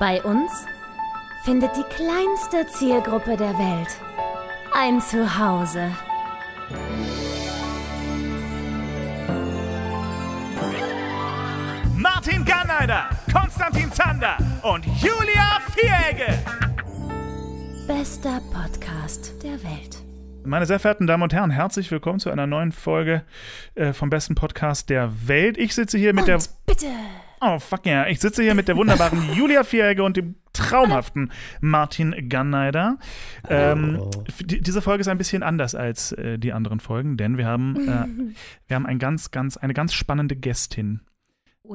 Bei uns findet die kleinste Zielgruppe der Welt ein Zuhause. Martin Garneider, Konstantin Zander und Julia Vieregge. Bester Podcast der Welt. Meine sehr verehrten Damen und Herren, herzlich willkommen zu einer neuen Folge äh, vom besten Podcast der Welt. Ich sitze hier mit Und der. bitte. Oh, fuck yeah. Ich sitze hier mit der wunderbaren Julia Vieregge und dem traumhaften Martin Ganneider. Ähm, die, diese Folge ist ein bisschen anders als äh, die anderen Folgen, denn wir haben, äh, wir haben ein ganz, ganz, eine ganz spannende Gästin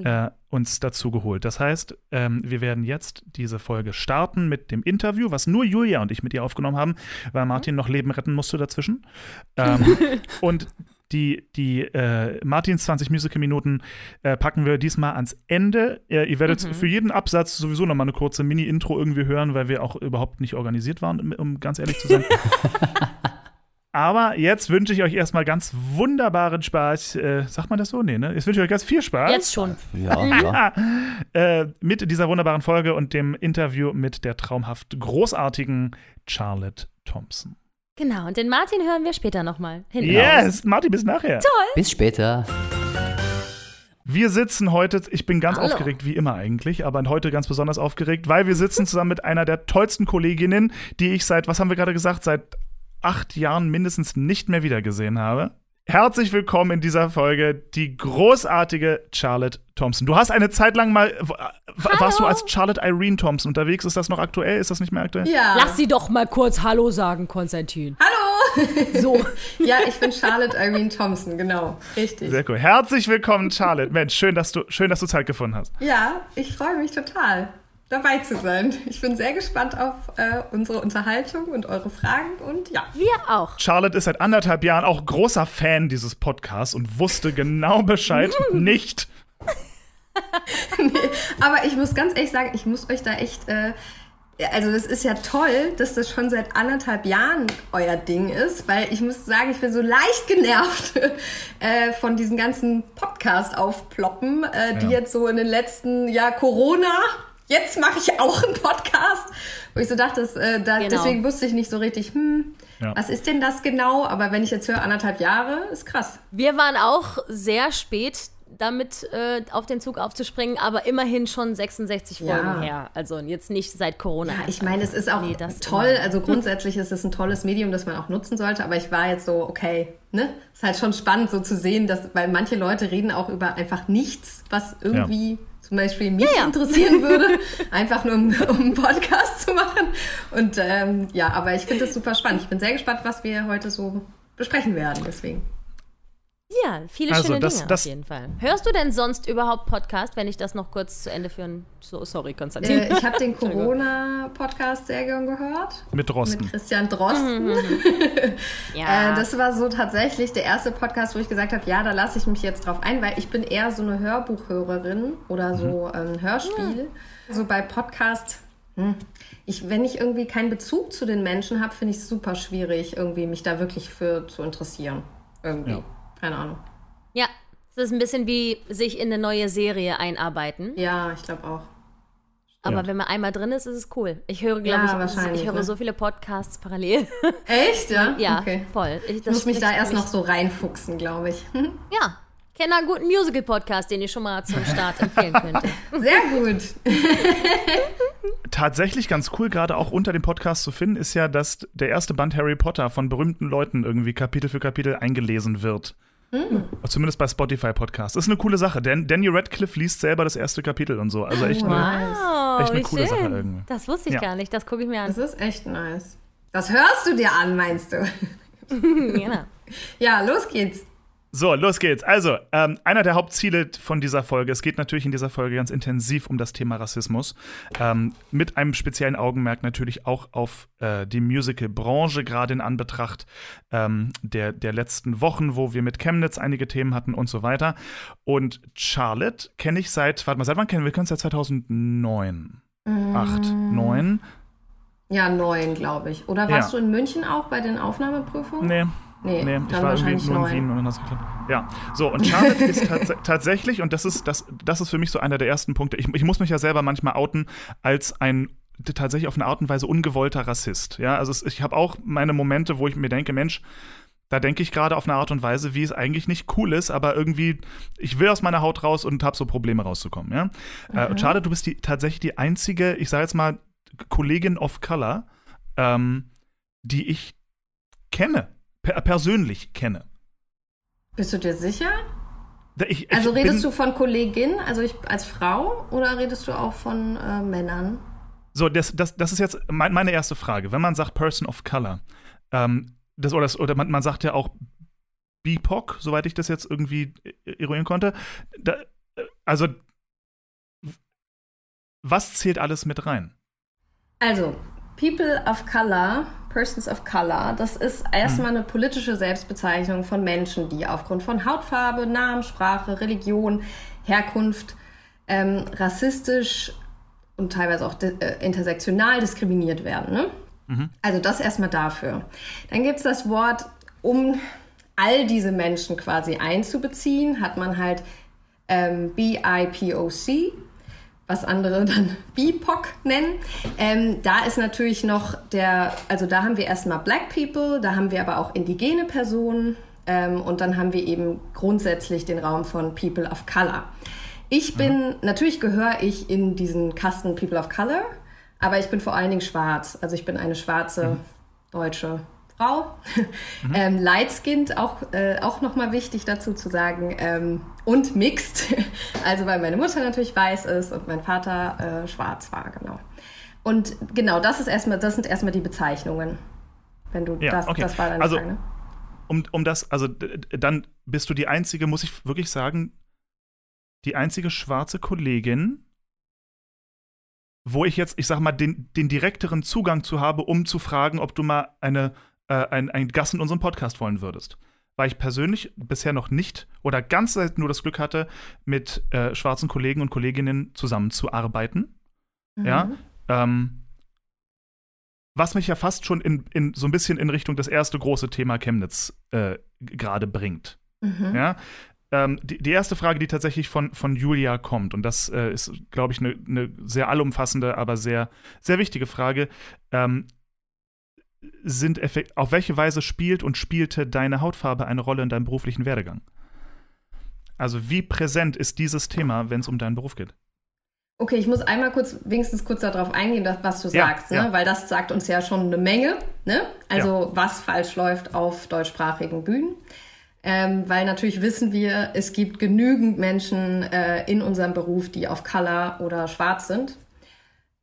äh, uns dazu geholt. Das heißt, ähm, wir werden jetzt diese Folge starten mit dem Interview, was nur Julia und ich mit ihr aufgenommen haben, weil Martin noch Leben retten musste dazwischen. Ähm, und die, die äh, Martins 20 Musical-Minuten äh, packen wir diesmal ans Ende. Äh, ihr werdet für jeden Absatz sowieso nochmal eine kurze Mini-Intro irgendwie hören, weil wir auch überhaupt nicht organisiert waren, um, um ganz ehrlich zu sein. Aber jetzt wünsche ich euch erstmal ganz wunderbaren Spaß. Äh, sagt man das so? Nee, ne? Jetzt wünsche ich euch ganz viel Spaß. Jetzt schon. Ja, ja. äh, mit dieser wunderbaren Folge und dem Interview mit der traumhaft großartigen Charlotte Thompson. Genau, und den Martin hören wir später nochmal. Yes, Martin, bis nachher. Bis später. Wir sitzen heute, ich bin ganz Hallo. aufgeregt, wie immer eigentlich, aber heute ganz besonders aufgeregt, weil wir sitzen zusammen mit einer der tollsten Kolleginnen, die ich seit, was haben wir gerade gesagt, seit acht Jahren mindestens nicht mehr wiedergesehen habe. Herzlich willkommen in dieser Folge, die großartige Charlotte Thompson. Du hast eine Zeit lang mal, w- warst du als Charlotte Irene Thompson unterwegs? Ist das noch aktuell? Ist das nicht mehr aktuell? Ja. Lass sie doch mal kurz Hallo sagen, Konstantin. Hallo! So. ja, ich bin Charlotte Irene Thompson, genau. Richtig. Sehr cool. Herzlich willkommen, Charlotte. Mensch, schön, dass du, schön, dass du Zeit gefunden hast. Ja, ich freue mich total, dabei zu sein. Ich bin sehr gespannt auf äh, unsere Unterhaltung und eure Fragen und ja. Wir auch. Charlotte ist seit anderthalb Jahren auch großer Fan dieses Podcasts und wusste genau Bescheid nicht. Aber ich muss ganz ehrlich sagen, ich muss euch da echt. Äh, also das ist ja toll, dass das schon seit anderthalb Jahren euer Ding ist, weil ich muss sagen, ich bin so leicht genervt äh, von diesen ganzen Podcast-Aufploppen, äh, die Ja. jetzt so in den letzten, ja, Corona, jetzt mache ich auch einen Podcast, wo ich so dachte, dass, äh, da, Genau. deswegen wusste ich nicht so richtig, hm, Ja. was ist denn das genau? Aber wenn ich jetzt höre, anderthalb Jahre, ist krass. Wir waren auch sehr spät damit äh, auf den Zug aufzuspringen, aber immerhin schon 66 Ja. Folgen her. Also jetzt nicht seit Corona. Ja, ich meine, es ist auch Nee, das toll. immer. Also grundsätzlich ist es ein tolles Medium, das man auch nutzen sollte. Aber ich war jetzt so, okay, ne? Ist halt schon spannend so zu sehen, dass, weil manche Leute reden auch über einfach nichts, was irgendwie zum Beispiel mich Ja, ja. interessieren würde. einfach nur um, um einen Podcast zu machen. Und ähm, ja, aber ich finde das super spannend. Ich bin sehr gespannt, was wir heute so besprechen werden. Deswegen. Ja, viele Also, schöne das- Dinge das- auf jeden Fall. Hörst du denn sonst überhaupt Podcast, wenn ich das noch kurz zu Ende führen? So, sorry, Konstantin. Äh, ich habe den Corona-Podcast sehr gern gehört. Mit Rosten. Mit Christian Drosten. ja. Äh, das war so tatsächlich der erste Podcast, wo ich gesagt habe, ja, da lasse ich mich jetzt drauf ein, weil ich bin eher so eine Hörbuchhörerin oder so ähm, Hörspiel. So bei Podcast, hm, ich, wenn ich irgendwie keinen Bezug zu den Menschen habe, finde ich es super schwierig, irgendwie mich da wirklich für zu interessieren. Irgendwie. Ja. Keine Ahnung. ja, es ist ein bisschen wie sich in eine neue Serie einarbeiten. Ja, ich glaube auch. Aber Ja. wenn man einmal drin ist, ist es cool. Ich höre, glaube Ja, ich, wahrscheinlich, ich höre ne? so viele Podcasts parallel. Echt, ja? ja, Okay. voll. Ich, Ich muss mich da erst noch so reinfuchsen, glaube ich. Ja, kenne einen guten Musical-Podcast, den ich schon mal zum Start empfehlen könnte. Sehr gut. Tatsächlich ganz cool, gerade auch unter dem Podcast zu finden, ist ja, dass der erste Band Harry Potter von berühmten Leuten irgendwie Kapitel für Kapitel eingelesen wird. Zumindest bei Spotify Podcasts. Das ist eine coole Sache, denn Danny Radcliffe liest selber das erste Kapitel und so. Also echt eine, Wow, Echt eine coole schön. Sache irgendwie. Das wusste ich Ja. gar nicht, das gucke ich mir Das an. ist echt nice. Das hörst du dir an, meinst du? genau. Ja, los geht's. So, los geht's. Also, ähm, einer der Hauptziele von dieser Folge, es geht natürlich in dieser Folge ganz intensiv um das Thema Rassismus, ähm, mit einem speziellen Augenmerk natürlich auch auf äh, die Musical-Branche, gerade in Anbetracht ähm, der, der letzten Wochen, wo wir mit Chemnitz einige Themen hatten und so weiter. Und Charlotte kenne ich seit, warte mal, seit wann kennen wir? Es seit 2009. Acht, neun? Ja, neun, glaube ich. Oder warst Ja. du in München auch bei den Aufnahmeprüfungen? Nee, Nee, Nee, ich war irgendwie nur in. Wien und dann hat's geklappt. Ja, so und Charlotte ist tats tatsächlich und das ist das das ist für mich so einer der ersten Punkte. Ich, ich muss mich ja selber manchmal outen als ein tatsächlich auf eine Art und Weise ungewollter Rassist. Ja, also es, ich habe auch meine Momente, wo ich mir denke, Mensch, da denke ich gerade auf eine Art und Weise, wie es eigentlich nicht cool ist, aber irgendwie, ich will aus meiner Haut raus und habe so Probleme rauszukommen. Ja? Äh, und schade, du bist die, tatsächlich die einzige, ich sage jetzt mal, Kollegin of Color, ähm, die ich kenne, per persönlich kenne. Bist du dir sicher? Ich, Also ich redest bin, du von Kollegin, also ich als Frau, oder redest du auch von äh, Männern? So, das, das, das ist jetzt mein, meine erste Frage. Wenn man sagt Person of Color, ähm, das, oder, das, oder man, man sagt ja auch BIPOC, soweit ich das jetzt irgendwie eruieren konnte. Da, äh, also, was zählt alles mit rein? Also, People of Color, Persons of Color, das ist erstmal eine politische Selbstbezeichnung von Menschen, die aufgrund von Hautfarbe, Namen, Sprache, Religion, Herkunft ähm, rassistisch und teilweise auch äh, intersektional diskriminiert werden. Ne? Also das erstmal dafür. Dann gibt es das Wort, um all diese Menschen quasi einzubeziehen, hat man halt ähm, BIPOC, was andere dann BIPOC nennen. Ähm, da ist natürlich noch der, also da haben wir erstmal Black People, da haben wir aber auch indigene Personen ähm, und dann haben wir eben grundsätzlich den Raum von People of Color. Ich bin, natürlich gehöre ich in diesen Kasten People of Color, aber ich bin vor allen Dingen schwarz. Also ich bin eine schwarze deutsche Frau. ähm, Light-skinned, auch, äh, auch nochmal wichtig dazu zu sagen. Ähm, und mixed. also weil meine Mutter natürlich weiß ist und mein Vater äh, schwarz war, genau. Und genau, das ist erstmal, das sind erstmal die Bezeichnungen. Wenn du Ja, das, okay. das war deine Also, Frage. Ne? Um, um das, also dann bist du die einzige, muss ich wirklich sagen, die einzige schwarze Kollegin, wo ich jetzt, ich sag mal, den, den direkteren Zugang zu habe, um zu fragen, ob du mal eine, äh, ein, ein Gast in unserem Podcast wollen würdest. Weil ich persönlich bisher noch nicht oder ganz selten nur das Glück hatte, mit äh, schwarzen Kollegen und Kolleginnen zusammenzuarbeiten. Ja. Ähm, was mich ja fast schon in, in, so ein bisschen in Richtung das erste große Thema Chemnitz äh, gerade bringt. Mhm. Ja. Ähm, die, die erste Frage, die tatsächlich von, von Julia kommt, und das äh, ist, glaube ich, eine ne sehr allumfassende, aber sehr, sehr wichtige Frage. Ähm, sind auf welche Weise spielt und spielte deine Hautfarbe eine Rolle in deinem beruflichen Werdegang? Also, wie präsent ist dieses Thema, wenn es um deinen Beruf geht? Okay, ich muss einmal kurz, wenigstens kurz darauf eingehen, dass- was du Ja, sagst, ne? ja. weil das sagt uns ja schon eine Menge, ne? Also was falsch läuft auf deutschsprachigen Bühnen. Ähm, weil natürlich wissen wir, es gibt genügend Menschen äh, in unserem Beruf, die auf Color oder schwarz sind.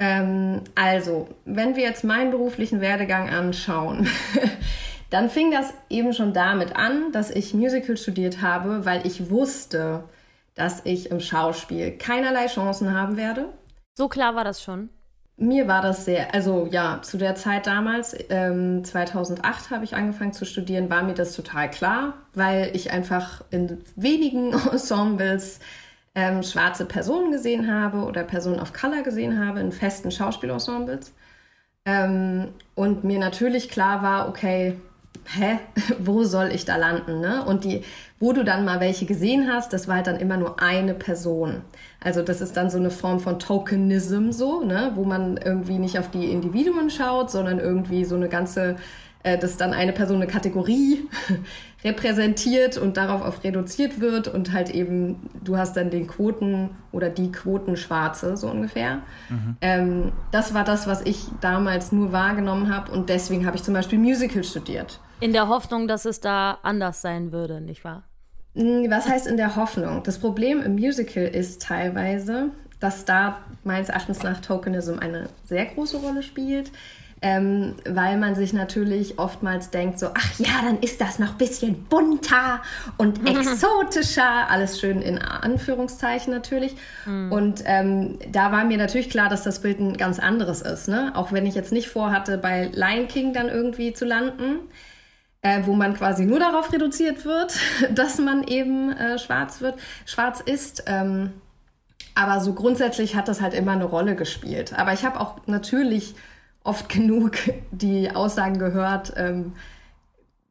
Ähm, also, wenn wir jetzt meinen beruflichen Werdegang anschauen, dann fing das eben schon damit an, dass ich Musical studiert habe, weil ich wusste, dass ich im Schauspiel keinerlei Chancen haben werde. So klar war das schon. Mir war das sehr, also ja, zu der Zeit damals, ähm, 2008 habe ich angefangen zu studieren, war mir das total klar, weil ich einfach in wenigen Ensembles ähm, schwarze Personen gesehen habe oder Personen of Color gesehen habe, in festen Schauspielensembles. Ähm, und mir natürlich klar war, okay, hä, wo soll ich da landen? Ne? Und die, wo du dann mal welche gesehen hast, das war halt dann immer nur eine Person. Also das ist dann so eine Form von Tokenism so, ne? wo man irgendwie nicht auf die Individuen schaut, sondern irgendwie so eine ganze, äh, dass dann eine Person eine Kategorie repräsentiert und darauf auf reduziert wird und halt eben, du hast dann den Quoten oder die Quoten Schwarze so ungefähr. Ähm, das war das, was ich damals nur wahrgenommen habe und deswegen habe ich zum Beispiel Musical studiert. In der Hoffnung, dass es da anders sein würde, nicht wahr? Mm, Was heißt in der Hoffnung? Das Problem im Musical ist teilweise, dass da meines Erachtens nach Tokenism eine sehr große Rolle spielt. Ähm, weil man sich natürlich oftmals denkt, so, ach ja, dann ist das noch ein bisschen bunter und exotischer, alles schön in Anführungszeichen natürlich. Und ähm, da war mir natürlich klar, dass das Bild ein ganz anderes ist. Ne? Auch wenn ich jetzt nicht vorhatte, bei Lion King dann irgendwie zu landen äh, wo man quasi nur darauf reduziert wird, dass man eben äh, schwarz wird, schwarz ist. Ähm, aber so grundsätzlich hat das halt immer eine Rolle gespielt. Aber ich habe auch natürlich oft genug die Aussagen gehört, ähm,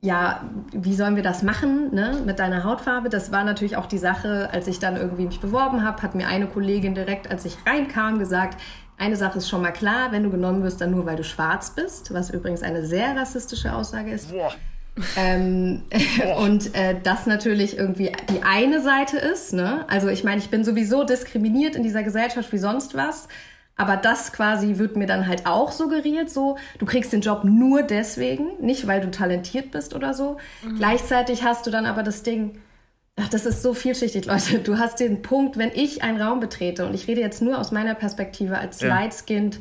ja, wie sollen wir das machen ne, mit deiner Hautfarbe? Das war natürlich auch die Sache, als ich dann irgendwie mich beworben habe, hat mir eine Kollegin direkt, als ich reinkam, gesagt, eine Sache ist schon mal klar, wenn du genommen wirst, dann nur weil du schwarz bist, was übrigens eine sehr rassistische Aussage ist. Boah. Ähm, und äh, das natürlich irgendwie die eine Seite ist. Ne? Also ich meine, ich bin sowieso diskriminiert in dieser Gesellschaft wie sonst was. Aber das quasi wird mir dann halt auch suggeriert, so, du kriegst den Job nur deswegen, nicht weil du talentiert bist oder so. Mhm. Gleichzeitig hast du dann aber das Ding, ach, das ist so vielschichtig, Leute. Du hast den Punkt, wenn ich einen Raum betrete, und ich rede jetzt nur aus meiner Perspektive als ja. light-skinned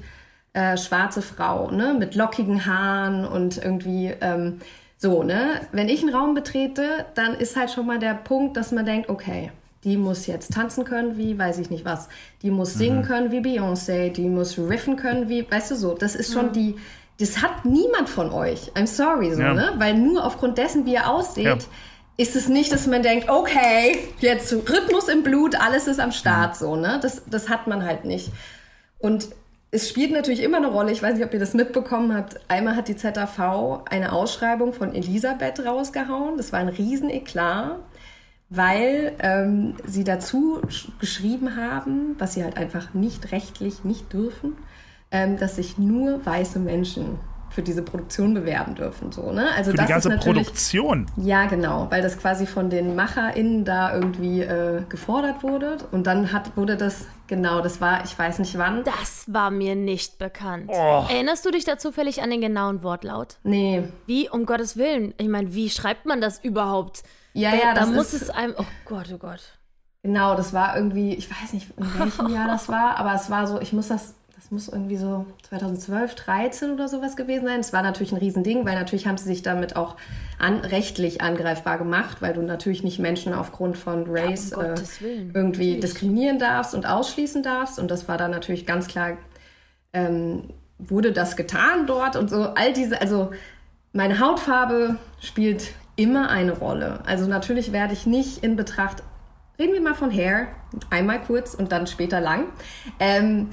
äh, schwarze Frau, ne, mit lockigen Haaren und irgendwie, ähm, so, ne, wenn ich einen Raum betrete, dann ist halt schon mal der Punkt, dass man denkt, okay, die muss jetzt tanzen können wie, weiß ich nicht was. Die muss singen mhm. können wie Beyoncé. Die muss riffen können wie, weißt du so. Das ist schon mhm. die, das hat niemand von euch. I'm sorry, so, ja. ne? Weil nur aufgrund dessen, wie ihr aussieht, ja. ist es nicht, dass man denkt, okay, jetzt Rhythmus im Blut, alles ist am Start, mhm. so, ne? Das, das hat man halt nicht. Und es spielt natürlich immer eine Rolle, ich weiß nicht, ob ihr das mitbekommen habt. Einmal hat die ZAV eine Ausschreibung von Elisabeth rausgehauen. Das war ein Rieseneklat, weil ähm, sie dazu geschrieben haben, was sie halt einfach nicht rechtlich nicht dürfen, ähm, dass sich nur weiße Menschen für diese Produktion bewerben dürfen. So, ne? also für das die ganze ist Produktion? Ja, genau, weil das quasi von den MacherInnen da irgendwie äh, gefordert wurde. Und dann hat, wurde das, genau, das war, ich weiß nicht wann. Das war mir nicht bekannt. Oh. Erinnerst du dich da zufällig an den genauen Wortlaut? Nee. Wie, um Gottes Willen? Ich meine, wie schreibt man das überhaupt? Ja, ja, da, da muss es einem, oh Gott, oh Gott. Genau, das war irgendwie, ich weiß nicht, in welchem Jahr das war, aber es war so, ich muss das muss irgendwie so 2012, 13 oder sowas gewesen sein. Es war natürlich ein Riesending, weil natürlich haben sie sich damit auch an, rechtlich angreifbar gemacht, weil du natürlich nicht Menschen aufgrund von Race ja, um äh, irgendwie natürlich. diskriminieren darfst und ausschließen darfst. Und das war dann natürlich ganz klar, ähm, wurde das getan dort und so. All diese, also meine Hautfarbe spielt immer eine Rolle. Also natürlich werde ich nicht in Betracht, reden wir mal von Hair, einmal kurz und dann später lang. Ähm,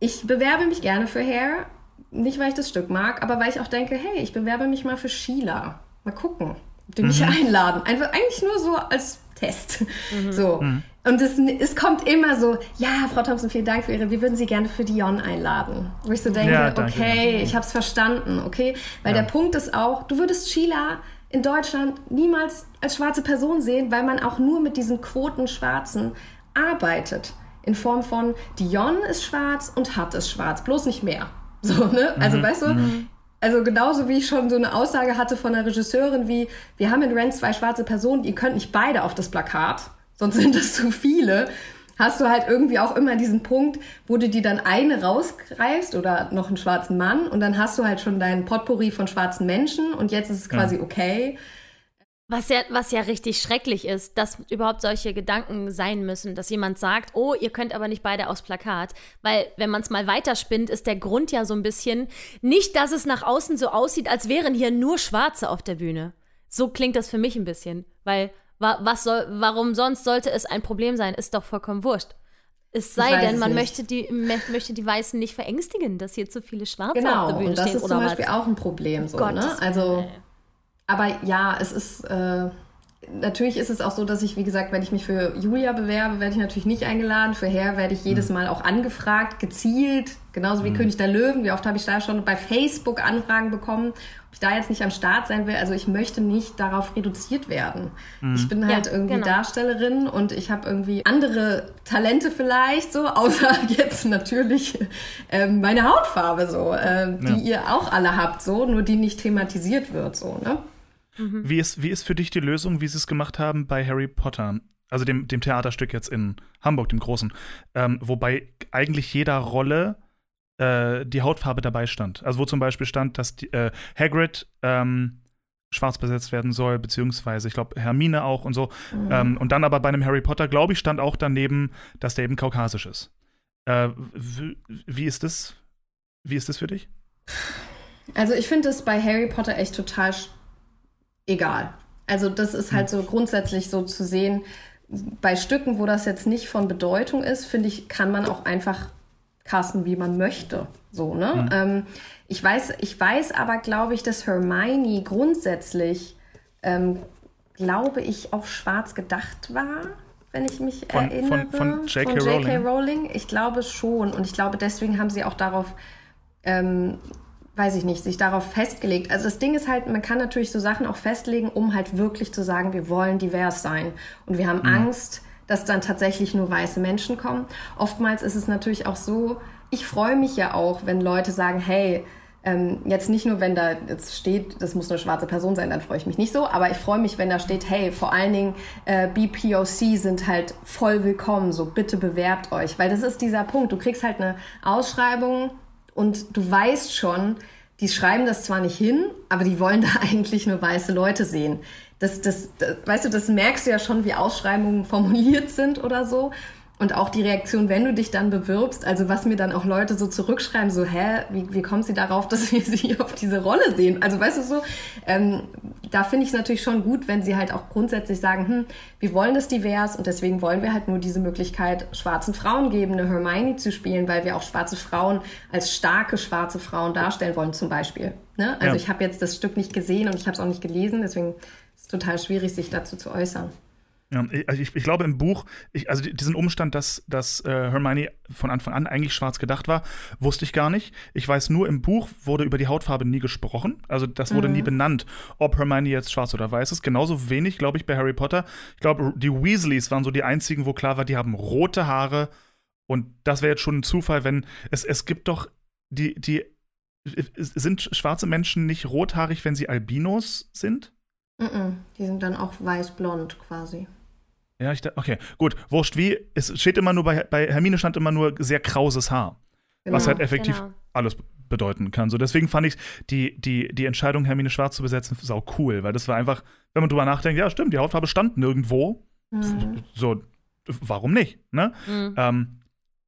ich bewerbe mich gerne für Hair. Nicht, weil ich das Stück mag, aber weil ich auch denke, hey, ich bewerbe mich mal für Sheila. Mal gucken, ob die mich mhm. einladen. Einfach, eigentlich nur so als Test. Mhm. So. Mhm. Und es, es kommt immer so, ja, Frau Thompson, vielen Dank für Ihre, wir würden Sie gerne für Dion einladen. Wo ich so denke, ja, okay, ich habe es verstanden, okay? Weil ja. der Punkt ist auch, du würdest Sheila in Deutschland niemals als schwarze Person sehen, weil man auch nur mit diesen Quoten Schwarzen arbeitet in Form von Dion ist schwarz und Hat ist schwarz, bloß nicht mehr. So, ne? Also, mhm. weißt du, mhm. also genauso wie ich schon so eine Aussage hatte von einer Regisseurin wie, wir haben in Rent zwei schwarze Personen, ihr könnt nicht beide auf das Plakat, sonst sind es zu viele. Hast du halt irgendwie auch immer diesen Punkt, wo du die dann eine rausgreifst oder noch einen schwarzen Mann und dann hast du halt schon deinen Potpourri von schwarzen Menschen und jetzt ist es quasi ja. okay. Was ja, was ja richtig schrecklich ist, dass überhaupt solche Gedanken sein müssen, dass jemand sagt, oh, ihr könnt aber nicht beide aufs Plakat. Weil, wenn man es mal weiterspinnt, ist der Grund ja so ein bisschen, nicht, dass es nach außen so aussieht, als wären hier nur Schwarze auf der Bühne. So klingt das für mich ein bisschen. Weil, was soll, warum sonst sollte es ein Problem sein? Ist doch vollkommen wurscht. Es sei denn, man möchte die, möchte die Weißen nicht verängstigen, dass hier zu viele Schwarze genau, auf der Bühne stehen. Genau, das ist zum Beispiel was. auch ein Problem. So, ne? Also, aber ja, es ist. Äh, natürlich ist es auch so, dass ich, wie gesagt, wenn ich mich für Julia bewerbe, werde ich natürlich nicht eingeladen. Für Herr werde ich jedes mhm. Mal auch angefragt, gezielt. Genauso wie mhm. König der Löwen. Wie oft habe ich da schon bei Facebook Anfragen bekommen, ob ich da jetzt nicht am Start sein will. Also ich möchte nicht darauf reduziert werden. Mhm. Ich bin halt ja, irgendwie genau. Darstellerin und ich habe irgendwie andere Talente vielleicht so, außer jetzt natürlich äh, meine Hautfarbe so, äh, die ja. ihr auch alle habt so, nur die nicht thematisiert wird so, ne? Mhm. Wie, ist, wie ist für dich die Lösung, wie sie es gemacht haben bei Harry Potter? Also dem, dem Theaterstück jetzt in Hamburg, dem Großen. Ähm, wobei eigentlich jeder Rolle äh, die Hautfarbe dabei stand. Also wo zum Beispiel stand, dass die, äh, Hagrid ähm, schwarz besetzt werden soll, beziehungsweise ich glaube Hermine auch und so. Mhm. Ähm, und dann aber bei einem Harry Potter, glaube ich, stand auch daneben, dass der eben kaukasisch ist. Äh, wie ist das? Wie ist das für dich? Also ich finde es bei Harry Potter echt total egal. Also das ist halt hm. so grundsätzlich so zu sehen, bei Stücken, wo das jetzt nicht von Bedeutung ist, finde ich, kann man auch einfach casten, wie man möchte. So, ne? Mhm. Ähm, ich weiß, ich weiß aber, glaube ich, dass Hermione grundsätzlich ähm, glaube ich, auch schwarz gedacht war, wenn ich mich Von- erinnere. von- von J.K. Rowling? Rowling. Ich glaube schon. Und ich glaube, deswegen haben sie auch darauf, ähm, weiß ich nicht, sich darauf festgelegt. Also das Ding ist halt, man kann natürlich so Sachen auch festlegen, um halt wirklich zu sagen, wir wollen divers sein. Und wir haben Angst, dass dann tatsächlich nur weiße Menschen kommen. Oftmals ist es natürlich auch so, ich freue mich ja auch, wenn Leute sagen, hey, ähm, jetzt nicht nur, wenn da jetzt steht, das muss eine schwarze Person sein, dann freue ich mich nicht so, aber ich freue mich, wenn da steht, hey, vor allen Dingen äh, BPOC sind halt voll willkommen, so bitte bewerbt euch, weil das ist dieser Punkt. Du kriegst halt eine Ausschreibung und du weißt schon, die schreiben das zwar nicht hin, aber die wollen da eigentlich nur weiße Leute sehen. Das, das, das, weißt du, das merkst du ja schon, wie Ausschreibungen formuliert sind oder so. Und auch die Reaktion, wenn du dich dann bewirbst, also was mir dann auch Leute so zurückschreiben, so, hä, wie, wie kommt sie darauf, dass wir sie auf diese Rolle sehen? Also weißt du so, ähm, da finde ich es natürlich schon gut, wenn sie halt auch grundsätzlich sagen, hm, wir wollen das divers und deswegen wollen wir halt nur diese Möglichkeit schwarzen Frauen geben, eine Hermione zu spielen, weil wir auch schwarze Frauen als starke schwarze Frauen darstellen wollen zum Beispiel. Ne? Also Ja. ich habe jetzt das Stück nicht gesehen und ich habe es auch nicht gelesen, deswegen ist es total schwierig, sich dazu zu äußern. Ja, ich- also ich, ich glaube im Buch, ich, also die- diesen Umstand, dass, dass äh, Hermione von Anfang an eigentlich schwarz gedacht war, wusste ich gar nicht. Ich weiß nur, im Buch wurde über die Hautfarbe nie gesprochen. Also das wurde nie benannt, ob Hermione jetzt schwarz oder weiß ist. Genauso wenig, glaube ich, bei Harry Potter. Ich glaube, die Weasleys waren so die einzigen, wo klar war, die haben rote Haare. Und das wäre jetzt schon ein Zufall, wenn es, es gibt doch die, die sind schwarze Menschen nicht rothaarig, wenn sie Albinos sind? Die sind dann auch weiß-blond quasi. Ja, ich da, okay, gut, wurscht wie. Es steht immer nur bei, bei Hermine stand immer nur sehr krauses Haar, was Genau. halt effektiv genau. alles bedeuten kann. So, deswegen fand ich die, die, die Entscheidung, Hermine schwarz zu besetzen, sau cool, weil das war einfach, wenn man drüber nachdenkt, ja, stimmt, die Hautfarbe stand nirgendwo. Mhm. So, warum nicht? Ne? Mhm. Ähm,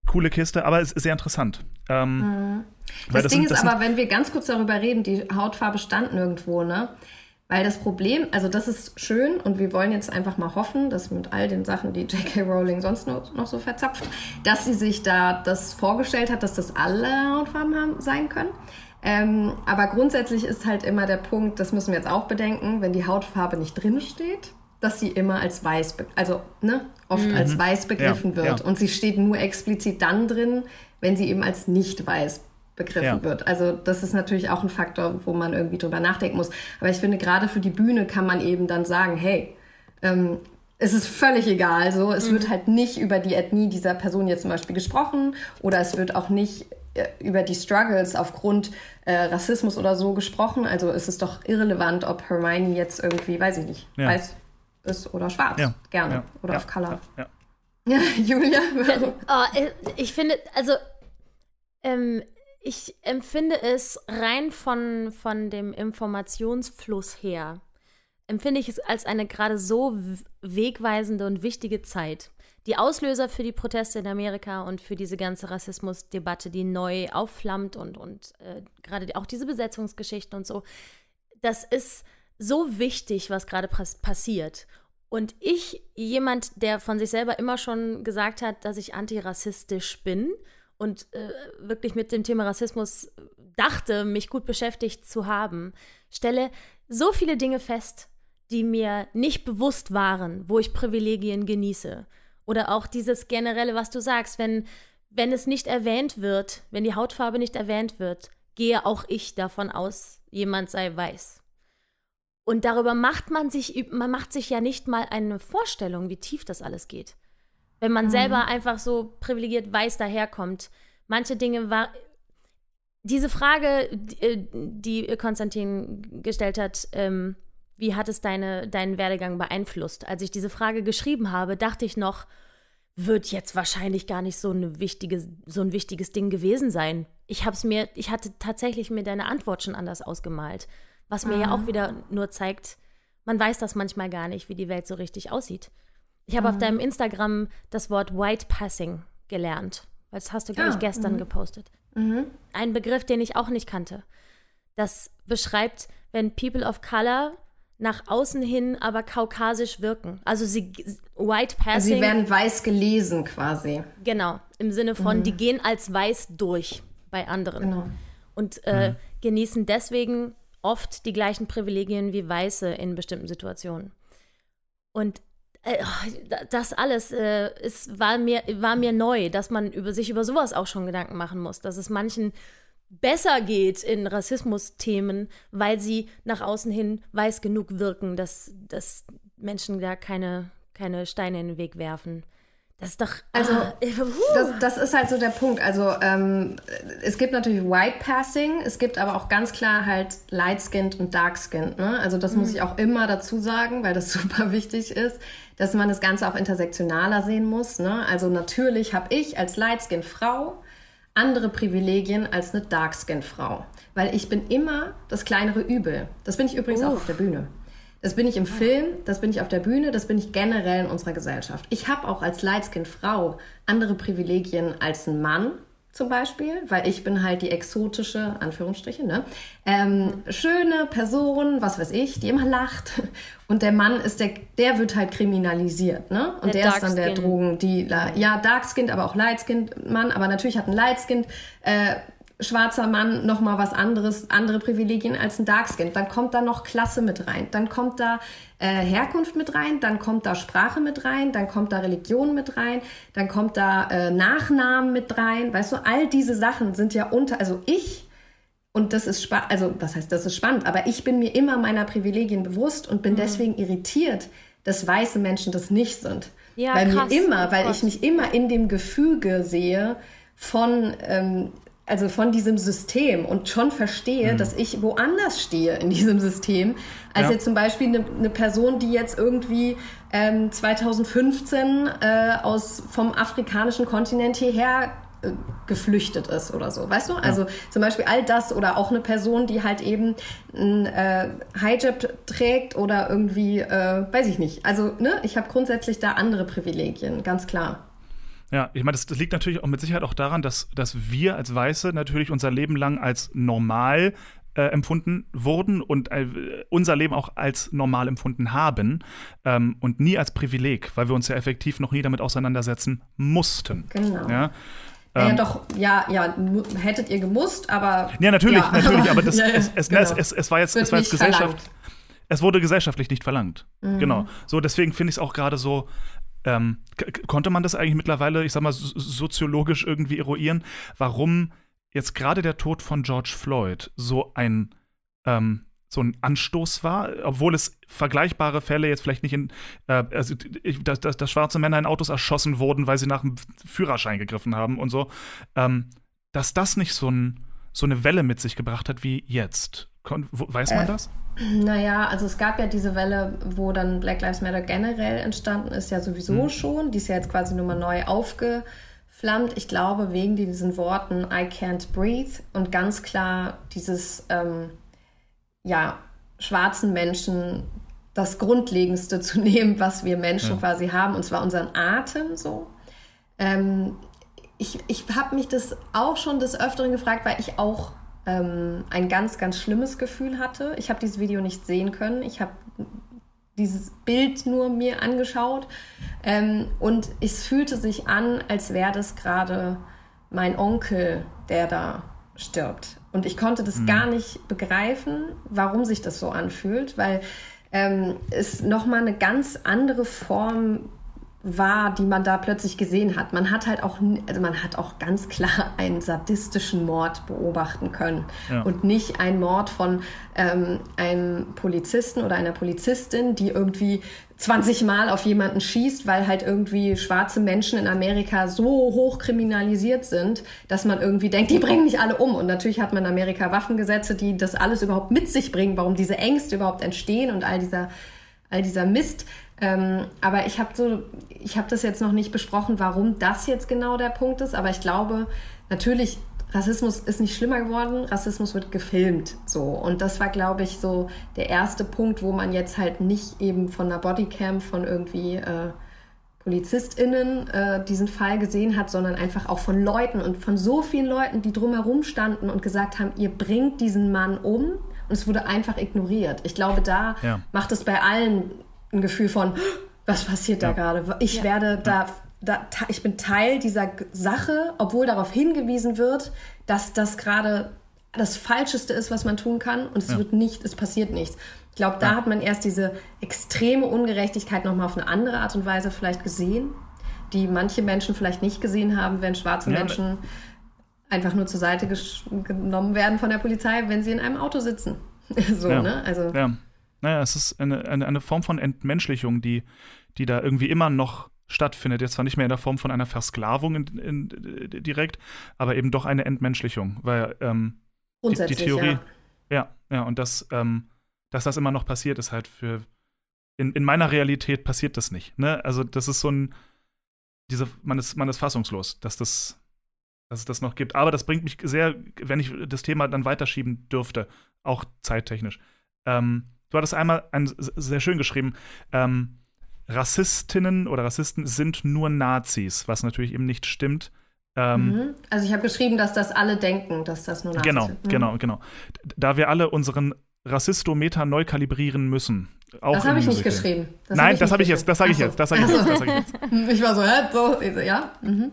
coole Kiste, aber es ist sehr interessant. Ähm, Mhm. weil Das, Ding sind- ist sind- aber, wenn wir ganz kurz darüber reden, die Hautfarbe stand nirgendwo, ne? Weil das Problem, also das ist schön und wir wollen jetzt einfach mal hoffen, dass mit all den Sachen, die J.K. Rowling sonst noch, noch so verzapft, dass sie sich da das vorgestellt hat, dass das alle Hautfarben haben, sein können. Ähm, aber grundsätzlich ist halt immer der Punkt, das müssen wir jetzt auch bedenken, wenn die Hautfarbe nicht drin steht, dass sie immer als weiß, also ne, oft als weiß begriffen Ja, wird. ja. Und sie steht nur explizit dann drin, wenn sie eben als nicht weiß begriffen Ja. wird. Also das ist natürlich auch ein Faktor, wo man irgendwie drüber nachdenken muss. Aber ich finde, gerade für die Bühne kann man eben dann sagen, hey, ähm, es ist völlig egal. So, es wird halt nicht über die Ethnie dieser Person jetzt zum Beispiel gesprochen oder es wird auch nicht äh, über die Struggles aufgrund äh, Rassismus oder so gesprochen. Also es ist doch irrelevant, ob Hermione jetzt irgendwie, weiß ich nicht, Ja. weiß ist oder schwarz. Ja. Gerne. Ja. Oder Ja. auf Color. ja. Ja, Julia, warum? Oh, äh, ich finde, also ähm, ich empfinde es rein von, von dem Informationsfluss her, empfinde ich es als eine gerade so wegweisende und wichtige Zeit. Die Auslöser für die Proteste in Amerika und für diese ganze Rassismusdebatte, die neu aufflammt und, und äh, gerade auch diese Besetzungsgeschichten und so, das ist so wichtig, was gerade pass passiert. Und ich, jemand, der von sich selber immer schon gesagt hat, dass ich antirassistisch bin und äh, wirklich mit dem Thema Rassismus dachte, mich gut beschäftigt zu haben, stelle so viele Dinge fest, die mir nicht bewusst waren, wo ich Privilegien genieße. Oder auch dieses generelle, was du sagst, wenn, wenn es nicht erwähnt wird, wenn die Hautfarbe nicht erwähnt wird, gehe auch ich davon aus, jemand sei weiß. Und darüber macht man sich, man macht sich ja nicht mal eine Vorstellung, wie tief das alles geht. Wenn man selber einfach so privilegiert weiß daherkommt. Manche Dinge war. Diese Frage, die, äh, die Konstantin gestellt hat, ähm, wie hat es deine, deinen Werdegang beeinflusst? Als ich diese Frage geschrieben habe, dachte ich noch, wird jetzt wahrscheinlich gar nicht so, eine wichtige, so ein wichtiges Ding gewesen sein. Ich hab's mir, ich hatte tatsächlich mir deine Antwort schon anders ausgemalt. Was mir ja auch wieder nur zeigt, man weiß das manchmal gar nicht, wie die Welt so richtig aussieht. Ich habe auf deinem Instagram das Wort White Passing gelernt. Das hast du, glaube ich, Ah, gestern gepostet. Ein Begriff, den ich auch nicht kannte. Das beschreibt, wenn People of Color nach außen hin aber kaukasisch wirken. Also sie White Also Passing. sie werden weiß gelesen quasi. Genau, im Sinne von, die gehen als weiß durch bei anderen Genau. und äh, genießen deswegen oft die gleichen Privilegien wie Weiße in bestimmten Situationen. Und das alles äh, ist, war, mir, war mir neu, dass man über sich über sowas auch schon Gedanken machen muss, dass es manchen besser geht in Rassismusthemen, weil sie nach außen hin weiß genug wirken, dass, dass Menschen da keine, keine Steine in den Weg werfen. Das ist doch. Also, ah, das, das, ist halt so der Punkt. Also, ähm, es gibt natürlich White Passing, es gibt aber auch ganz klar halt Light Skinned und Dark Skinned. Ne? Also, das mhm. muss ich auch immer dazu sagen, weil das super wichtig ist, dass man das Ganze auch intersektionaler sehen muss. Ne? Also, natürlich habe ich als Light Skinned Frau andere Privilegien als eine Dark Skinned Frau. Weil ich bin immer das kleinere Übel. Das bin ich übrigens Uff. auch auf der Bühne. Das bin ich im Film, das bin ich auf der Bühne, das bin ich generell in unserer Gesellschaft. Ich habe auch als Lightskin-Frau andere Privilegien als ein Mann zum Beispiel, weil ich bin halt die exotische, Anführungsstriche, ne? Ähm, schöne Person, was weiß ich, die immer lacht. Und der Mann ist der, der wird halt kriminalisiert, ne? Und der, der ist dann der Drogendealer. Ja, Darkskind, aber auch Lightskind-Mann, aber natürlich hat ein Lightskind äh, schwarzer Mann noch mal was anderes, andere Privilegien als ein Darkskin. Dann kommt da noch Klasse mit rein, dann kommt da äh, Herkunft mit rein, dann kommt da Sprache mit rein, dann kommt da Religion mit rein, dann kommt da äh, Nachnamen mit rein. Weißt du, all diese Sachen sind ja unter, also ich und das ist spannend, also was heißt, das ist spannend, aber ich bin mir immer meiner Privilegien bewusst und bin mhm. deswegen irritiert, dass weiße Menschen das nicht sind. Ja, weil krass. mir immer, weil oh ich mich immer in dem Gefüge sehe von ähm, also von diesem System und schon verstehe, mhm. dass ich woanders stehe in diesem System, als ja. jetzt zum Beispiel eine, eine, Person, die jetzt irgendwie ähm, 2015 äh, aus vom afrikanischen Kontinent hierher äh, geflüchtet ist oder so, weißt du? Also zum Beispiel all das oder auch eine Person, die halt eben ein äh, Hijab trägt oder irgendwie, äh, weiß ich nicht. Also ne, ich habe grundsätzlich da andere Privilegien, ganz klar. Ja, ich meine, das, das, liegt natürlich auch mit Sicherheit auch daran, dass, dass wir als Weiße natürlich unser Leben lang als normal äh, empfunden wurden und äh, unser Leben auch als normal empfunden haben ähm, und nie als Privileg, weil wir uns ja effektiv noch nie damit auseinandersetzen mussten. Genau. Ja? Ja, ähm, doch, ja, ja, hättet ihr gemusst, aber. Ja, natürlich, ja. natürlich, aber das, ja, es, es, genau. es, es, es, war jetzt, es war jetzt Gesellschaft. Verlangt. Es wurde gesellschaftlich nicht verlangt. Mhm. Genau. So, deswegen finde ich es auch gerade so ähm, konnte man das eigentlich mittlerweile, ich sag mal, soziologisch irgendwie eruieren, warum jetzt gerade der Tod von George Floyd so ein ähm, so ein Anstoß war, obwohl es vergleichbare Fälle jetzt vielleicht nicht in, äh, also, dass, dass, dass, schwarze Männer in Autos erschossen wurden, weil sie nach dem Führerschein gegriffen haben und so, ähm, dass das nicht so, ein, so eine Welle mit sich gebracht hat wie jetzt. Kon weiß man äh, das? Naja, also es gab ja diese Welle, wo dann Black Lives Matter generell entstanden ist, ja sowieso mhm. schon. Die ist ja jetzt quasi nur mal neu aufgeflammt. Ich glaube, wegen diesen Worten I can't breathe und ganz klar dieses, ähm, ja, schwarzen Menschen das Grundlegendste zu nehmen, was wir Menschen ja. quasi haben, und zwar unseren Atem so. Ähm, ich ich habe mich das auch schon des Öfteren gefragt, weil ich auch ähm, ein ganz, ganz schlimmes Gefühl hatte. Ich habe dieses Video nicht sehen können. Ich habe dieses Bild nur mir angeschaut ähm, und es fühlte sich an, als wäre das gerade mein Onkel, der da stirbt. Und ich konnte das mhm. gar nicht begreifen, warum sich das so anfühlt, weil ähm, es nochmal eine ganz andere Form war, die man da plötzlich gesehen hat. Man hat halt auch, also man hat auch ganz klar einen sadistischen Mord beobachten können ja. und nicht einen Mord von ähm, einem Polizisten oder einer Polizistin, die irgendwie 20 Mal auf jemanden schießt, weil halt irgendwie schwarze Menschen in Amerika so hoch kriminalisiert sind, dass man irgendwie denkt, die bringen nicht alle um. Und natürlich hat man in Amerika Waffengesetze, die das alles überhaupt mit sich bringen, warum diese Ängste überhaupt entstehen und all dieser, all dieser Mist. Ähm, aber ich habe so, ich habe das jetzt noch nicht besprochen, warum das jetzt genau der Punkt ist. Aber ich glaube, natürlich, Rassismus ist nicht schlimmer geworden. Rassismus wird gefilmt, so. Und das war, glaube ich, so der erste Punkt, wo man jetzt halt nicht eben von einer Bodycam von irgendwie äh, PolizistInnen äh, diesen Fall gesehen hat, sondern einfach auch von Leuten und von so vielen Leuten, die drumherum standen und gesagt haben, ihr bringt diesen Mann um. Und es wurde einfach ignoriert. Ich glaube, da ja. macht es bei allen ein Gefühl von, was passiert ja. da gerade? Ich ja. werde da, da, ich bin Teil dieser Sache, obwohl darauf hingewiesen wird, dass das gerade das Falscheste ist, was man tun kann und es Ja. wird nicht, es passiert nichts. Ich glaube, da hat man erst diese extreme Ungerechtigkeit nochmal auf eine andere Art und Weise vielleicht gesehen, die manche Menschen vielleicht nicht gesehen haben, wenn schwarze Ja, Menschen einfach nur zur Seite genommen werden von der Polizei, wenn sie in einem Auto sitzen. so, Ja. ne? Also, Ja. Naja, es ist eine, eine, eine Form von Entmenschlichung, die, die da irgendwie immer noch stattfindet. Jetzt zwar nicht mehr in der Form von einer Versklavung in, in, direkt, aber eben doch eine Entmenschlichung, weil ähm, grundsätzlich, Theorie- ja. Ja, ja, und das, ähm, dass das immer noch passiert, ist halt für. In, in meiner Realität passiert das nicht. Ne? Also, das ist so ein. Diese, man, ist, man ist fassungslos, dass, das, dass es das noch gibt. Aber das bringt mich sehr, wenn ich das Thema dann weiterschieben dürfte, auch zeittechnisch. Ähm, du hattest einmal ein, sehr schön geschrieben, ähm, Rassistinnen oder Rassisten sind nur Nazis, was natürlich eben nicht stimmt. Ähm, Mhm. Also ich habe geschrieben, dass das alle denken, dass das nur Nazis Genau, sind. Mhm. genau, genau. Da wir alle unseren Rassistometer neu kalibrieren müssen. Auch Das habe ich nicht Musical. geschrieben. Nein, das nicht habe ich jetzt, das sage ich geschrieben. jetzt, das sage ich Ach jetzt, so. das sage ich jetzt. Ich war so, hä? So, ja? Mhm.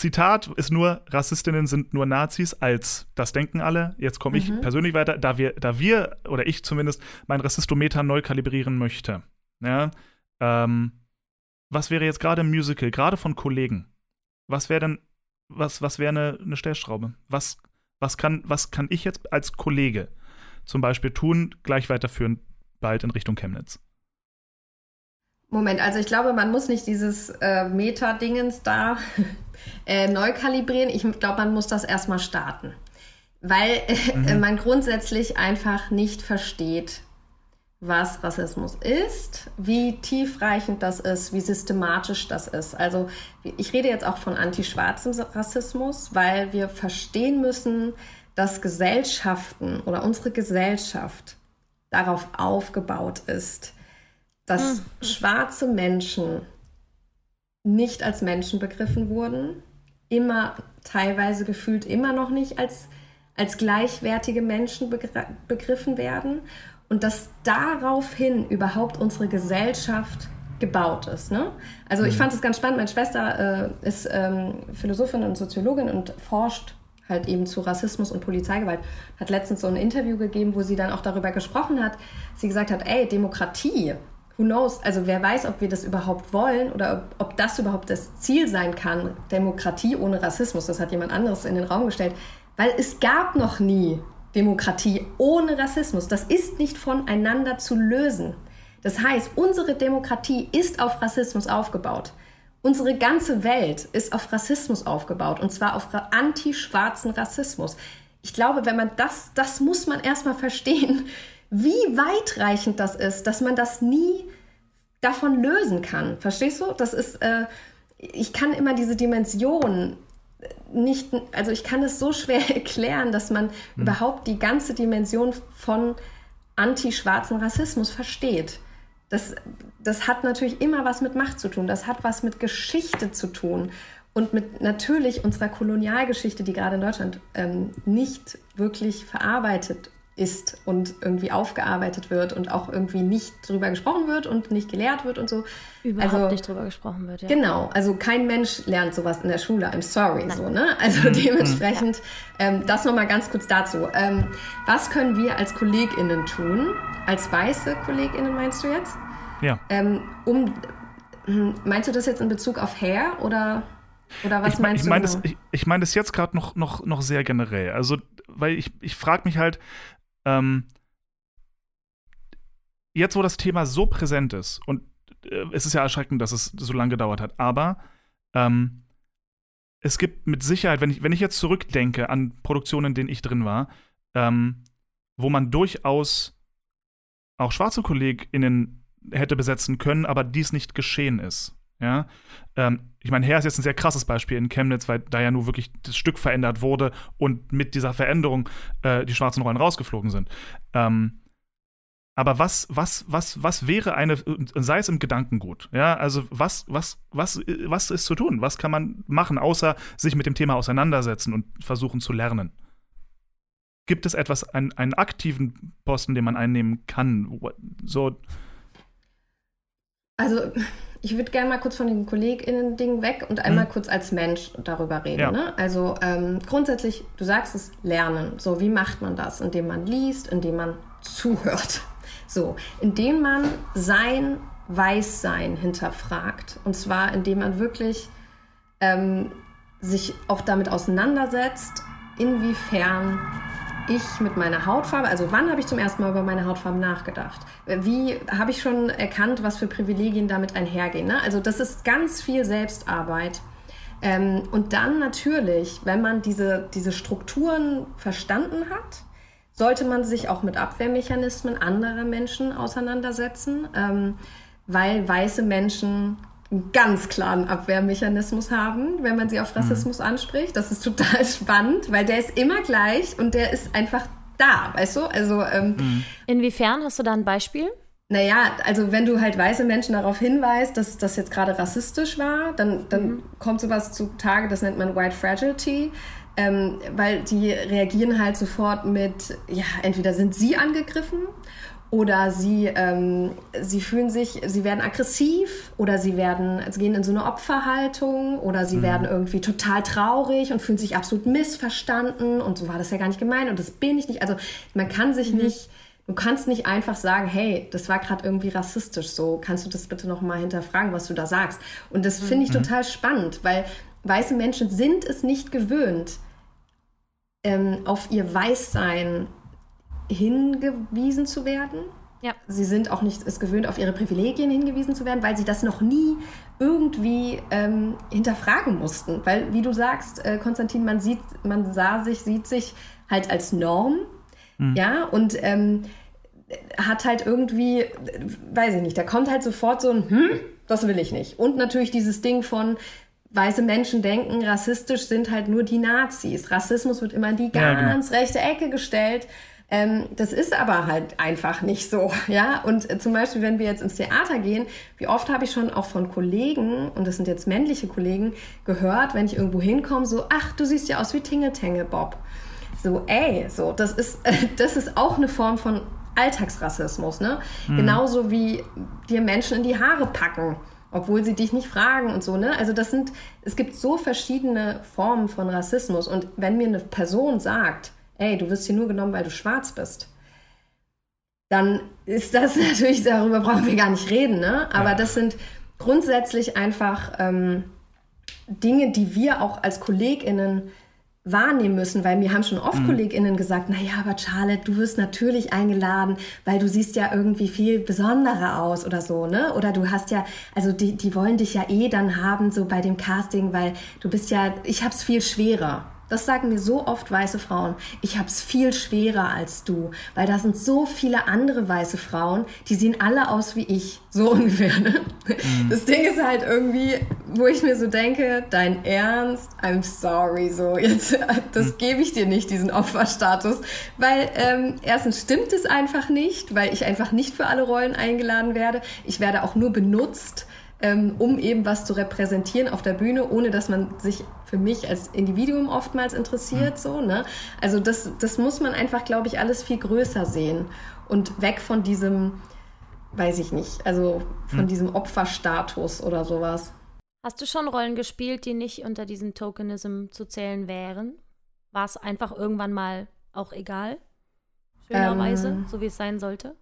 Zitat ist nur, Rassistinnen sind nur Nazis, als das denken alle. Jetzt komme ich Mhm. persönlich weiter, da wir, da wir, oder ich zumindest, mein Rassistometer neu kalibrieren möchte. Ja, ähm, was wäre jetzt gerade im Musical, gerade von Kollegen? Was wäre denn, was, was wäre eine, eine Stellschraube? Was, was, kann, was kann ich jetzt als Kollege zum Beispiel tun, gleich weiterführen, bald in Richtung Chemnitz? Moment, also ich glaube, man muss nicht dieses äh, Meta-Dingens da äh, neu kalibrieren. Ich glaube, man muss das erstmal starten. Weil äh, man grundsätzlich einfach nicht versteht, was Rassismus ist, wie tiefreichend das ist, wie systematisch das ist. Also ich rede jetzt auch von antischwarzem Rassismus, weil wir verstehen müssen, dass Gesellschaften oder unsere Gesellschaft darauf aufgebaut ist, dass schwarze Menschen nicht als Menschen begriffen wurden, immer teilweise gefühlt immer noch nicht als, als gleichwertige Menschen begr- begriffen werden und dass daraufhin überhaupt unsere Gesellschaft gebaut ist. Ne? Also ich fand es ganz spannend, meine Schwester äh, ist ähm, Philosophin und Soziologin und forscht halt eben zu Rassismus und Polizeigewalt. Hat letztens so ein Interview gegeben, wo sie dann auch darüber gesprochen hat. Sie gesagt hat, ey, Demokratie, who knows, also wer weiß, ob wir das überhaupt wollen oder ob, ob das überhaupt das Ziel sein kann, Demokratie ohne Rassismus. Das hat jemand anderes in den Raum gestellt, weil es gab noch nie Demokratie ohne Rassismus. Das ist nicht voneinander zu lösen. Das heißt, unsere Demokratie ist auf Rassismus aufgebaut. Unsere ganze Welt ist auf Rassismus aufgebaut und zwar auf anti-schwarzen Rassismus. Ich glaube, wenn man das, das muss man erstmal verstehen, wie weitreichend das ist, dass man das nie davon lösen kann. Verstehst du? Das ist, äh, ich kann immer diese Dimension nicht, also ich kann es so schwer erklären, dass man überhaupt die ganze Dimension von anti-schwarzen Rassismus versteht. Das, das hat natürlich immer was mit Macht zu tun, das hat was mit Geschichte zu tun und mit natürlich unserer Kolonialgeschichte, die gerade in Deutschland ähm, nicht wirklich verarbeitet ist und irgendwie aufgearbeitet wird und auch irgendwie nicht drüber gesprochen wird und nicht gelehrt wird und so. Überhaupt Also- nicht drüber gesprochen wird. Ja. Genau, also kein Mensch lernt sowas in der Schule. I'm sorry, so, ne? Also dementsprechend, ähm, das nochmal ganz kurz dazu. Ähm, was können wir als KollegInnen tun? Als weiße KollegInnen meinst du jetzt? Ja. Ähm, um, hm, meinst du das jetzt in Bezug auf Hair oder, oder was ich, mein- meinst ich meine du? das, ich, ich mein das jetzt gerade noch, noch, noch sehr generell. Also, weil ich, ich frage mich halt, ähm, jetzt wo das Thema so präsent ist, und äh, es ist ja erschreckend, dass es so lange gedauert hat, aber ähm, es gibt mit Sicherheit, wenn ich, wenn ich jetzt zurückdenke an Produktionen, in denen ich drin war, ähm, wo man durchaus auch schwarze KollegInnen hätte besetzen können, aber dies nicht geschehen ist. Ja, ähm, ich meine, Herr ist jetzt ein sehr krasses Beispiel in Chemnitz, weil da ja nur wirklich das Stück verändert wurde und mit dieser Veränderung äh, die schwarzen Rollen rausgeflogen sind. Ähm, aber was, was, was, was wäre eine, sei es im Gedankengut, ja, also was, was, was, was ist zu tun? Was kann man machen, außer sich mit dem Thema auseinandersetzen und versuchen zu lernen? Gibt es etwas, einen, einen aktiven Posten, den man einnehmen kann? So, Also ich würde gerne mal kurz von den KollegInnen-Ding weg und einmal mhm. kurz als Mensch darüber reden. Ja. Ne? Also ähm, grundsätzlich, du sagst es, lernen. So, wie macht man das? Indem man liest, indem man zuhört. So, indem man sein Weißsein hinterfragt. Und zwar, indem man wirklich ähm, sich auch damit auseinandersetzt, inwiefern ich mit meiner Hautfarbe, also wann habe ich zum ersten Mal über meine Hautfarbe nachgedacht? Wie habe ich schon erkannt, was für Privilegien damit einhergehen? Ne? Also das ist ganz viel Selbstarbeit. Ähm, und dann natürlich, wenn man diese, diese Strukturen verstanden hat, sollte man sich auch mit Abwehrmechanismen anderer Menschen auseinandersetzen, ähm, weil weiße Menschen einen ganz klaren Abwehrmechanismus haben, wenn man sie auf Rassismus mhm. anspricht. Das ist total spannend, weil der ist immer gleich und der ist einfach da, weißt du? Also ähm, mhm. inwiefern hast du da ein Beispiel? Naja, also wenn du halt weiße Menschen darauf hinweist, dass das jetzt gerade rassistisch war, dann, dann mhm. kommt sowas zutage, das nennt man White Fragility. Ähm, weil die reagieren halt sofort mit, ja, entweder sind sie angegriffen oder sie, ähm, sie fühlen sich, sie werden aggressiv oder sie werden, sie gehen in so eine Opferhaltung oder sie mhm. werden irgendwie total traurig und fühlen sich absolut missverstanden und so war das ja gar nicht gemeint und das bin ich nicht. Also man kann sich mhm. nicht, du kannst nicht einfach sagen, hey, das war gerade irgendwie rassistisch, so kannst du das bitte nochmal hinterfragen, was du da sagst. Und das finde ich mhm. total spannend, weil weiße Menschen sind es nicht gewöhnt, ähm, auf ihr Weißsein hingewiesen zu werden. Ja. Sie sind auch nicht es gewöhnt, auf ihre Privilegien hingewiesen zu werden, weil sie das noch nie irgendwie ähm, hinterfragen mussten. Weil, wie du sagst, äh, Konstantin, man sieht, man sah sich, sieht sich halt als Norm, mhm. ja, und ähm, hat halt irgendwie, weiß ich nicht, da kommt halt sofort so ein, hm, das will ich nicht. Und natürlich dieses Ding von, weiße Menschen denken, rassistisch sind halt nur die Nazis. Rassismus wird immer in die ganz ja, genau. rechte Ecke gestellt. Ähm, das ist aber halt einfach nicht so, ja. Und äh, zum Beispiel, wenn wir jetzt ins Theater gehen, wie oft habe ich schon auch von Kollegen, und das sind jetzt männliche Kollegen, gehört, wenn ich irgendwo hinkomme, so, ach, du siehst ja aus wie Tingle Bob. So, ey, so, das ist, das ist auch eine Form von Alltagsrassismus, ne? Mhm. Genauso wie dir Menschen in die Haare packen obwohl sie dich nicht fragen und so, ne? Also das sind, es gibt so verschiedene Formen von Rassismus. Und wenn mir eine Person sagt, ey, du wirst hier nur genommen, weil du schwarz bist, dann ist das natürlich, darüber brauchen wir gar nicht reden, ne? Aber ja. das sind grundsätzlich einfach ähm, Dinge, die wir auch als KollegInnen wahrnehmen müssen, weil mir haben schon oft mhm. KollegInnen gesagt, naja, aber Charlotte, du wirst natürlich eingeladen, weil du siehst ja irgendwie viel besonderer aus oder so, ne? Oder du hast ja, also die, die wollen dich ja eh dann haben, so bei dem Casting, weil du bist ja, ich hab's viel schwerer. Das sagen mir so oft weiße Frauen. Ich habe es viel schwerer als du, weil da sind so viele andere weiße Frauen, die sehen alle aus wie ich, so ungefähr. Ne? Mhm. Das Ding ist halt irgendwie, wo ich mir so denke, dein Ernst, I'm sorry, so jetzt, das mhm. gebe ich dir nicht diesen Opferstatus, weil ähm, erstens stimmt es einfach nicht, weil ich einfach nicht für alle Rollen eingeladen werde. Ich werde auch nur benutzt ähm, um eben was zu repräsentieren auf der Bühne, ohne dass man sich für mich als Individuum oftmals interessiert. Mhm. So, ne? Also das, das muss man einfach, glaube ich, alles viel größer sehen und weg von diesem, weiß ich nicht, also von mhm. diesem Opferstatus oder sowas. Hast du schon Rollen gespielt, die nicht unter diesen Tokenism zu zählen wären? War es einfach irgendwann mal auch egal? Schönerweise, ähm, so wie es sein sollte?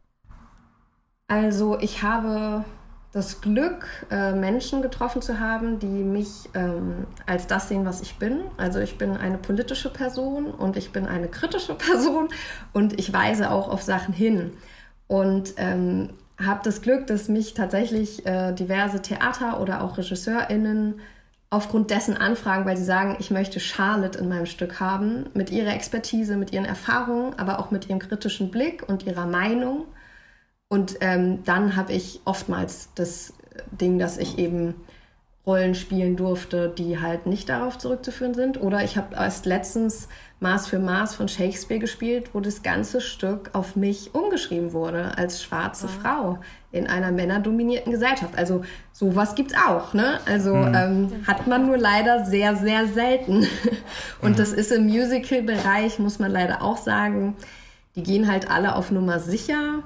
Also ich habe das Glück, äh, Menschen getroffen zu haben, die mich ähm, als das sehen, was ich bin. Also ich bin eine politische Person und ich bin eine kritische Person und ich weise auch auf Sachen hin. Und ähm, habe das Glück, dass mich tatsächlich äh, diverse Theater oder auch RegisseurInnen aufgrund dessen anfragen, weil sie sagen, ich möchte Charlotte in meinem Stück haben, mit ihrer Expertise, mit ihren Erfahrungen, aber auch mit ihrem kritischen Blick und ihrer Meinung. Und ähm, dann habe ich oftmals das Ding, dass ich eben Rollen spielen durfte, die halt nicht darauf zurückzuführen sind. Oder ich habe erst letztens Maß für Maß von Shakespeare gespielt, wo das ganze Stück auf mich umgeschrieben wurde als schwarze ja. Frau in einer männerdominierten Gesellschaft. Also sowas gibt's auch, ne? Also mhm. ähm, hat man nur leider sehr, sehr selten. Und mhm. das ist im Musical-Bereich, muss man leider auch sagen, die gehen halt alle auf Nummer sicher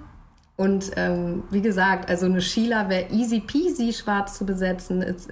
Und ähm, wie gesagt, also eine Sheila wäre easy peasy schwarz zu besetzen. Es,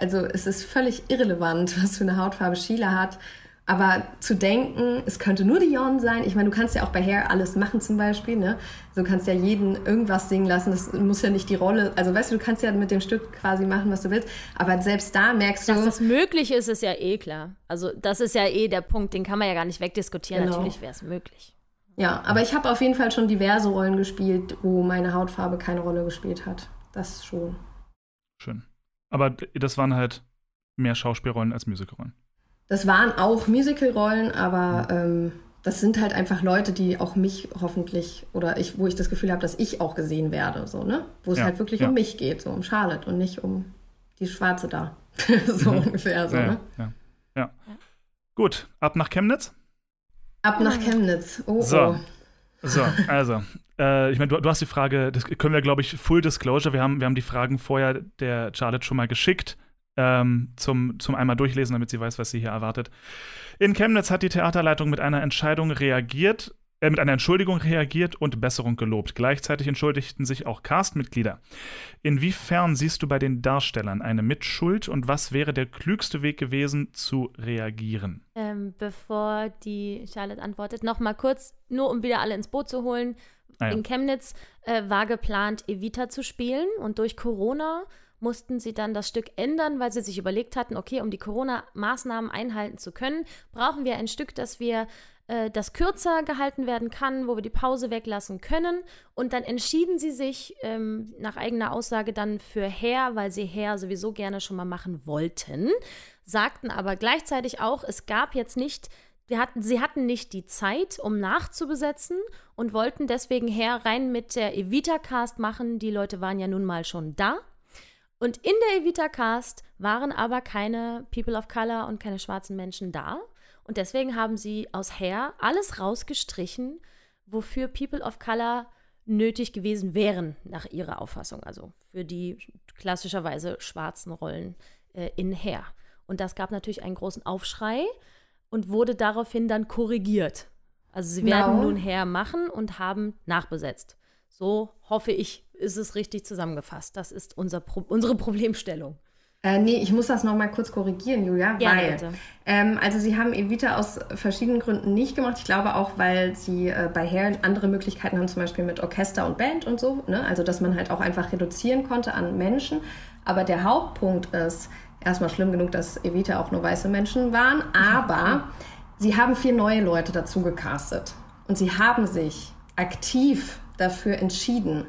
also es ist völlig irrelevant, was für eine Hautfarbe Sheila hat. Aber zu denken, es könnte nur Dion sein, ich meine, du kannst ja auch bei Hair alles machen zum Beispiel, ne? Also du kannst ja jeden irgendwas singen lassen, das muss ja nicht die Rolle, also weißt du, du kannst ja mit dem Stück quasi machen, was du willst, aber selbst da merkst Dass du... das möglich ist, ist ja eh klar. Also das ist ja eh der Punkt, den kann man ja gar nicht wegdiskutieren, Genau. natürlich wäre es möglich. Ja, aber ich habe auf jeden Fall schon diverse Rollen gespielt, wo meine Hautfarbe keine Rolle gespielt hat. Das schon. Schön. Aber das waren halt mehr Schauspielrollen als Musicalrollen. Das waren auch Musical-Rollen, aber ähm, das sind halt einfach Leute, die auch mich hoffentlich oder ich, wo ich das Gefühl habe, dass ich auch gesehen werde, so ne, wo es Ja, halt wirklich ja. um mich geht, so um Charlotte und nicht um die Schwarze da, so ungefähr so ja, ne. ja, ja. Gut, ab nach Chemnitz. Ab nach Chemnitz. Oh, So. oh. So, also, äh, ich meine, du, du hast die Frage, das können wir, glaube ich, Full Disclosure, wir haben, wir haben die Fragen vorher der Charlotte schon mal geschickt, ähm, zum, zum einmal durchlesen, damit sie weiß, was sie hier erwartet. In Chemnitz hat die Theaterleitung mit einer Entscheidung reagiert, äh, mit einer Entschuldigung reagiert und Besserung gelobt. Gleichzeitig entschuldigten sich auch Castmitglieder. Inwiefern siehst du bei den Darstellern eine Mitschuld und was wäre der klügste Weg gewesen, zu reagieren? Ähm, bevor die Charlotte antwortet, noch mal kurz, nur um wieder alle ins Boot zu holen. Ah ja. In Chemnitz äh, war geplant, Evita zu spielen und durch Corona mussten sie dann das Stück ändern, weil sie sich überlegt hatten, okay, um die Corona-Maßnahmen einhalten zu können, brauchen wir ein Stück, das wir äh, das kürzer gehalten werden kann, wo wir die Pause weglassen können. Und dann entschieden sie sich ähm, nach eigener Aussage dann für Hair, weil sie Hair sowieso gerne schon mal machen wollten, sagten aber gleichzeitig auch, es gab jetzt nicht hatten, sie hatten nicht die Zeit, um nachzubesetzen und wollten deswegen her rein mit der Evita-Cast machen. Die Leute waren ja nun mal schon da. Und in der Evita-Cast waren aber keine People of Color und keine schwarzen Menschen da. Und deswegen haben sie aus Hair alles rausgestrichen, wofür People of Color nötig gewesen wären, nach ihrer Auffassung. Also für die klassischerweise schwarzen Rollen äh, in Hair. Und das gab natürlich einen großen Aufschrei und wurde daraufhin dann korrigiert. Also sie werden Genau. nun Hair machen und haben nachbesetzt. So hoffe ich, ist es richtig zusammengefasst. Das ist unser Pro unsere Problemstellung. Äh, nee, ich muss das noch mal kurz korrigieren, Julia, Gerne, weil bitte. ähm, also sie haben Evita aus verschiedenen Gründen nicht gemacht. Ich glaube auch, weil sie äh, bei Hair andere Möglichkeiten haben, zum Beispiel mit Orchester und Band und so. Ne? Also dass man halt auch einfach reduzieren konnte an Menschen. Aber der Hauptpunkt ist erstmal schlimm genug, dass Evita auch nur weiße Menschen waren. Aber sie haben vier neue Leute dazu gecastet und sie haben sich aktiv dafür entschieden,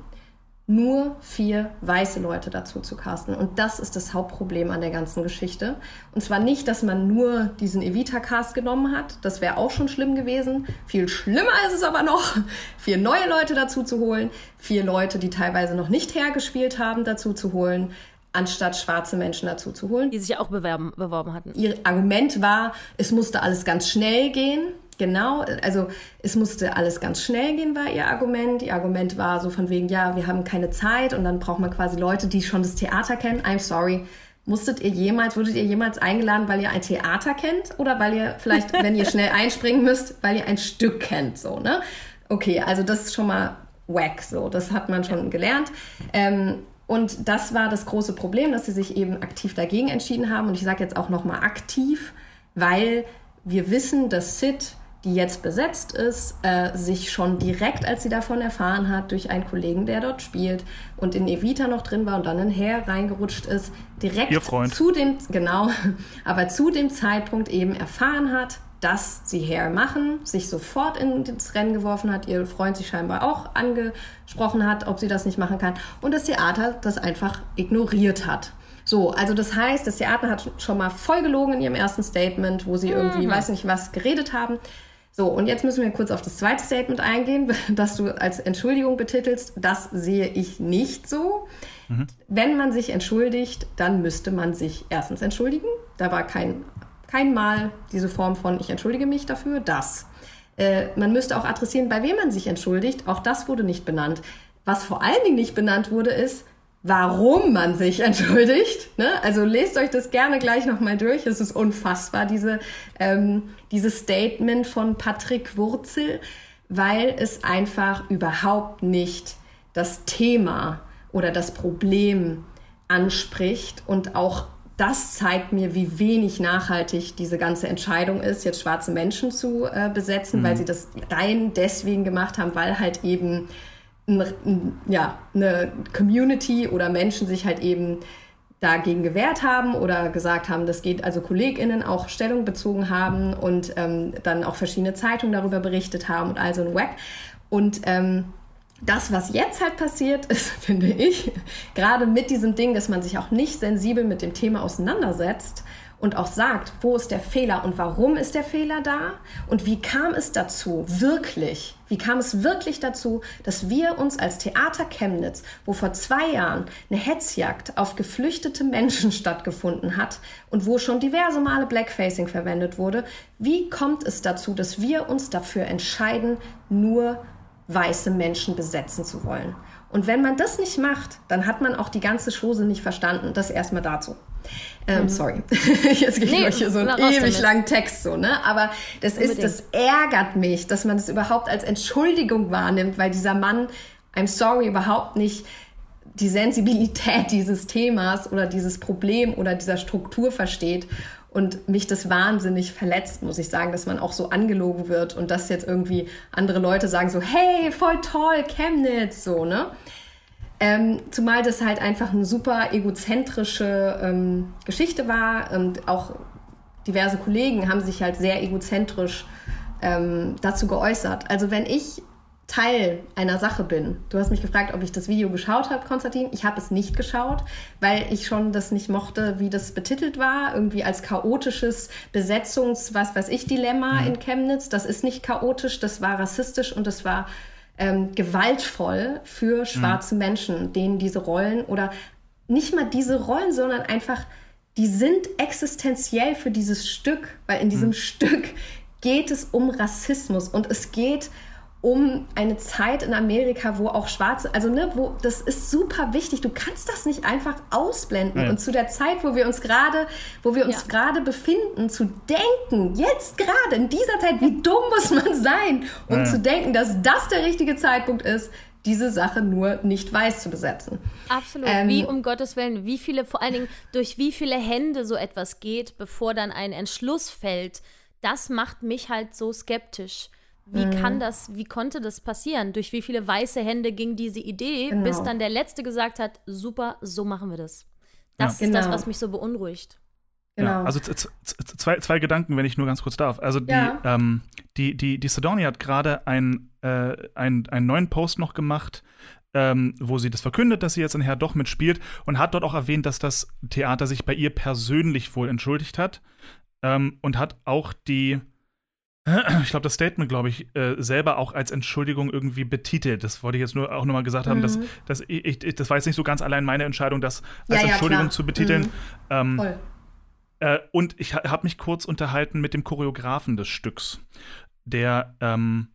nur vier weiße Leute dazu zu casten. Und das ist das Hauptproblem an der ganzen Geschichte. Und zwar nicht, dass man nur diesen Evita-Cast genommen hat. Das wäre auch schon schlimm gewesen. Viel schlimmer ist es aber noch, vier neue Leute dazu zu holen, vier Leute, die teilweise noch nicht hergespielt haben, dazu zu holen, anstatt schwarze Menschen dazu zu holen. Die sich ja auch bewerben, beworben hatten. Ihr Argument war, es musste alles ganz schnell gehen. Genau, also es musste alles ganz schnell gehen, war ihr Argument. Ihr Argument war so von wegen, ja, wir haben keine Zeit und dann braucht man quasi Leute, die schon das Theater kennen. I'm sorry. Musstet ihr jemals, wurdet ihr jemals eingeladen, weil ihr ein Theater kennt? Oder weil ihr vielleicht, wenn ihr schnell einspringen müsst, weil ihr ein Stück kennt, so, ne? Okay, also das ist schon mal wack, so. Das hat man schon gelernt. Ähm, und das war das große Problem, dass sie sich eben aktiv dagegen entschieden haben. Und ich sage jetzt auch nochmal aktiv, weil wir wissen, dass Sid, die jetzt besetzt ist, äh, sich schon direkt, als sie davon erfahren hat, durch einen Kollegen, der dort spielt und in Evita noch drin war und dann in Hair reingerutscht ist, direkt Ihr Freund. zu dem, genau, aber zu dem Zeitpunkt eben erfahren hat, dass sie Hair machen, sich sofort ins Rennen geworfen hat, ihr Freund sich scheinbar auch angesprochen hat, ob sie das nicht machen kann und das Theater das einfach ignoriert hat. So, also das heißt, das Theater hat schon mal voll gelogen in ihrem ersten Statement, wo sie irgendwie, weiß nicht was, geredet haben. So, und jetzt müssen wir kurz auf das zweite Statement eingehen, das du als Entschuldigung betitelst. Das sehe ich nicht so. Wenn man sich entschuldigt, dann müsste man sich erstens entschuldigen. Da war kein, kein Mal diese Form von ich entschuldige mich dafür, das. Äh, man müsste auch adressieren, bei wem man sich entschuldigt. Auch das wurde nicht benannt. Was vor allen Dingen nicht benannt wurde, ist, warum man sich entschuldigt. Ne? Also lest euch das gerne gleich nochmal durch. Es ist unfassbar, diese, ähm, dieses Statement von Patrick Wurzel, weil es einfach überhaupt nicht das Thema oder das Problem anspricht und auch das zeigt mir, wie wenig nachhaltig diese ganze Entscheidung ist, jetzt schwarze Menschen zu äh, besetzen, mhm. weil sie das rein deswegen gemacht haben, weil halt eben ja, eine Community oder Menschen sich halt eben dagegen gewehrt haben oder gesagt haben, das geht, also KollegInnen auch Stellung bezogen haben und ähm, dann auch verschiedene Zeitungen darüber berichtet haben und also ein Wack. Und ähm, das, was jetzt halt passiert ist, finde ich, gerade mit diesem Ding, dass man sich auch nicht sensibel mit dem Thema auseinandersetzt und auch sagt, wo ist der Fehler und warum ist der Fehler da und wie kam es dazu wirklich, wie kam es wirklich dazu, dass wir uns als Theater Chemnitz, wo vor zwei Jahren eine Hetzjagd auf geflüchtete Menschen stattgefunden hat und wo schon diverse Male Blackfacing verwendet wurde, wie kommt es dazu, dass wir uns dafür entscheiden, nur weiße Menschen besetzen zu wollen. Und wenn man das nicht macht, dann hat man auch die ganze Chose nicht verstanden. Das erstmal dazu. Ähm, mhm. Sorry, jetzt gehe ich nee, euch hier so einen ewig langen Text so, ne? Aber das Unbedingt. ist, das ärgert mich, dass man das überhaupt als Entschuldigung wahrnimmt, weil dieser Mann, I'm sorry, überhaupt nicht die Sensibilität dieses Themas oder dieses Problem oder dieser Struktur versteht und mich das wahnsinnig verletzt, muss ich sagen, dass man auch so angelogen wird und dass jetzt irgendwie andere Leute sagen so, hey, voll toll, Chemnitz, so, ne? Ähm, zumal das halt einfach eine super egozentrische ähm, Geschichte war und auch diverse Kollegen haben sich halt sehr egozentrisch ähm, dazu geäußert. Also wenn ich Teil einer Sache bin. Du hast mich gefragt, ob ich das Video geschaut habe, Konstantin. Ich habe es nicht geschaut, weil ich schon das nicht mochte, wie das betitelt war. Irgendwie als chaotisches Besetzungs-, was weiß ich, Dilemma mhm. in Chemnitz. Das ist nicht chaotisch, das war rassistisch und das war ähm, gewaltvoll für schwarze mhm. Menschen, denen diese Rollen oder nicht mal diese Rollen, sondern einfach, die sind existenziell für dieses Stück, weil in diesem mhm. Stück geht es um Rassismus und es geht um um eine Zeit in Amerika, wo auch Schwarze, also ne, wo das ist super wichtig. Du kannst das nicht einfach ausblenden. Ja. Und zu der Zeit, wo wir uns gerade, wo wir uns ja. gerade befinden, zu denken, jetzt gerade in dieser Zeit, wie dumm muss man sein, um ja. zu denken, dass das der richtige Zeitpunkt ist, diese Sache nur nicht weiß zu besetzen. Absolut. Ähm, wie um Gottes Willen, wie viele, vor allen Dingen durch wie viele Hände so etwas geht, bevor dann ein Entschluss fällt, das macht mich halt so skeptisch. Wie mhm. kann das, wie konnte das passieren? Durch wie viele weiße Hände ging diese Idee, genau. bis dann der Letzte gesagt hat, super, so machen wir das. Das ja. ist genau. das, was mich so beunruhigt. Genau. Ja, also zwei, zwei Gedanken, wenn ich nur ganz kurz darf. Also die, ja. ähm, die, die, die Sidonia hat gerade ein, äh, ein, einen neuen Post noch gemacht, ähm, wo sie das verkündet, dass sie jetzt in Herr doch mitspielt und hat dort auch erwähnt, dass das Theater sich bei ihr persönlich wohl entschuldigt hat ähm, und hat auch die ich glaube, das Statement, glaube ich, äh, selber auch als Entschuldigung irgendwie betitelt. Das wollte ich jetzt nur auch nochmal gesagt haben, mhm. dass, dass ich, ich, das war jetzt nicht so ganz allein meine Entscheidung, das als ja, Entschuldigung ja, zu betiteln. Mhm. Ähm, Voll. Äh, und ich habe mich kurz unterhalten mit dem Choreografen des Stücks, der, ähm,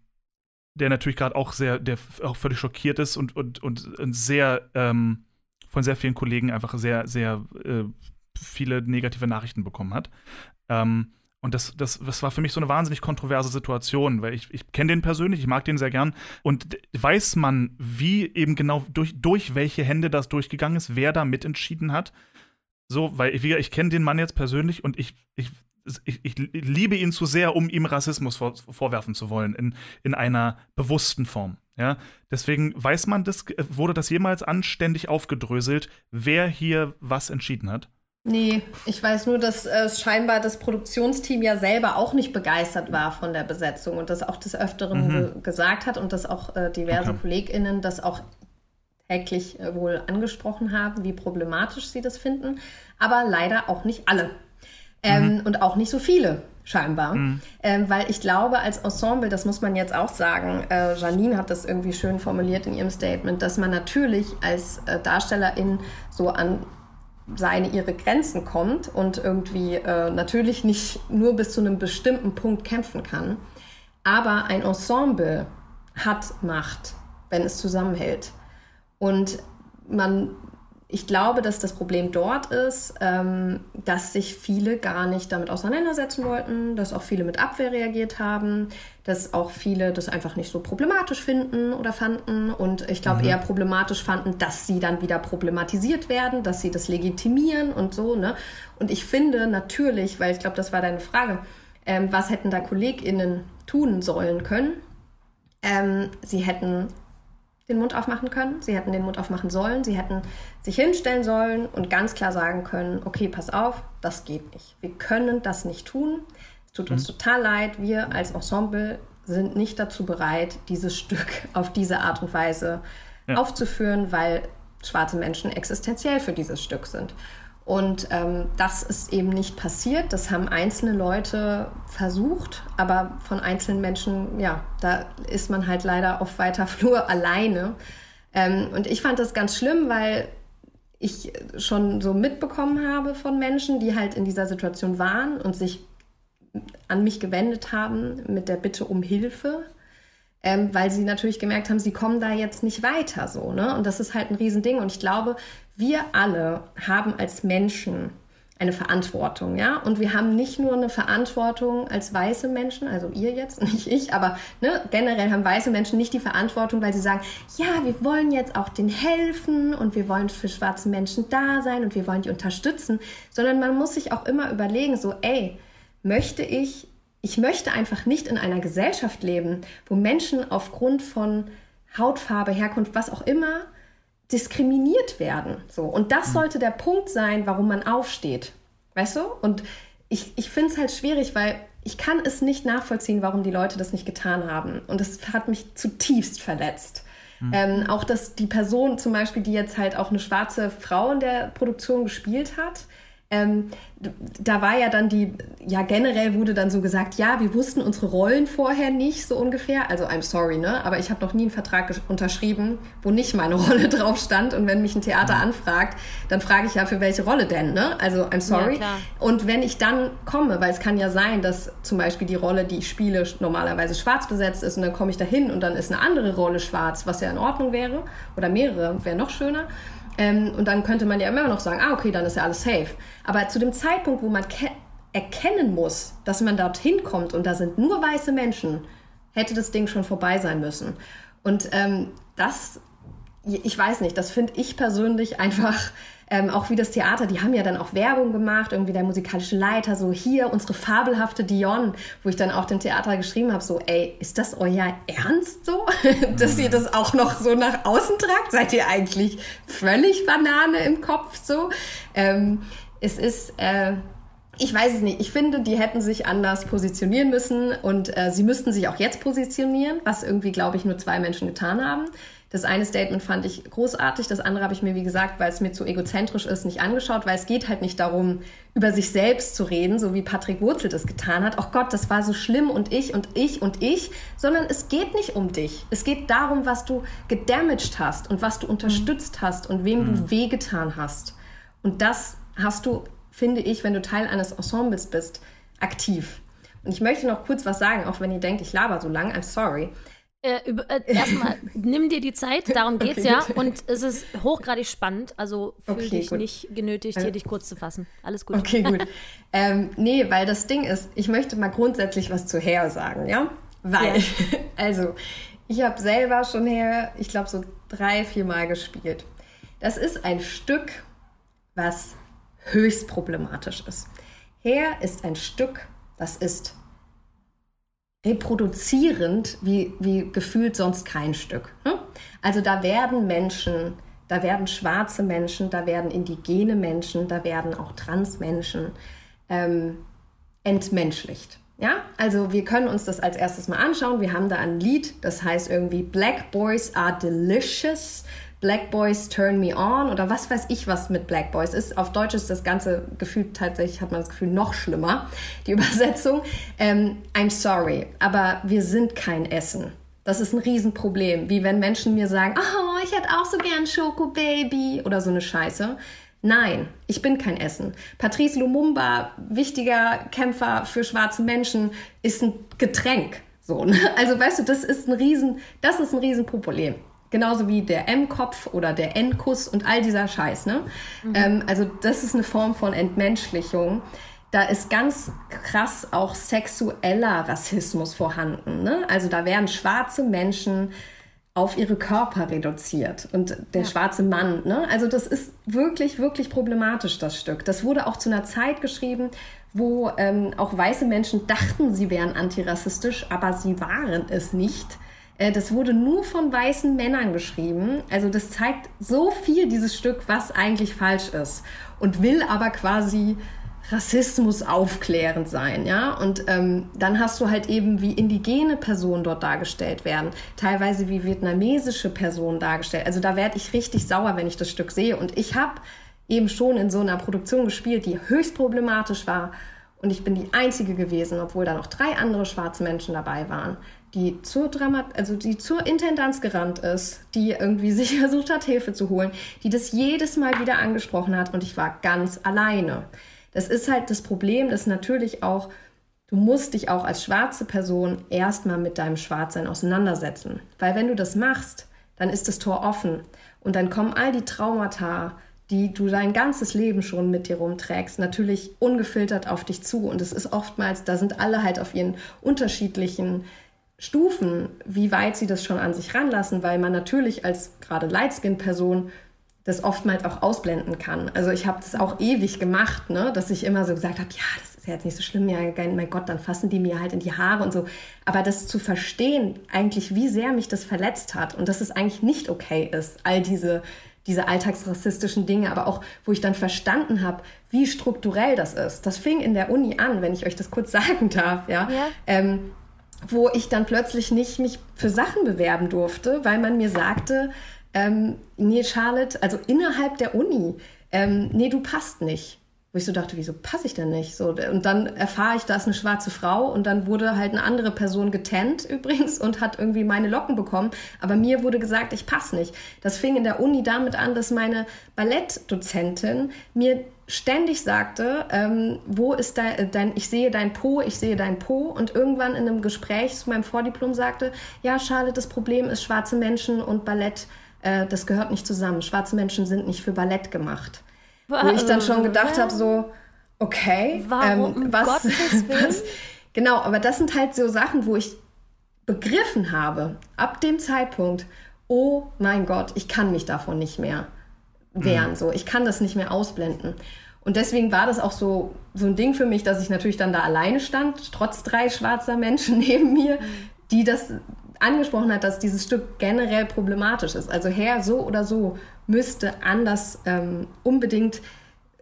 der natürlich gerade auch sehr, der auch völlig schockiert ist und, und, und sehr ähm, von sehr vielen Kollegen einfach sehr, sehr äh, viele negative Nachrichten bekommen hat. Ähm, und das, das, das war für mich so eine wahnsinnig kontroverse Situation, weil ich, ich kenne den persönlich, ich mag den sehr gern. Und weiß man, wie eben genau durch, durch welche Hände das durchgegangen ist, wer da mitentschieden hat? So, weil ich, ich kenne den Mann jetzt persönlich und ich, ich, ich, ich, liebe ihn zu sehr, um ihm Rassismus vor, vorwerfen zu wollen, in, in einer bewussten Form. Ja, deswegen weiß man das, wurde das jemals anständig aufgedröselt, wer hier was entschieden hat? Nee, ich weiß nur, dass äh, scheinbar das Produktionsteam ja selber auch nicht begeistert war von der Besetzung und das auch des Öfteren mhm. ge gesagt hat und dass auch äh, diverse okay. KollegInnen das auch täglich äh, wohl angesprochen haben, wie problematisch sie das finden. Aber leider auch nicht alle. Ähm, mhm. Und auch nicht so viele, scheinbar. Mhm. Ähm, weil ich glaube, als Ensemble, das muss man jetzt auch sagen, äh, Janine hat das irgendwie schön formuliert in ihrem Statement, dass man natürlich als äh, Darstellerin so an seine ihre Grenzen kommt und irgendwie äh, natürlich nicht nur bis zu einem bestimmten Punkt kämpfen kann. Aber ein Ensemble hat Macht, wenn es zusammenhält. Und man ich glaube, dass das Problem dort ist, ähm, dass sich viele gar nicht damit auseinandersetzen wollten, dass auch viele mit Abwehr reagiert haben, dass auch viele das einfach nicht so problematisch finden oder fanden und ich glaube mhm. eher problematisch fanden, dass sie dann wieder problematisiert werden, dass sie das legitimieren und so. Ne? Und ich finde natürlich, weil ich glaube, das war deine Frage, ähm, was hätten da KollegInnen tun sollen können? Ähm, sie hätten den Mund aufmachen können, sie hätten den Mund aufmachen sollen, sie hätten sich hinstellen sollen und ganz klar sagen können, okay, pass auf, das geht nicht. Wir können das nicht tun. Es tut uns mhm. total leid, wir als Ensemble sind nicht dazu bereit, dieses Stück auf diese Art und Weise ja. aufzuführen, weil schwarze Menschen existenziell für dieses Stück sind. Und ähm, das ist eben nicht passiert. Das haben einzelne Leute versucht, aber von einzelnen Menschen, ja, da ist man halt leider auf weiter Flur alleine. Ähm, und ich fand das ganz schlimm, weil ich schon so mitbekommen habe von Menschen, die halt in dieser Situation waren und sich an mich gewendet haben mit der Bitte um Hilfe, ähm, weil sie natürlich gemerkt haben, sie kommen da jetzt nicht weiter so. Ne? Und das ist halt ein Riesending. Und ich glaube, wir alle haben als Menschen eine Verantwortung, ja. Und wir haben nicht nur eine Verantwortung als weiße Menschen, also ihr jetzt, nicht ich, aber ne, generell haben weiße Menschen nicht die Verantwortung, weil sie sagen, ja, wir wollen jetzt auch denen helfen und wir wollen für schwarze Menschen da sein und wir wollen die unterstützen, sondern man muss sich auch immer überlegen, so, ey, möchte ich, ich möchte einfach nicht in einer Gesellschaft leben, wo Menschen aufgrund von Hautfarbe, Herkunft, was auch immer, diskriminiert werden. So. Und das hm. sollte der Punkt sein, warum man aufsteht. Weißt du? Und ich, ich finde es halt schwierig, weil ich kann es nicht nachvollziehen, warum die Leute das nicht getan haben. Und es hat mich zutiefst verletzt. Mhm. Ähm, auch dass die Person zum Beispiel, die jetzt halt auch eine schwarze Frau in der Produktion gespielt hat, ähm, da war ja dann die, ja generell wurde dann so gesagt, ja, wir wussten unsere Rollen vorher nicht so ungefähr. Also I'm sorry, ne? Aber ich habe noch nie einen Vertrag unterschrieben, wo nicht meine Rolle drauf stand. Und wenn mich ein Theater mhm. anfragt, dann frage ich ja, für welche Rolle denn, ne? Also I'm sorry. Ja, und wenn ich dann komme, weil es kann ja sein, dass zum Beispiel die Rolle, die ich spiele, normalerweise schwarz besetzt ist und dann komme ich dahin und dann ist eine andere Rolle schwarz, was ja in Ordnung wäre. Oder mehrere, wäre noch schöner. Ähm, und dann könnte man ja immer noch sagen, ah, okay, dann ist ja alles safe. Aber zu dem Zeitpunkt, wo man erkennen muss, dass man dorthin kommt und da sind nur weiße Menschen, hätte das Ding schon vorbei sein müssen. Und ähm, das, ich weiß nicht, das finde ich persönlich einfach ähm, auch wie das Theater, die haben ja dann auch Werbung gemacht, irgendwie der musikalische Leiter, so hier unsere fabelhafte Dion, wo ich dann auch dem Theater geschrieben habe, so, ey, ist das euer Ernst so, dass ihr das auch noch so nach außen tragt? Seid ihr eigentlich völlig Banane im Kopf so? Ähm, es ist, äh, ich weiß es nicht. Ich finde, die hätten sich anders positionieren müssen und äh, sie müssten sich auch jetzt positionieren, was irgendwie, glaube ich, nur zwei Menschen getan haben. Das eine Statement fand ich großartig, das andere habe ich mir, wie gesagt, weil es mir zu egozentrisch ist, nicht angeschaut, weil es geht halt nicht darum, über sich selbst zu reden, so wie Patrick Wurzel das getan hat. Ach Gott, das war so schlimm und ich und ich und ich, sondern es geht nicht um dich. Es geht darum, was du gedamaged hast und was du unterstützt hast und wem mhm. du wehgetan hast. Und das hast du, finde ich, wenn du Teil eines Ensembles bist, aktiv. Und ich möchte noch kurz was sagen, auch wenn ihr denkt, ich laber so lang, I'm sorry. Äh, äh, erstmal, nimm dir die Zeit, darum geht's okay, ja. Und es ist hochgradig spannend, also fühl okay, dich gut. nicht genötigt, hier dich kurz zu fassen. Alles gut. Okay, gut. ähm, nee, weil das Ding ist, ich möchte mal grundsätzlich was zu Hair sagen, ja? Weil, ja. also, ich habe selber schon Hair, ich glaube, so drei, vier Mal gespielt. Das ist ein Stück, was höchst problematisch ist. Hair ist ein Stück, das ist reproduzierend wie, wie gefühlt sonst kein Stück. Ne? Also da werden Menschen, da werden schwarze Menschen, da werden indigene Menschen, da werden auch Transmenschen ähm, entmenschlicht. Ja, also wir können uns das als erstes mal anschauen. Wir haben da ein Lied, das heißt irgendwie Black Boys are delicious. Black Boys Turn Me On oder was weiß ich, was mit Black Boys ist. Auf Deutsch ist das ganze Gefühl tatsächlich, hat man das Gefühl, noch schlimmer, die Übersetzung. Ähm, I'm sorry, aber wir sind kein Essen. Das ist ein Riesenproblem. Wie wenn Menschen mir sagen, oh, ich hätte auch so gern Schoko Baby oder so eine Scheiße. Nein, ich bin kein Essen. Patrice Lumumba, wichtiger Kämpfer für schwarze Menschen, ist ein Getränk. So, ne? Also weißt du, das ist ein Riesen, das ist ein Riesenproblem. Genauso wie der M-Kopf oder der N-Kuss und all dieser Scheiß. Ne? Mhm. Ähm, also das ist eine Form von Entmenschlichung. Da ist ganz krass auch sexueller Rassismus vorhanden. Ne? Also da werden schwarze Menschen auf ihre Körper reduziert und der ja. schwarze Mann. Ne? Also das ist wirklich, wirklich problematisch, das Stück. Das wurde auch zu einer Zeit geschrieben, wo ähm, auch weiße Menschen dachten, sie wären antirassistisch, aber sie waren es nicht. Äh, das wurde nur von weißen Männern geschrieben. Also das zeigt so viel, dieses Stück, was eigentlich falsch ist. Und will aber quasi Rassismus aufklärend sein, ja. Und ähm, dann hast du halt eben, wie indigene Personen dort dargestellt werden, teilweise wie vietnamesische Personen dargestellt. Also da werde ich richtig sauer, wenn ich das Stück sehe. Und ich habe eben schon in so einer Produktion gespielt, die höchst problematisch war. Und ich bin die Einzige gewesen, obwohl da noch drei andere schwarze Menschen dabei waren, die zur Dramat also die zur Intendanz gerannt ist, die irgendwie sich versucht hat, Hilfe zu holen, die das jedes Mal wieder angesprochen hat und ich war ganz alleine. Das ist halt das Problem, dass natürlich auch, du musst dich auch als schwarze Person erstmal mit deinem Schwarzsein auseinandersetzen. Weil wenn du das machst, dann ist das Tor offen und dann kommen all die Traumata, die du dein ganzes Leben schon mit dir rumträgst, natürlich ungefiltert auf dich zu. Und es ist oftmals, da sind alle halt auf ihren unterschiedlichen Stufen, wie weit sie das schon an sich ranlassen, weil man natürlich als gerade Lightskin-Person das oftmals auch ausblenden kann. Also ich habe das auch ewig gemacht, ne? dass ich immer so gesagt habe, ja, das ist ja jetzt nicht so schlimm, ja, mein Gott, dann fassen die mir halt in die Haare und so. Aber das zu verstehen, eigentlich, wie sehr mich das verletzt hat und dass es eigentlich nicht okay ist, all diese, diese alltagsrassistischen Dinge, aber auch, wo ich dann verstanden habe, wie strukturell das ist. Das fing in der Uni an, wenn ich euch das kurz sagen darf, ja. ja. Ähm, wo ich dann plötzlich nicht mich für Sachen bewerben durfte, weil man mir sagte, ähm, nee, Charlotte, also innerhalb der Uni, ähm, nee, du passt nicht. Wo ich so dachte, wieso passe ich denn nicht? So, und dann erfahre ich, da ist eine schwarze Frau und dann wurde halt eine andere Person getennt übrigens und hat irgendwie meine Locken bekommen. Aber mir wurde gesagt, ich passe nicht. Das fing in der Uni damit an, dass meine Ballettdozentin mir ständig sagte, ähm, wo ist dein, dein, ich sehe dein Po, ich sehe dein Po. Und irgendwann in einem Gespräch zu meinem Vordiplom sagte, ja, Charlotte, das Problem ist schwarze Menschen und Ballett äh, das gehört nicht zusammen. Schwarze Menschen sind nicht für Ballett gemacht. Wo ich dann schon gedacht habe, so, okay, Warum, ähm, was, was, genau, aber das sind halt so Sachen, wo ich begriffen habe, ab dem Zeitpunkt, oh mein Gott, ich kann mich davon nicht mehr wehren, mhm. so, ich kann das nicht mehr ausblenden. Und deswegen war das auch so, so ein Ding für mich, dass ich natürlich dann da alleine stand, trotz drei schwarzer Menschen neben mir, die das angesprochen hat, dass dieses Stück generell problematisch ist. Also Herr, so oder so müsste anders ähm, unbedingt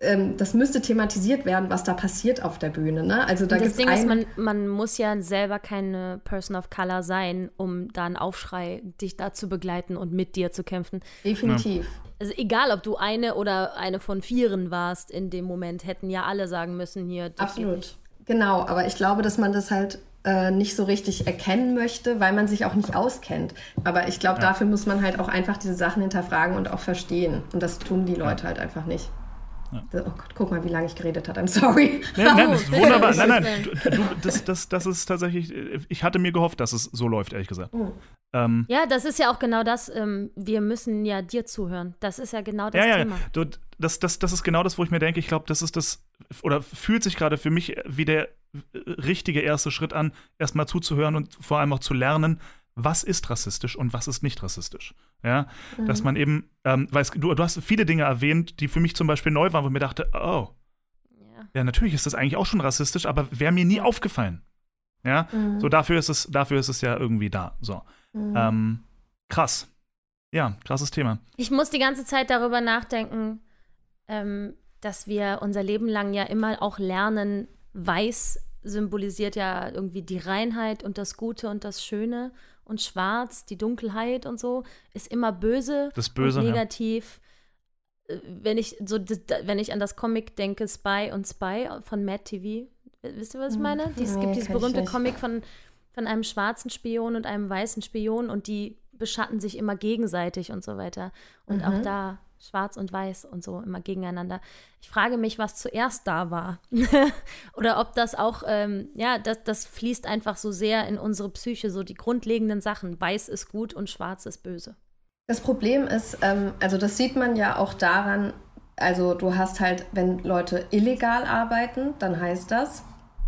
ähm, das müsste thematisiert werden, was da passiert auf der Bühne. Ne? Also da das Ding ist, man, man muss ja selber keine Person of Color sein, um da einen Aufschrei, dich da zu begleiten und mit dir zu kämpfen. Definitiv. Also egal, ob du eine oder eine von vieren warst in dem Moment, hätten ja alle sagen müssen hier. Absolut. Genau, aber ich glaube, dass man das halt äh, nicht so richtig erkennen möchte, weil man sich auch nicht auskennt. Aber ich glaube, ja. dafür muss man halt auch einfach diese Sachen hinterfragen und auch verstehen. Und das tun die Leute ja. halt einfach nicht. Ja. Oh Gott, guck mal, wie lange ich geredet habe. I'm sorry. Nein, nein, das ist wunderbar. Nein, nein, du, du, das, das, das ist tatsächlich, ich hatte mir gehofft, dass es so läuft, ehrlich gesagt. Oh. Ähm, ja, das ist ja auch genau das, ähm, wir müssen ja dir zuhören. Das ist ja genau das ja, Thema. Ja, du, das, das, das ist genau das, wo ich mir denke, ich glaube, das ist das, oder fühlt sich gerade für mich wie der richtige erste Schritt an, erstmal zuzuhören und vor allem auch zu lernen, was ist rassistisch und was ist nicht rassistisch. Ja, mhm. dass man eben, ähm, weil du, du hast viele Dinge erwähnt, die für mich zum Beispiel neu waren, wo ich mir dachte, oh, ja, ja natürlich ist das eigentlich auch schon rassistisch, aber wäre mir nie aufgefallen. Ja, mhm. so dafür ist es, dafür ist es ja irgendwie da. So, mhm. ähm, krass. Ja, krasses Thema. Ich muss die ganze Zeit darüber nachdenken, ähm, dass wir unser Leben lang ja immer auch lernen, weiß symbolisiert ja irgendwie die Reinheit und das Gute und das Schöne und schwarz, die Dunkelheit und so, ist immer böse, das böse und negativ. Ja. Äh, wenn ich so, wenn ich an das Comic denke, Spy und Spy von Mad TV, wisst ihr, was ich hm. meine? es gibt dieses berühmte Comic von, von einem schwarzen Spion und einem weißen Spion und die beschatten sich immer gegenseitig und so weiter. Und mhm. auch da schwarz und weiß und so immer gegeneinander. Ich frage mich, was zuerst da war. Oder ob das auch, ähm, ja, das, das fließt einfach so sehr in unsere Psyche, so die grundlegenden Sachen. Weiß ist gut und schwarz ist böse. Das Problem ist, ähm, also das sieht man ja auch daran, also du hast halt, wenn Leute illegal arbeiten, dann heißt das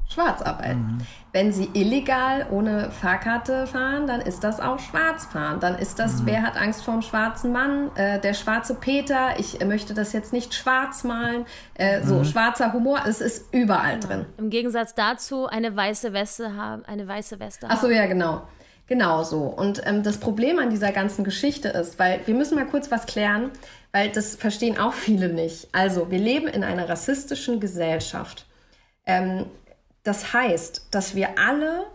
Schwarzarbeit. Mhm. Wenn sie illegal ohne Fahrkarte fahren, dann ist das auch Schwarzfahren. Dann ist das, mhm. wer hat Angst vor dem schwarzen Mann? Äh, der schwarze Peter, ich möchte das jetzt nicht schwarz malen. Äh, mhm. So, schwarzer Humor, es ist überall genau. drin. Im Gegensatz dazu eine weiße Weste haben, eine weiße Weste Ach so, ja, genau. Genau so. Und ähm, das Problem an dieser ganzen Geschichte ist, weil wir müssen mal kurz was klären, weil das verstehen auch viele nicht. Also, wir leben in einer rassistischen Gesellschaft. Ähm, das heißt, dass wir alle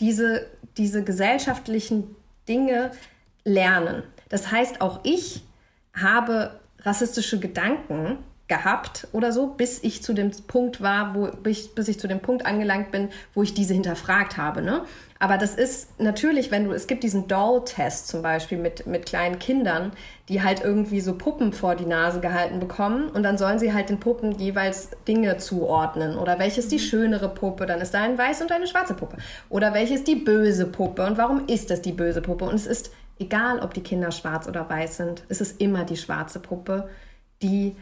diese, diese gesellschaftlichen Dinge lernen. Das heißt, auch ich habe rassistische Gedanken gehabt oder so, bis ich zu dem Punkt war, wo ich, bis ich zu dem Punkt angelangt bin, wo ich diese hinterfragt habe. Ne? Aber das ist natürlich, wenn du, es gibt diesen Doll-Test zum Beispiel mit, mit kleinen Kindern, die halt irgendwie so Puppen vor die Nase gehalten bekommen und dann sollen sie halt den Puppen jeweils Dinge zuordnen. Oder welches die mhm. schönere Puppe, dann ist da ein weiß und eine schwarze Puppe. Oder welches die böse Puppe und warum ist das die böse Puppe? Und es ist egal, ob die Kinder schwarz oder weiß sind, es ist immer die schwarze Puppe, die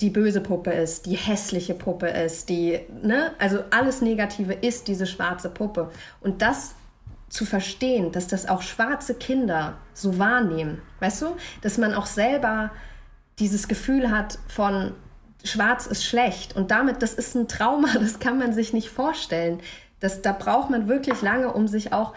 die böse Puppe ist, die hässliche Puppe ist, die, ne, also alles Negative ist diese schwarze Puppe. Und das zu verstehen, dass das auch schwarze Kinder so wahrnehmen, weißt du, dass man auch selber dieses Gefühl hat von schwarz ist schlecht und damit, das ist ein Trauma, das kann man sich nicht vorstellen. Das, da braucht man wirklich lange, um sich auch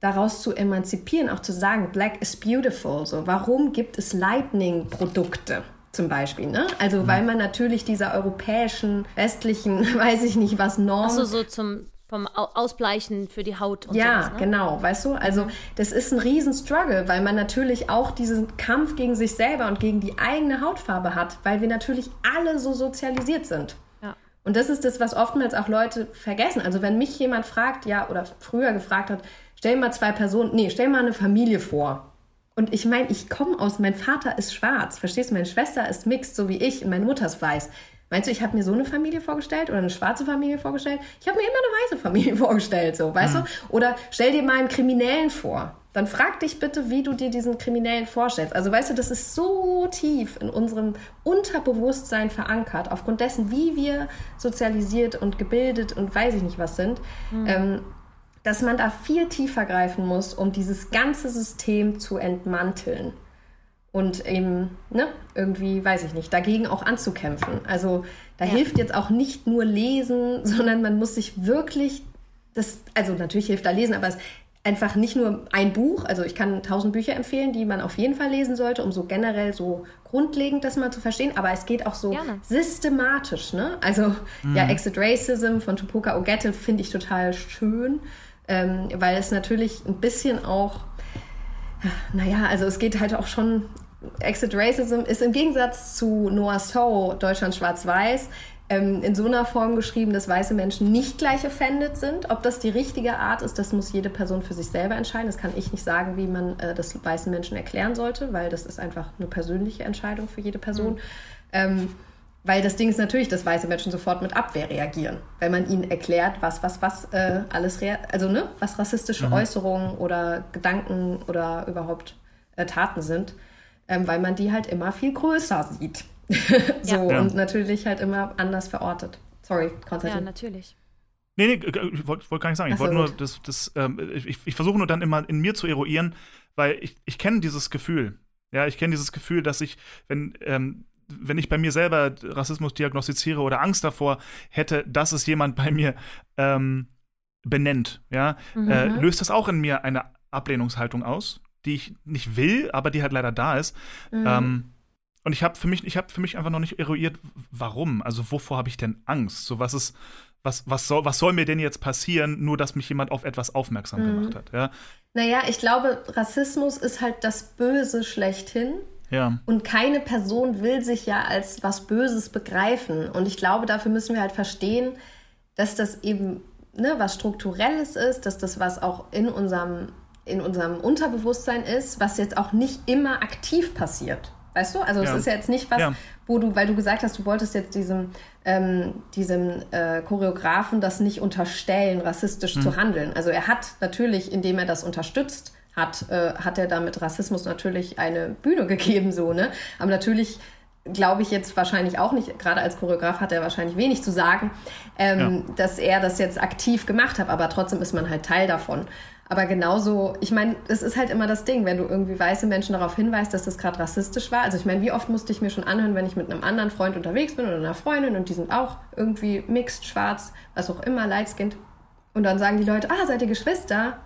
daraus zu emanzipieren, auch zu sagen, Black is beautiful. So, warum gibt es Lightning-Produkte? Zum Beispiel. Ne? Also mhm. weil man natürlich dieser europäischen, westlichen, weiß ich nicht was, Norm... Achso, so zum vom Ausbleichen für die Haut und Ja, sowas, ne? genau, weißt du? Also das ist ein Riesen-Struggle, weil man natürlich auch diesen Kampf gegen sich selber und gegen die eigene Hautfarbe hat, weil wir natürlich alle so sozialisiert sind. Ja. Und das ist das, was oftmals auch Leute vergessen. Also wenn mich jemand fragt, ja, oder früher gefragt hat, stell mal zwei Personen, nee, stell mal eine Familie vor. Und ich meine, ich komme aus, mein Vater ist schwarz, verstehst du? Meine Schwester ist mixed, so wie ich, und meine Mutter ist weiß. Meinst du, ich habe mir so eine Familie vorgestellt oder eine schwarze Familie vorgestellt? Ich habe mir immer eine weiße Familie vorgestellt, so, weißt mhm. du? Oder stell dir mal einen Kriminellen vor. Dann frag dich bitte, wie du dir diesen Kriminellen vorstellst. Also weißt du, das ist so tief in unserem Unterbewusstsein verankert, aufgrund dessen, wie wir sozialisiert und gebildet und weiß ich nicht was sind. Mhm. Ähm, dass man da viel tiefer greifen muss, um dieses ganze System zu entmanteln und eben ne, irgendwie, weiß ich nicht, dagegen auch anzukämpfen. Also da ja. hilft jetzt auch nicht nur Lesen, sondern man muss sich wirklich das, also natürlich hilft da Lesen, aber es einfach nicht nur ein Buch, also ich kann tausend Bücher empfehlen, die man auf jeden Fall lesen sollte, um so generell so grundlegend das mal zu verstehen, aber es geht auch so Gerne. systematisch, ne? Also mhm. ja, Exit Racism von Tupoka Ogette finde ich total schön ähm, weil es natürlich ein bisschen auch, naja, also es geht halt auch schon, Exit Racism ist im Gegensatz zu Noah So, Deutschland schwarz-weiß, ähm, in so einer Form geschrieben, dass weiße Menschen nicht gleich offended sind. Ob das die richtige Art ist, das muss jede Person für sich selber entscheiden. Das kann ich nicht sagen, wie man äh, das weißen Menschen erklären sollte, weil das ist einfach eine persönliche Entscheidung für jede Person. Mhm. Ähm, weil das Ding ist natürlich, dass weiße Menschen sofort mit Abwehr reagieren, wenn man ihnen erklärt, was, was, was äh, alles, also ne, was rassistische mhm. Äußerungen oder Gedanken oder überhaupt äh, Taten sind, ähm, weil man die halt immer viel größer sieht. so ja. und natürlich halt immer anders verortet. Sorry, Konstantin. Ja, natürlich. Nee, nee, ich wollte wollt gar nicht sagen. Ich wollte nur, das, das, ähm, ich, ich versuche nur dann immer in mir zu eruieren, weil ich, ich kenne dieses Gefühl. Ja, ich kenne dieses Gefühl, dass ich, wenn, ähm, wenn ich bei mir selber Rassismus diagnostiziere oder Angst davor hätte, dass es jemand bei mir ähm, benennt, ja, mhm. äh, löst das auch in mir eine Ablehnungshaltung aus, die ich nicht will, aber die halt leider da ist. Mhm. Ähm, und ich habe für mich, ich habe für mich einfach noch nicht eruiert, warum. Also wovor habe ich denn Angst? So was ist, was, was soll, was soll mir denn jetzt passieren, nur dass mich jemand auf etwas aufmerksam mhm. gemacht hat? Ja? Naja, ich glaube, Rassismus ist halt das Böse schlechthin. Ja. Und keine Person will sich ja als was Böses begreifen. Und ich glaube, dafür müssen wir halt verstehen, dass das eben ne, was Strukturelles ist, dass das was auch in unserem, in unserem Unterbewusstsein ist, was jetzt auch nicht immer aktiv passiert. Weißt du? Also ja. es ist ja jetzt nicht was, ja. wo du, weil du gesagt hast, du wolltest jetzt diesem, ähm, diesem äh, Choreografen das nicht unterstellen, rassistisch mhm. zu handeln. Also er hat natürlich, indem er das unterstützt, hat, äh, hat er damit Rassismus natürlich eine Bühne gegeben, so, ne? Aber natürlich glaube ich jetzt wahrscheinlich auch nicht, gerade als Choreograf hat er wahrscheinlich wenig zu sagen, ähm, ja. dass er das jetzt aktiv gemacht hat, aber trotzdem ist man halt Teil davon. Aber genauso, ich meine, es ist halt immer das Ding, wenn du irgendwie weiße Menschen darauf hinweist, dass das gerade rassistisch war. Also ich meine, wie oft musste ich mir schon anhören, wenn ich mit einem anderen Freund unterwegs bin oder einer Freundin und die sind auch irgendwie mixed, schwarz, was auch immer, lightskinned. Und dann sagen die Leute, ah, seid ihr Geschwister?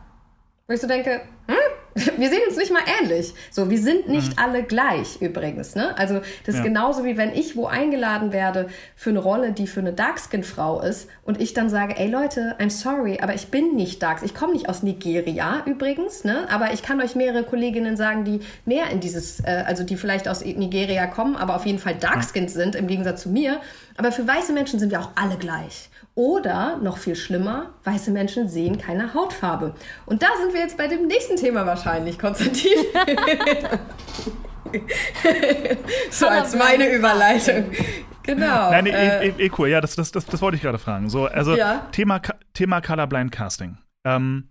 Wo ich so denke, hm? Wir sehen uns nicht mal ähnlich. So, wir sind nicht mhm. alle gleich übrigens. Ne? Also das ist genauso wie wenn ich wo eingeladen werde für eine Rolle, die für eine Darkskin-Frau ist und ich dann sage, ey Leute, I'm sorry, aber ich bin nicht Darks. Ich komme nicht aus Nigeria übrigens, ne? aber ich kann euch mehrere Kolleginnen sagen, die mehr in dieses, äh, also die vielleicht aus Nigeria kommen, aber auf jeden Fall Darkskin sind im Gegensatz zu mir. Aber für weiße Menschen sind wir auch alle gleich. Oder noch viel schlimmer, weiße Menschen sehen keine Hautfarbe. Und da sind wir jetzt bei dem nächsten Thema wahrscheinlich, Konstantin. so als meine Überleitung. Genau. Nein, nee, äh, eh, eh, cool. Ja, das, das, das, das wollte ich gerade fragen. So, also ja. Thema, Thema Colorblind Casting. Ähm,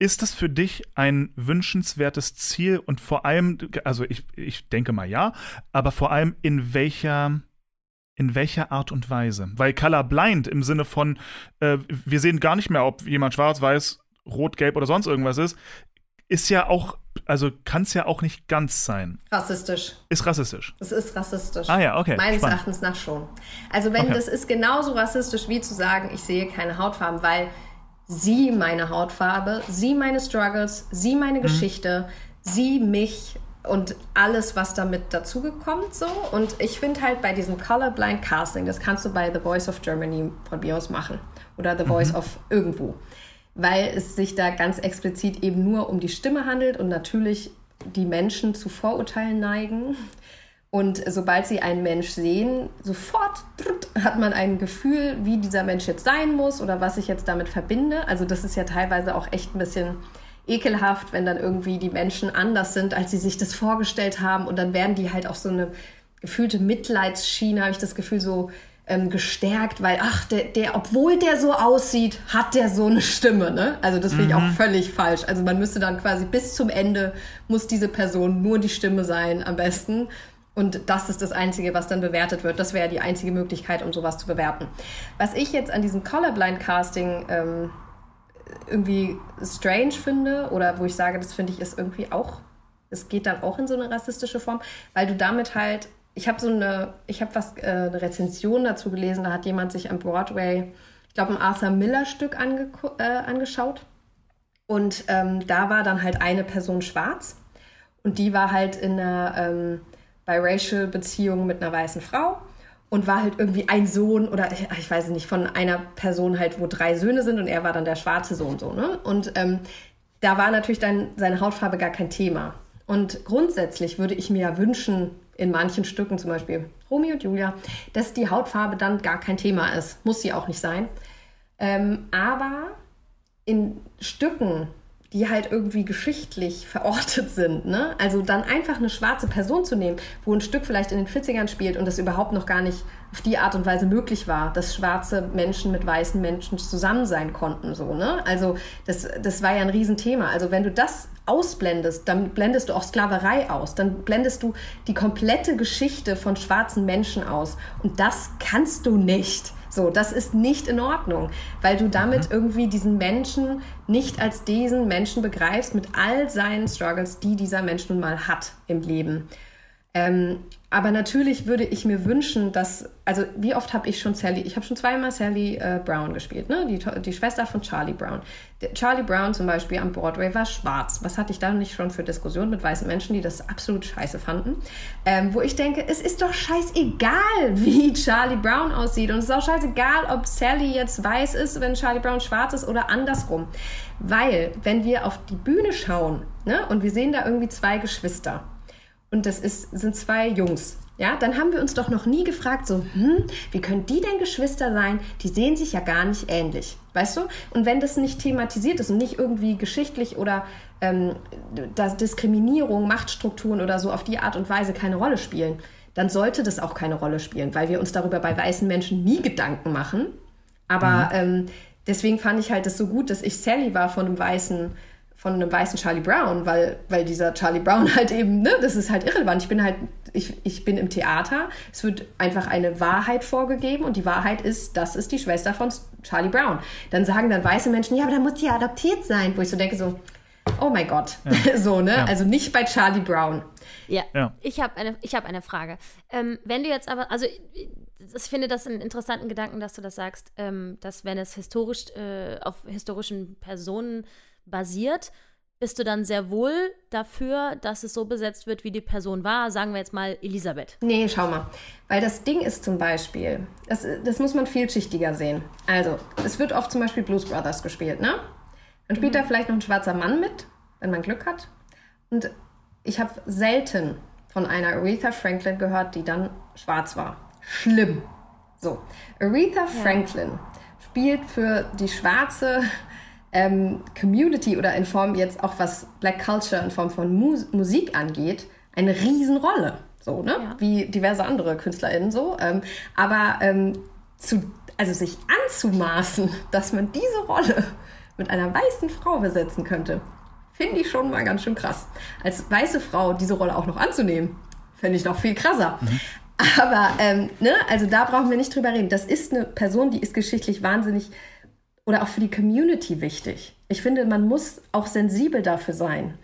ist das für dich ein wünschenswertes Ziel und vor allem, also ich, ich denke mal ja, aber vor allem in welcher in welcher Art und Weise? Weil colorblind im Sinne von, äh, wir sehen gar nicht mehr, ob jemand schwarz, weiß, rot, gelb oder sonst irgendwas ist, ist ja auch, also kann es ja auch nicht ganz sein. Rassistisch. Ist rassistisch. Es ist rassistisch. Ah ja, okay. Meines Spannend. Erachtens nach schon. Also wenn okay. das ist genauso rassistisch wie zu sagen, ich sehe keine Hautfarben, weil sie meine Hautfarbe, sie meine Struggles, sie meine mhm. Geschichte, sie mich und alles, was damit dazugekommen so. Und ich finde halt bei diesem Colorblind Casting, das kannst du bei The Voice of Germany von mir aus machen oder The Voice mhm. of irgendwo, weil es sich da ganz explizit eben nur um die Stimme handelt und natürlich die Menschen zu Vorurteilen neigen. Und sobald sie einen Mensch sehen, sofort hat man ein Gefühl, wie dieser Mensch jetzt sein muss oder was ich jetzt damit verbinde. Also das ist ja teilweise auch echt ein bisschen ekelhaft, wenn dann irgendwie die Menschen anders sind, als sie sich das vorgestellt haben. Und dann werden die halt auch so eine gefühlte Mitleidsschiene, habe ich das Gefühl, so ähm, gestärkt, weil, ach, der, der, obwohl der so aussieht, hat der so eine Stimme, ne? Also das finde ich auch mhm. völlig falsch. Also man müsste dann quasi bis zum Ende muss diese Person nur die Stimme sein, am besten. Und das ist das Einzige, was dann bewertet wird. Das wäre die einzige Möglichkeit, um sowas zu bewerten. Was ich jetzt an diesem Colorblind Casting ähm, irgendwie strange finde oder wo ich sage, das finde ich ist irgendwie auch, es geht dann auch in so eine rassistische Form, weil du damit halt, ich habe so eine, ich habe was, äh, eine Rezension dazu gelesen, da hat jemand sich am Broadway, ich glaube, ein Arthur Miller Stück ange äh, angeschaut und ähm, da war dann halt eine Person schwarz und die war halt in einer ähm, biracial Beziehung mit einer weißen Frau und war halt irgendwie ein Sohn oder ich weiß nicht, von einer Person halt, wo drei Söhne sind und er war dann der schwarze Sohn so, ne? Und ähm, da war natürlich dann seine Hautfarbe gar kein Thema. Und grundsätzlich würde ich mir ja wünschen, in manchen Stücken, zum Beispiel Romeo und Julia, dass die Hautfarbe dann gar kein Thema ist. Muss sie auch nicht sein. Ähm, aber in Stücken, die halt irgendwie geschichtlich verortet sind. Ne? Also dann einfach eine schwarze Person zu nehmen, wo ein Stück vielleicht in den 40ern spielt und das überhaupt noch gar nicht auf die Art und Weise möglich war, dass schwarze Menschen mit weißen Menschen zusammen sein konnten. So, ne? Also das, das war ja ein Riesenthema. Also wenn du das ausblendest, dann blendest du auch Sklaverei aus, dann blendest du die komplette Geschichte von schwarzen Menschen aus. Und das kannst du nicht. So, das ist nicht in Ordnung, weil du damit mhm. irgendwie diesen Menschen nicht als diesen Menschen begreifst mit all seinen Struggles, die dieser Mensch nun mal hat im Leben. Ähm, aber natürlich würde ich mir wünschen, dass, also wie oft habe ich schon Sally, ich habe schon zweimal Sally äh, Brown gespielt, ne? die, die Schwester von Charlie Brown. Der Charlie Brown zum Beispiel am Broadway war schwarz. Was hatte ich da nicht schon für Diskussionen mit weißen Menschen, die das absolut scheiße fanden? Ähm, wo ich denke, es ist doch scheißegal, wie Charlie Brown aussieht. Und es ist auch scheißegal, ob Sally jetzt weiß ist, wenn Charlie Brown schwarz ist oder andersrum. Weil, wenn wir auf die Bühne schauen ne, und wir sehen da irgendwie zwei Geschwister, und das ist, sind zwei Jungs. Ja, dann haben wir uns doch noch nie gefragt, so, hm, wie können die denn Geschwister sein? Die sehen sich ja gar nicht ähnlich, weißt du? Und wenn das nicht thematisiert ist und nicht irgendwie geschichtlich oder ähm, dass Diskriminierung, Machtstrukturen oder so auf die Art und Weise keine Rolle spielen, dann sollte das auch keine Rolle spielen, weil wir uns darüber bei weißen Menschen nie Gedanken machen. Aber mhm. ähm, deswegen fand ich halt das so gut, dass ich Sally war von einem weißen von einem weißen Charlie Brown, weil, weil dieser Charlie Brown halt eben, ne, das ist halt irrelevant. Ich bin halt, ich, ich bin im Theater, es wird einfach eine Wahrheit vorgegeben und die Wahrheit ist, das ist die Schwester von Charlie Brown. Dann sagen dann weiße Menschen, ja, aber dann muss die ja adoptiert sein, wo ich so denke, so, oh mein Gott, ja. so, ne? Ja. Also nicht bei Charlie Brown. Ja, ja. ich habe eine, hab eine Frage. Ähm, wenn du jetzt aber, also ich finde das einen interessanten Gedanken, dass du das sagst, ähm, dass wenn es historisch äh, auf historischen Personen basiert, bist du dann sehr wohl dafür, dass es so besetzt wird, wie die Person war? Sagen wir jetzt mal Elisabeth. Nee, schau mal. Weil das Ding ist zum Beispiel, das, das muss man vielschichtiger sehen. Also, es wird oft zum Beispiel Blues Brothers gespielt, ne? Dann spielt mhm. da vielleicht noch ein schwarzer Mann mit, wenn man Glück hat. Und ich habe selten von einer Aretha Franklin gehört, die dann schwarz war. Schlimm. So, Aretha ja. Franklin spielt für die schwarze ähm, Community oder in Form jetzt auch was Black Culture in Form von Mus Musik angeht, eine Riesenrolle. So, ne? Ja. Wie diverse andere KünstlerInnen so. Ähm, aber ähm, zu, also sich anzumaßen, dass man diese Rolle mit einer weißen Frau besetzen könnte, finde ich schon mal ganz schön krass. Als weiße Frau diese Rolle auch noch anzunehmen, fände ich noch viel krasser. Mhm. Aber, ähm, ne, also da brauchen wir nicht drüber reden. Das ist eine Person, die ist geschichtlich wahnsinnig oder auch für die Community wichtig. Ich finde, man muss auch sensibel dafür sein.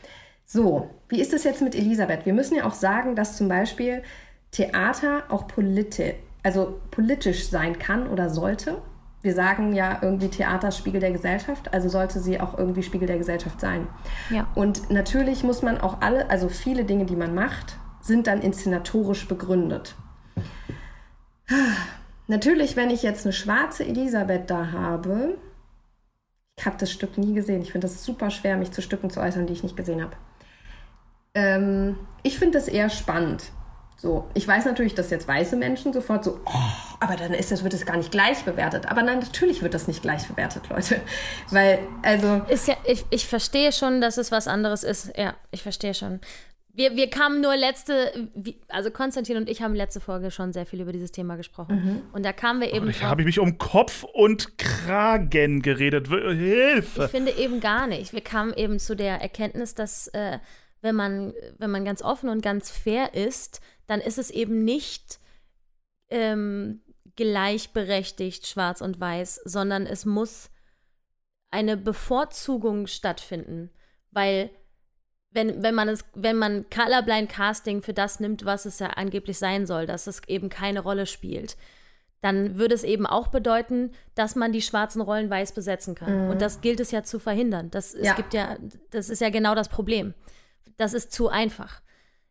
So, wie ist es jetzt mit Elisabeth? Wir müssen ja auch sagen, dass zum Beispiel Theater auch politi also politisch sein kann oder sollte. Wir sagen ja irgendwie Theater Spiegel der Gesellschaft, also sollte sie auch irgendwie Spiegel der Gesellschaft sein. Ja. Und natürlich muss man auch alle, also viele Dinge, die man macht, sind dann inszenatorisch begründet. Natürlich, wenn ich jetzt eine schwarze Elisabeth da habe, habe das Stück nie gesehen. Ich finde das super schwer, mich zu Stücken zu äußern, die ich nicht gesehen habe. Ähm, ich finde das eher spannend. So, ich weiß natürlich, dass jetzt weiße Menschen sofort so, oh, aber dann ist das, wird es gar nicht gleich bewertet. Aber nein, natürlich wird das nicht gleich bewertet, Leute. Weil, also. Ist ja, ich, ich verstehe schon, dass es was anderes ist. Ja, ich verstehe schon. Wir, wir kamen nur letzte, also Konstantin und ich haben letzte Folge schon sehr viel über dieses Thema gesprochen. Mhm. Und da kamen wir eben. Da habe ich mich um Kopf und Kragen geredet. Hilfe! Ich finde eben gar nicht. Wir kamen eben zu der Erkenntnis, dass äh, wenn, man, wenn man ganz offen und ganz fair ist, dann ist es eben nicht ähm, gleichberechtigt schwarz und weiß, sondern es muss eine Bevorzugung stattfinden. Weil wenn, wenn man es, wenn man Colorblind Casting für das nimmt, was es ja angeblich sein soll, dass es eben keine Rolle spielt, dann würde es eben auch bedeuten, dass man die schwarzen Rollen weiß besetzen kann. Mhm. Und das gilt es ja zu verhindern. Das, ja. Es gibt ja, das ist ja genau das Problem. Das ist zu einfach.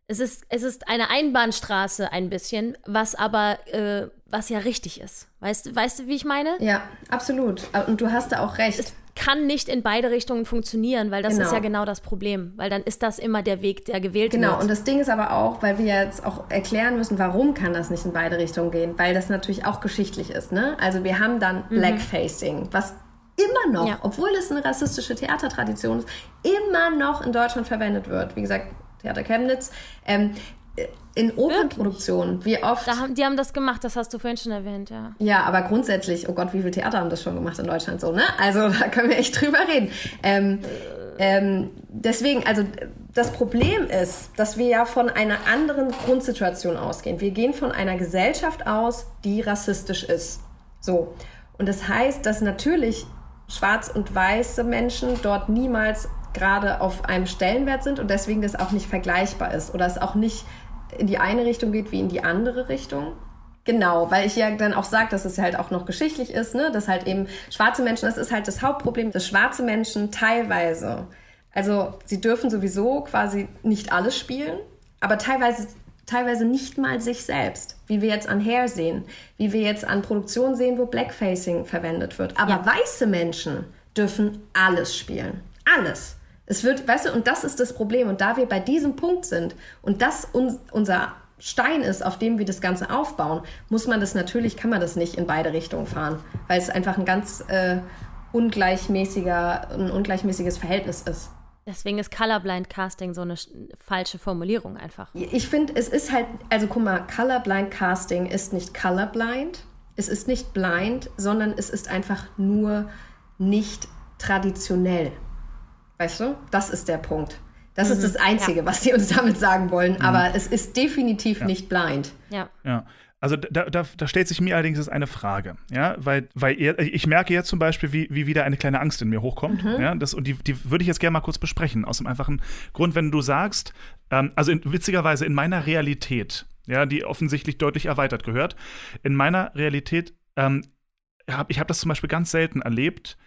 Es ist, es ist eine Einbahnstraße ein bisschen, was aber, äh, was ja richtig ist. Weißt, weißt du, wie ich meine? Ja, absolut. Und du hast da auch recht. Es kann nicht in beide Richtungen funktionieren, weil das genau. ist ja genau das Problem. Weil dann ist das immer der Weg, der gewählt genau. wird. Genau, und das Ding ist aber auch, weil wir jetzt auch erklären müssen, warum kann das nicht in beide Richtungen gehen, weil das natürlich auch geschichtlich ist. Ne? Also wir haben dann mhm. Blackfacing, was immer noch, ja. obwohl es eine rassistische Theatertradition ist, immer noch in Deutschland verwendet wird. Wie gesagt, Theater Chemnitz. Ähm, in Opernproduktionen, wie oft. Da haben, die haben das gemacht, das hast du vorhin schon erwähnt, ja. Ja, aber grundsätzlich, oh Gott, wie viele Theater haben das schon gemacht in Deutschland so, ne? Also da können wir echt drüber reden. Ähm, ähm, deswegen, also das Problem ist, dass wir ja von einer anderen Grundsituation ausgehen. Wir gehen von einer Gesellschaft aus, die rassistisch ist. So. Und das heißt, dass natürlich schwarz und weiße Menschen dort niemals gerade auf einem Stellenwert sind und deswegen das auch nicht vergleichbar ist oder es auch nicht in die eine Richtung geht wie in die andere Richtung. Genau, weil ich ja dann auch sage, dass es halt auch noch geschichtlich ist, ne? dass halt eben schwarze Menschen, das ist halt das Hauptproblem, dass schwarze Menschen teilweise, also sie dürfen sowieso quasi nicht alles spielen, aber teilweise teilweise nicht mal sich selbst, wie wir jetzt an Hair sehen, wie wir jetzt an Produktionen sehen, wo Blackfacing verwendet wird. Aber ja. weiße Menschen dürfen alles spielen. Alles. Es wird, weißt du, und das ist das Problem. Und da wir bei diesem Punkt sind und das uns, unser Stein ist, auf dem wir das Ganze aufbauen, muss man das natürlich, kann man das nicht in beide Richtungen fahren, weil es einfach ein ganz äh, ungleichmäßiger, ein ungleichmäßiges Verhältnis ist. Deswegen ist Colorblind Casting so eine falsche Formulierung einfach. Ich finde, es ist halt, also guck mal, Colorblind Casting ist nicht colorblind, es ist nicht blind, sondern es ist einfach nur nicht traditionell. Weißt du? Das ist der Punkt. Das ist das Einzige, was sie uns damit sagen wollen. Aber es ist definitiv nicht blind. Ja. Ja. Also da, da, da stellt sich mir allerdings jetzt eine Frage, ja, weil, weil ihr, ich merke jetzt zum Beispiel, wie, wie wieder eine kleine Angst in mir hochkommt, ja, das, und die, die würde ich jetzt gerne mal kurz besprechen, aus dem einfachen Grund, wenn du sagst, ähm, also in, witzigerweise in meiner Realität, ja, die offensichtlich deutlich erweitert gehört, in meiner Realität, ähm, hab, ich habe das zum Beispiel ganz selten erlebt,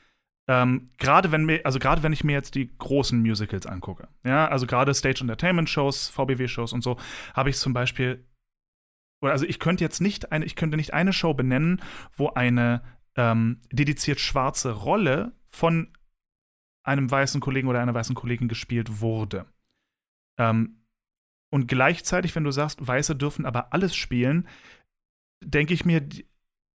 ähm, gerade wenn mir, also gerade wenn ich mir jetzt die großen Musicals angucke, ja, also gerade Stage Entertainment Shows, VBW Shows und so, habe ich zum Beispiel, also ich könnte jetzt nicht eine, ich könnte nicht eine Show benennen, wo eine ähm, dediziert schwarze Rolle von einem weißen Kollegen oder einer weißen Kollegin gespielt wurde. Ähm, und gleichzeitig, wenn du sagst, Weiße dürfen aber alles spielen, denke ich mir,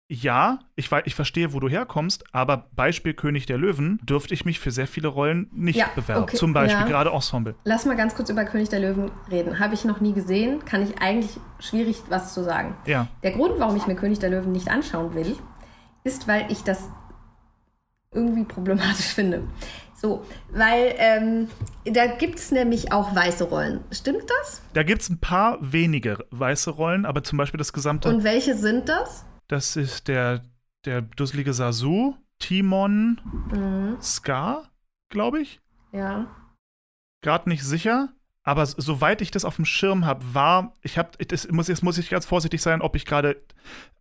ja, ich, ich verstehe, wo du herkommst, aber Beispiel König der Löwen dürfte ich mich für sehr viele Rollen nicht Ja, bewerben. okay, Zum Beispiel ja. gerade Ensemble. Lass mal ganz kurz über König der Löwen reden. Habe ich noch nie gesehen, kann ich eigentlich schwierig was zu sagen. Ja. Der Grund, warum ich mir König der Löwen nicht anschauen will, ist, weil ich das irgendwie problematisch finde. So, weil ähm, da gibt es nämlich auch weiße Rollen. Stimmt das? Da gibt es ein paar wenige weiße Rollen, aber zum Beispiel das gesamte, Und welche sind das? Das ist der, der dusselige Sasu, Timon, Mhm. Scar, glaube ich. Ja. gerade nicht sicher, aber soweit ich das auf dem Schirm habe, war, ich habe, das muss, jetzt muss ich ganz vorsichtig sein, ob ich gerade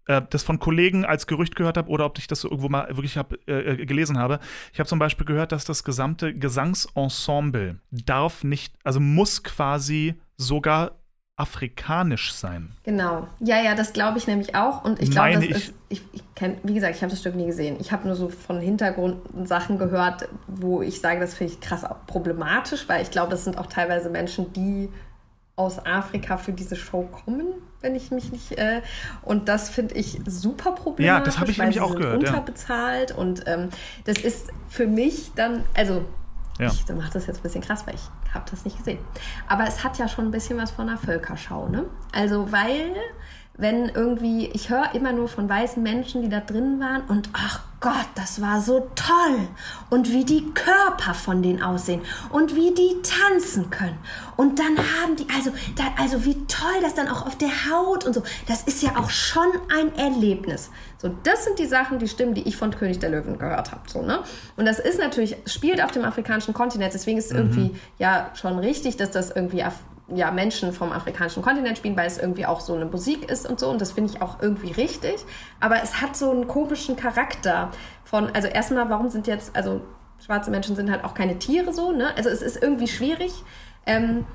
äh, das von Kollegen als Gerücht gehört habe oder ob ich das so irgendwo mal wirklich hab, äh, äh, gelesen habe. Ich habe zum Beispiel gehört, dass das gesamte Gesangsensemble darf nicht, also muss quasi sogar afrikanisch sein. Genau. Ja, ja, das glaube ich nämlich auch. Und ich glaube, das ich- ist, ich, ich kenn, wie gesagt, ich habe das Stück nie gesehen. Ich habe nur so von Hintergrundsachen gehört, wo ich sage, das finde ich krass auch problematisch, weil ich glaube, das sind auch teilweise Menschen, die aus Afrika für diese Show kommen, wenn ich mich nicht. Äh, und das finde ich super problematisch. Ja, das habe ich weil nämlich sie auch gehört, ja. Unterbezahlt und ähm, das ist für mich dann, also Ja. ich mache das jetzt ein bisschen krass, weil ich habe das nicht gesehen. Aber es hat ja schon ein bisschen was von einer Völkerschau, ne? Also, weil, wenn irgendwie, ich höre immer nur von weißen Menschen, die da drin waren und ach Gott, das war so toll. Und wie die Körper von denen aussehen und wie die tanzen können. Und dann haben die, also, da, also wie toll das dann auch auf der Haut und so. Das ist ja auch schon ein Erlebnis. So, das sind die Sachen, die Stimmen, die ich von König der Löwen gehört habe. So, ne? Und das ist natürlich, spielt auf dem afrikanischen Kontinent, deswegen ist es irgendwie ja schon richtig, dass das irgendwie ja, Menschen vom afrikanischen Kontinent spielen, weil es irgendwie auch so eine Musik ist und so. Und das finde ich auch irgendwie richtig. Aber es hat so einen komischen Charakter von, also erstmal, warum sind jetzt, also schwarze Menschen sind halt auch keine Tiere so, ne? Also es ist irgendwie schwierig. Ähm,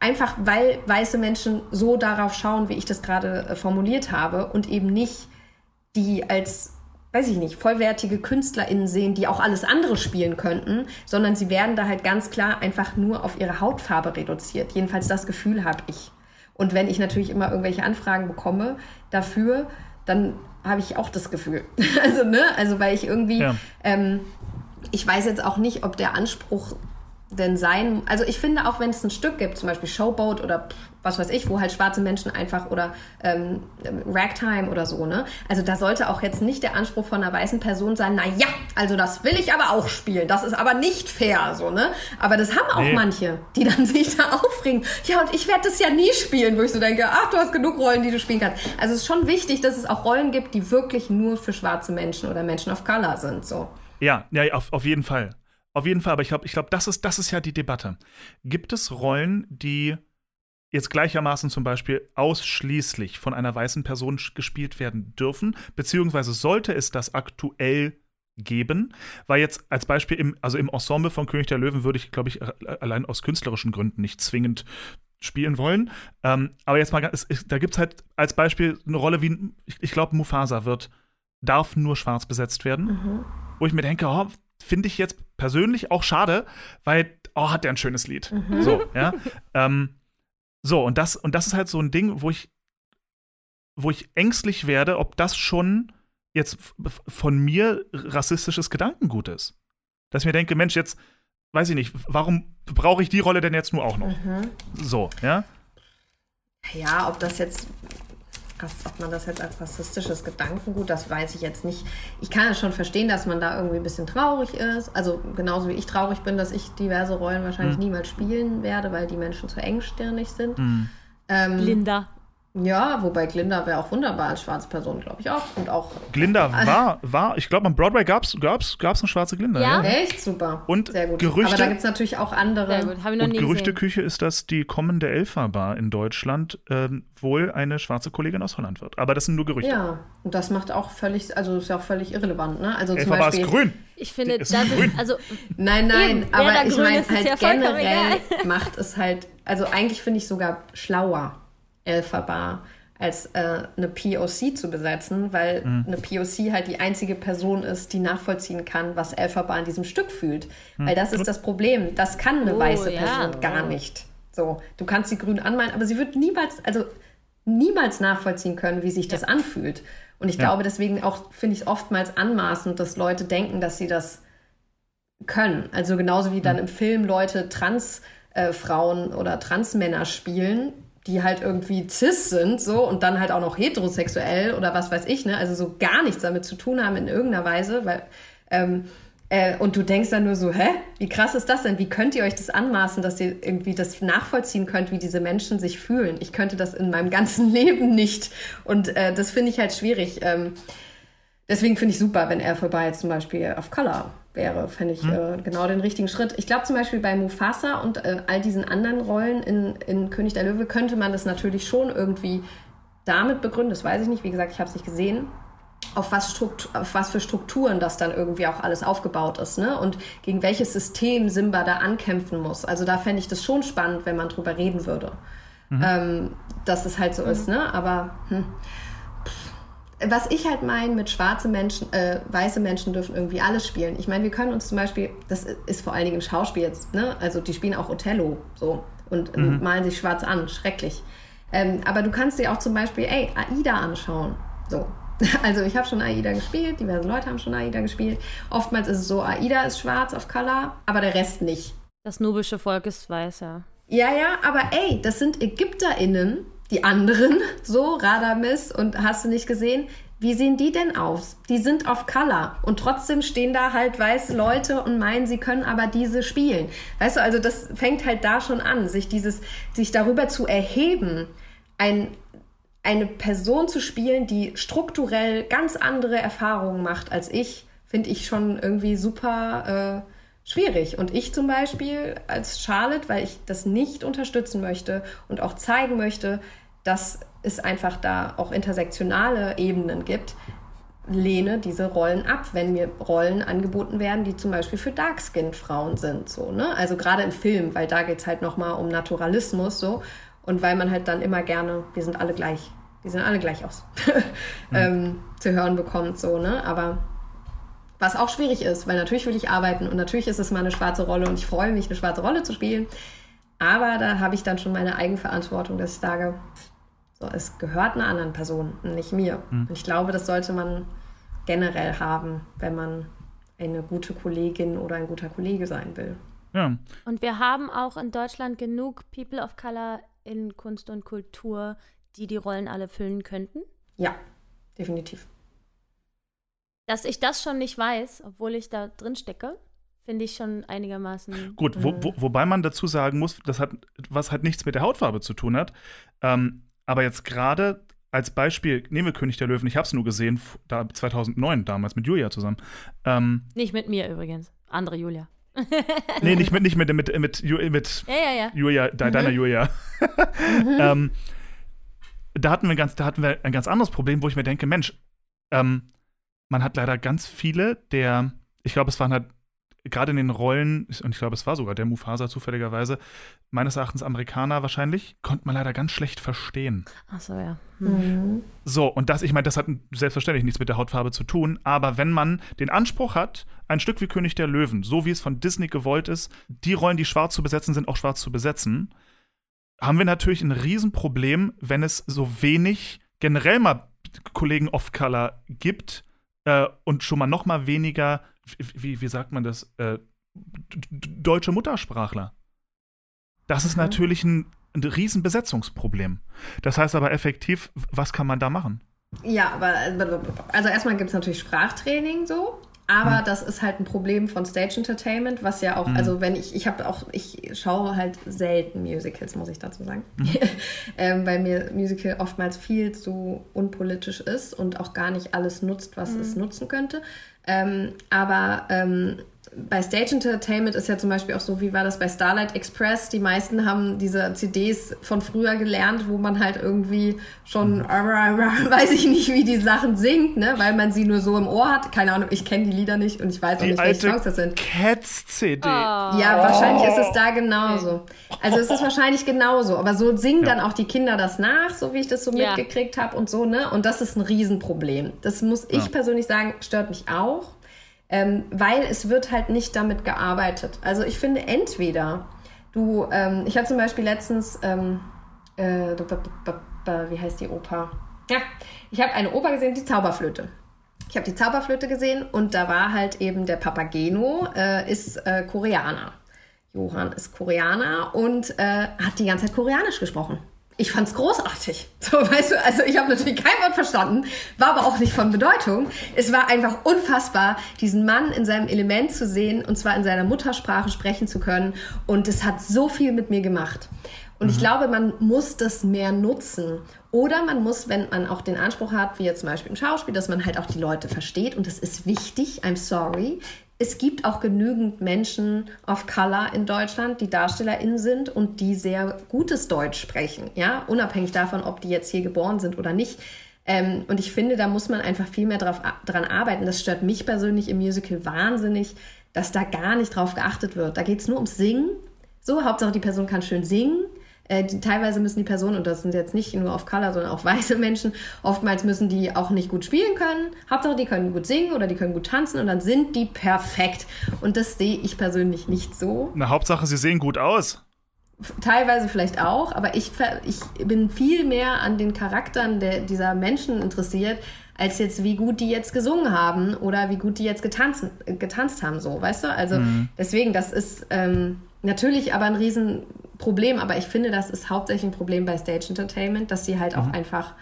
Einfach weil weiße Menschen so darauf schauen, wie ich das gerade äh, formuliert habe und eben nicht die als, weiß ich nicht, vollwertige KünstlerInnen sehen, die auch alles andere spielen könnten, sondern sie werden da halt ganz klar einfach nur auf ihre Hautfarbe reduziert. Jedenfalls das Gefühl habe ich. Und wenn ich natürlich immer irgendwelche Anfragen bekomme dafür, dann habe ich auch das Gefühl. Also, ne? Also, weil ich irgendwie, Ja. ähm, ich weiß jetzt auch nicht, ob der Anspruch denn sein, also ich finde auch, wenn es ein Stück gibt, zum Beispiel Showboat oder was weiß ich, wo halt schwarze Menschen einfach oder ähm, Ragtime oder so, ne? Also da sollte auch jetzt nicht der Anspruch von einer weißen Person sein, na ja, also das will ich aber auch spielen, das ist aber nicht fair, so, ne? Aber das haben auch Nee. manche, die dann sich da aufregen. Ja, und ich werde das ja nie spielen, wo ich so denke, ach, du hast genug Rollen, die du spielen kannst. Also es ist schon wichtig, dass es auch Rollen gibt, die wirklich nur für schwarze Menschen oder Menschen of Color sind, so. Ja, ja, auf, auf jeden Fall. Auf jeden Fall, aber ich glaube, ich glaub, das, ist, das ist ja die Debatte. Gibt es Rollen, die jetzt gleichermaßen zum Beispiel ausschließlich von einer weißen Person gespielt werden dürfen, beziehungsweise sollte es das aktuell geben? Weil jetzt als Beispiel, im, also im Ensemble von König der Löwen würde ich, glaube ich, allein aus künstlerischen Gründen nicht zwingend spielen wollen. Ähm, aber jetzt mal, es, da gibt es halt als Beispiel eine Rolle wie, ich, ich glaube, Mufasa wird, darf nur schwarz besetzt werden wo ich mir denke, oh, finde ich jetzt persönlich auch schade, weil, oh, hat der ein schönes Lied. So, ja. ähm, so, und das, und das ist halt so ein Ding, wo ich, wo ich ängstlich werde, ob das schon jetzt von mir rassistisches Gedankengut ist. Dass ich mir denke, Mensch, jetzt, weiß ich nicht, warum brauche ich die Rolle denn jetzt nur auch noch? So, ja. Ja, ob das jetzt. Ob man das jetzt als rassistisches Gedankengut, das weiß ich jetzt nicht. Ich kann es schon verstehen, dass man da irgendwie ein bisschen traurig ist. Also genauso wie ich traurig bin, dass ich diverse Rollen wahrscheinlich Mhm. niemals spielen werde, weil die Menschen zu engstirnig sind. Mhm. Ähm, Linda. Ja, wobei Glinda wäre auch wunderbar als schwarze Person, glaube ich auch. Und auch Glinda war, war, ich glaube, am Broadway gab es gab's, gab's eine schwarze Glinda. Ja? echt super. Und Sehr gut. Gerüchte- Aber da gibt es natürlich auch andere. Sehr gut, habe ich noch Und nie Gerüchteküche ist, dass die kommende Elfa-Bar in Deutschland ähm, wohl eine schwarze Kollegin aus Holland wird. Aber das sind nur Gerüchte. Ja, und das macht auch völlig, also ist ja auch völlig irrelevant, ne? Also zum Elfa-Bar Beispiel. ist grün. Ich finde, Die das ist grün. ist, also, Nein, nein, Eben, aber ich meine ist, ist halt ja generell macht es halt, also eigentlich finde ich sogar schlauer, Elphaba als äh, eine POC zu besetzen, weil Mhm. eine POC halt die einzige Person ist, die nachvollziehen kann, was Elphaba an diesem Stück fühlt. Mhm. Weil das ist das Problem. Das kann eine Oh, weiße ja. Person gar nicht. So, du kannst sie grün anmalen, aber sie wird niemals, also niemals nachvollziehen können, wie sich das anfühlt. Und ich Ja. glaube, deswegen auch finde ich es oftmals anmaßend, dass Leute denken, dass sie das können. Also genauso wie dann Mhm. im Film Leute Transfrauen oder Transmänner spielen, die halt irgendwie cis sind, so und dann halt auch noch heterosexuell oder was weiß ich, ne? Also so gar nichts damit zu tun haben in irgendeiner Weise, weil ähm, äh, und du denkst dann nur so, hä? Wie krass ist das denn? Wie könnt ihr euch das anmaßen, dass ihr irgendwie das nachvollziehen könnt, wie diese Menschen sich fühlen? Ich könnte das in meinem ganzen Leben nicht. Und äh, das finde ich halt schwierig. Ähm, deswegen finde ich super, wenn er vorbei zum Beispiel auf Color wäre, fände ich äh, genau den richtigen Schritt. Ich glaube zum Beispiel bei Mufasa und äh, all diesen anderen Rollen in, in König der Löwe könnte man das natürlich schon irgendwie damit begründen, das weiß ich nicht, wie gesagt, ich habe es nicht gesehen, auf was, auf was für Strukturen das dann irgendwie auch alles aufgebaut ist, ne? Und gegen welches System Simba da ankämpfen muss. Also da fände ich das schon spannend, wenn man drüber reden würde. Ähm, dass es halt so ist, ne? Aber hm. Was ich halt meine mit schwarze Menschen, äh, weiße Menschen dürfen irgendwie alles spielen. Ich meine, wir können uns zum Beispiel, das ist vor allen Dingen im Schauspiel jetzt, ne? Also die spielen auch Othello so und äh, malen sich schwarz an, schrecklich. Ähm, aber du kannst dir auch zum Beispiel, ey, Aida anschauen. So. Also ich habe schon Aida gespielt, diverse Leute haben schon Aida gespielt. Oftmals ist es so, Aida ist schwarz auf Color, aber der Rest nicht. das nubische Volk ist weiß, ja. Ja, ja, aber ey, das sind ÄgypterInnen, die anderen, so Radamis und hast du nicht gesehen? Wie sehen die denn aus? Die sind auf Color und trotzdem stehen da halt weiße Leute und meinen, sie können aber diese spielen. Weißt du, also das fängt halt da schon an, sich dieses, sich darüber zu erheben, ein, eine Person zu spielen, die strukturell ganz andere Erfahrungen macht als ich, finde ich schon irgendwie super äh, schwierig. Und ich zum Beispiel als Charlotte, weil ich das nicht unterstützen möchte und auch zeigen möchte, dass es einfach da auch intersektionale Ebenen gibt, lehne diese Rollen ab, wenn mir Rollen angeboten werden, die zum Beispiel für Dark-Skinned-Frauen sind. So, ne? Also gerade im Film, weil da geht es halt nochmal um Naturalismus so und weil man halt dann immer gerne, wir sind alle gleich, die sehen alle gleich aus, ähm, zu hören bekommt. So, ne? Aber was auch schwierig ist, weil natürlich will ich arbeiten und natürlich ist es mal eine schwarze Rolle und ich freue mich, eine schwarze Rolle zu spielen. Aber da habe ich dann schon meine Eigenverantwortung, dass ich sage, so, es gehört einer anderen Person, nicht mir. Und ich glaube, das sollte man generell haben, wenn man eine gute Kollegin oder ein guter Kollege sein will. Ja. Und wir haben auch in Deutschland genug People of Color in Kunst und Kultur, die die Rollen alle füllen könnten. Ja, definitiv. Dass ich das schon nicht weiß, obwohl ich da drin stecke, finde ich schon einigermaßen. Gut, wo, wo, wobei man dazu sagen muss, das hat was halt nichts mit der Hautfarbe zu tun hat. Ähm, aber jetzt gerade als Beispiel, nehmen wir König der Löwen, ich habe es nur gesehen, da 2009 damals mit Julia zusammen. Ähm, Nicht mit mir übrigens. Andere Julia. nee, nicht mit, nicht mit, mit, mit, mit Ja, ja, ja. Julia, de, deiner Julia. ähm, da, hatten wir ganz, da hatten wir ein ganz anderes Problem, wo ich mir denke, Mensch, ähm, man hat leider ganz viele der, ich glaube, es waren halt gerade in den Rollen, und ich glaube, es war sogar der Mufasa zufälligerweise, meines Erachtens Amerikaner wahrscheinlich, konnte man leider ganz schlecht verstehen. Ach so, ja. Mhm. So, und das, ich meine, das hat selbstverständlich nichts mit der Hautfarbe zu tun, aber wenn man den Anspruch hat, ein Stück wie König der Löwen, so wie es von Disney gewollt ist, die Rollen, die schwarz zu besetzen sind, auch schwarz zu besetzen, haben wir natürlich ein Riesenproblem, wenn es so wenig generell mal Kollegen of Color gibt äh, und schon mal noch mal weniger, wie, wie sagt man das, äh, deutsche Muttersprachler. Das ist Mhm. natürlich ein ein riesen Besetzungsproblem. Das heißt aber effektiv, was kann man da machen? Ja, aber also erstmal gibt es natürlich Sprachtraining so. Aber hm. das ist halt ein Problem von Stage Entertainment, was ja auch, hm. also wenn ich, ich habe auch, ich schaue halt selten Musicals, muss ich dazu sagen. Hm. ähm, weil mir Musical oftmals viel zu unpolitisch ist und auch gar nicht alles nutzt, was es hm. nutzen könnte. Ähm, aber ähm, bei Stage Entertainment ist ja zum Beispiel auch so, wie war das bei Starlight Express? Die meisten haben diese CDs von früher gelernt, wo man halt irgendwie schon, mhm. weiß ich nicht, wie die Sachen singt, ne? weil man sie nur so im Ohr hat. Keine Ahnung, ich kenne die Lieder nicht und ich weiß auch die nicht, welche Songs das sind. Cats-CD. Oh. Ja, wahrscheinlich ist es da genauso. Also es ist wahrscheinlich genauso, aber so singen ja. dann auch die Kinder das nach, so wie ich das so ja. mitgekriegt habe und so, ne? Und das ist ein Riesenproblem. Das muss ich ja. persönlich sagen, stört mich auch ähm, weil es wird halt nicht damit gearbeitet. Also ich finde entweder du, ähm, ich habe zum Beispiel letztens, ähm, äh, wie heißt die Oper? Ja, ich habe eine Oper gesehen, die Zauberflöte. Ich habe die Zauberflöte gesehen und da war halt eben der Papageno, äh, ist äh, Koreaner. Johann ist Koreaner und äh, hat die ganze Zeit Koreanisch gesprochen ich fand's großartig. So, weißt du, also ich habe natürlich kein Wort verstanden, war aber auch nicht von Bedeutung. Es war einfach unfassbar, diesen Mann in seinem Element zu sehen und zwar in seiner Muttersprache sprechen zu können. Und es hat so viel mit mir gemacht. Und mhm. ich glaube, man muss das mehr nutzen. Oder man muss, wenn man auch den Anspruch hat, wie jetzt zum Beispiel im Schauspiel, dass man halt auch die Leute versteht. Und das ist wichtig, I'm sorry es gibt auch genügend Menschen of Color in Deutschland, die DarstellerInnen sind und die sehr gutes Deutsch sprechen, ja, unabhängig davon, ob die jetzt hier geboren sind oder nicht. Ähm, und ich finde, da muss man einfach viel mehr drauf, dran arbeiten. Das stört mich persönlich im Musical wahnsinnig, dass da gar nicht drauf geachtet wird. Da geht es nur ums Singen. So, Hauptsache die Person kann schön singen. Äh, die, teilweise müssen die Personen, und das sind jetzt nicht nur auf Color, sondern auch weiße Menschen, oftmals müssen die auch nicht gut spielen können. Hauptsache, die können gut singen oder die können gut tanzen und dann sind die perfekt. Und das sehe ich persönlich nicht so. Na, Hauptsache, sie sehen gut aus. Teilweise vielleicht auch, aber ich, ich bin viel mehr an den Charakteren der, dieser Menschen interessiert, als jetzt, wie gut die jetzt gesungen haben oder wie gut die jetzt getanzt, getanzt haben, so, weißt du? Also mhm. deswegen, das ist ähm, natürlich aber ein riesen Problem, aber ich finde, das ist hauptsächlich ein Problem bei Stage Entertainment, dass sie halt mhm. auch einfach,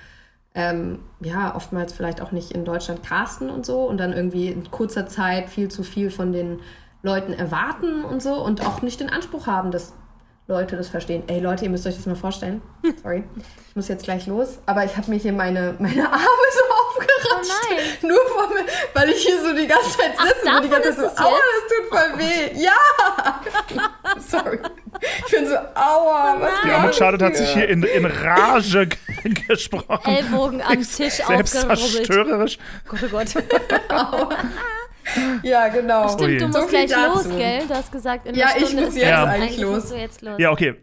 ähm, ja, oftmals vielleicht auch nicht in Deutschland casten und so und dann irgendwie in kurzer Zeit viel zu viel von den Leuten erwarten und so und auch nicht den Anspruch haben, dass Leute das verstehen. Ey Leute, ihr müsst euch das mal vorstellen. Sorry, ich muss jetzt gleich los. Aber ich habe mir hier meine, meine Arme so aufgeratscht. Oh nein. Nur vor mir, weil ich hier so die ganze Zeit sitze Ach, und die ganze Zeit so, aua, das tut voll weh. Ja! Sorry. Ich bin so, aua, was Ja, Charlotte hat sich hier in, in Rage gesprochen. Ellbogen am Tisch Selbstzerstörerisch. Gott, oh Gott. Ja, genau. Stimmt, du musst so gleich dazu. los, gell? Du hast gesagt, in Ja, ich muss jetzt ja. eigentlich los. Jetzt los. Ja, okay.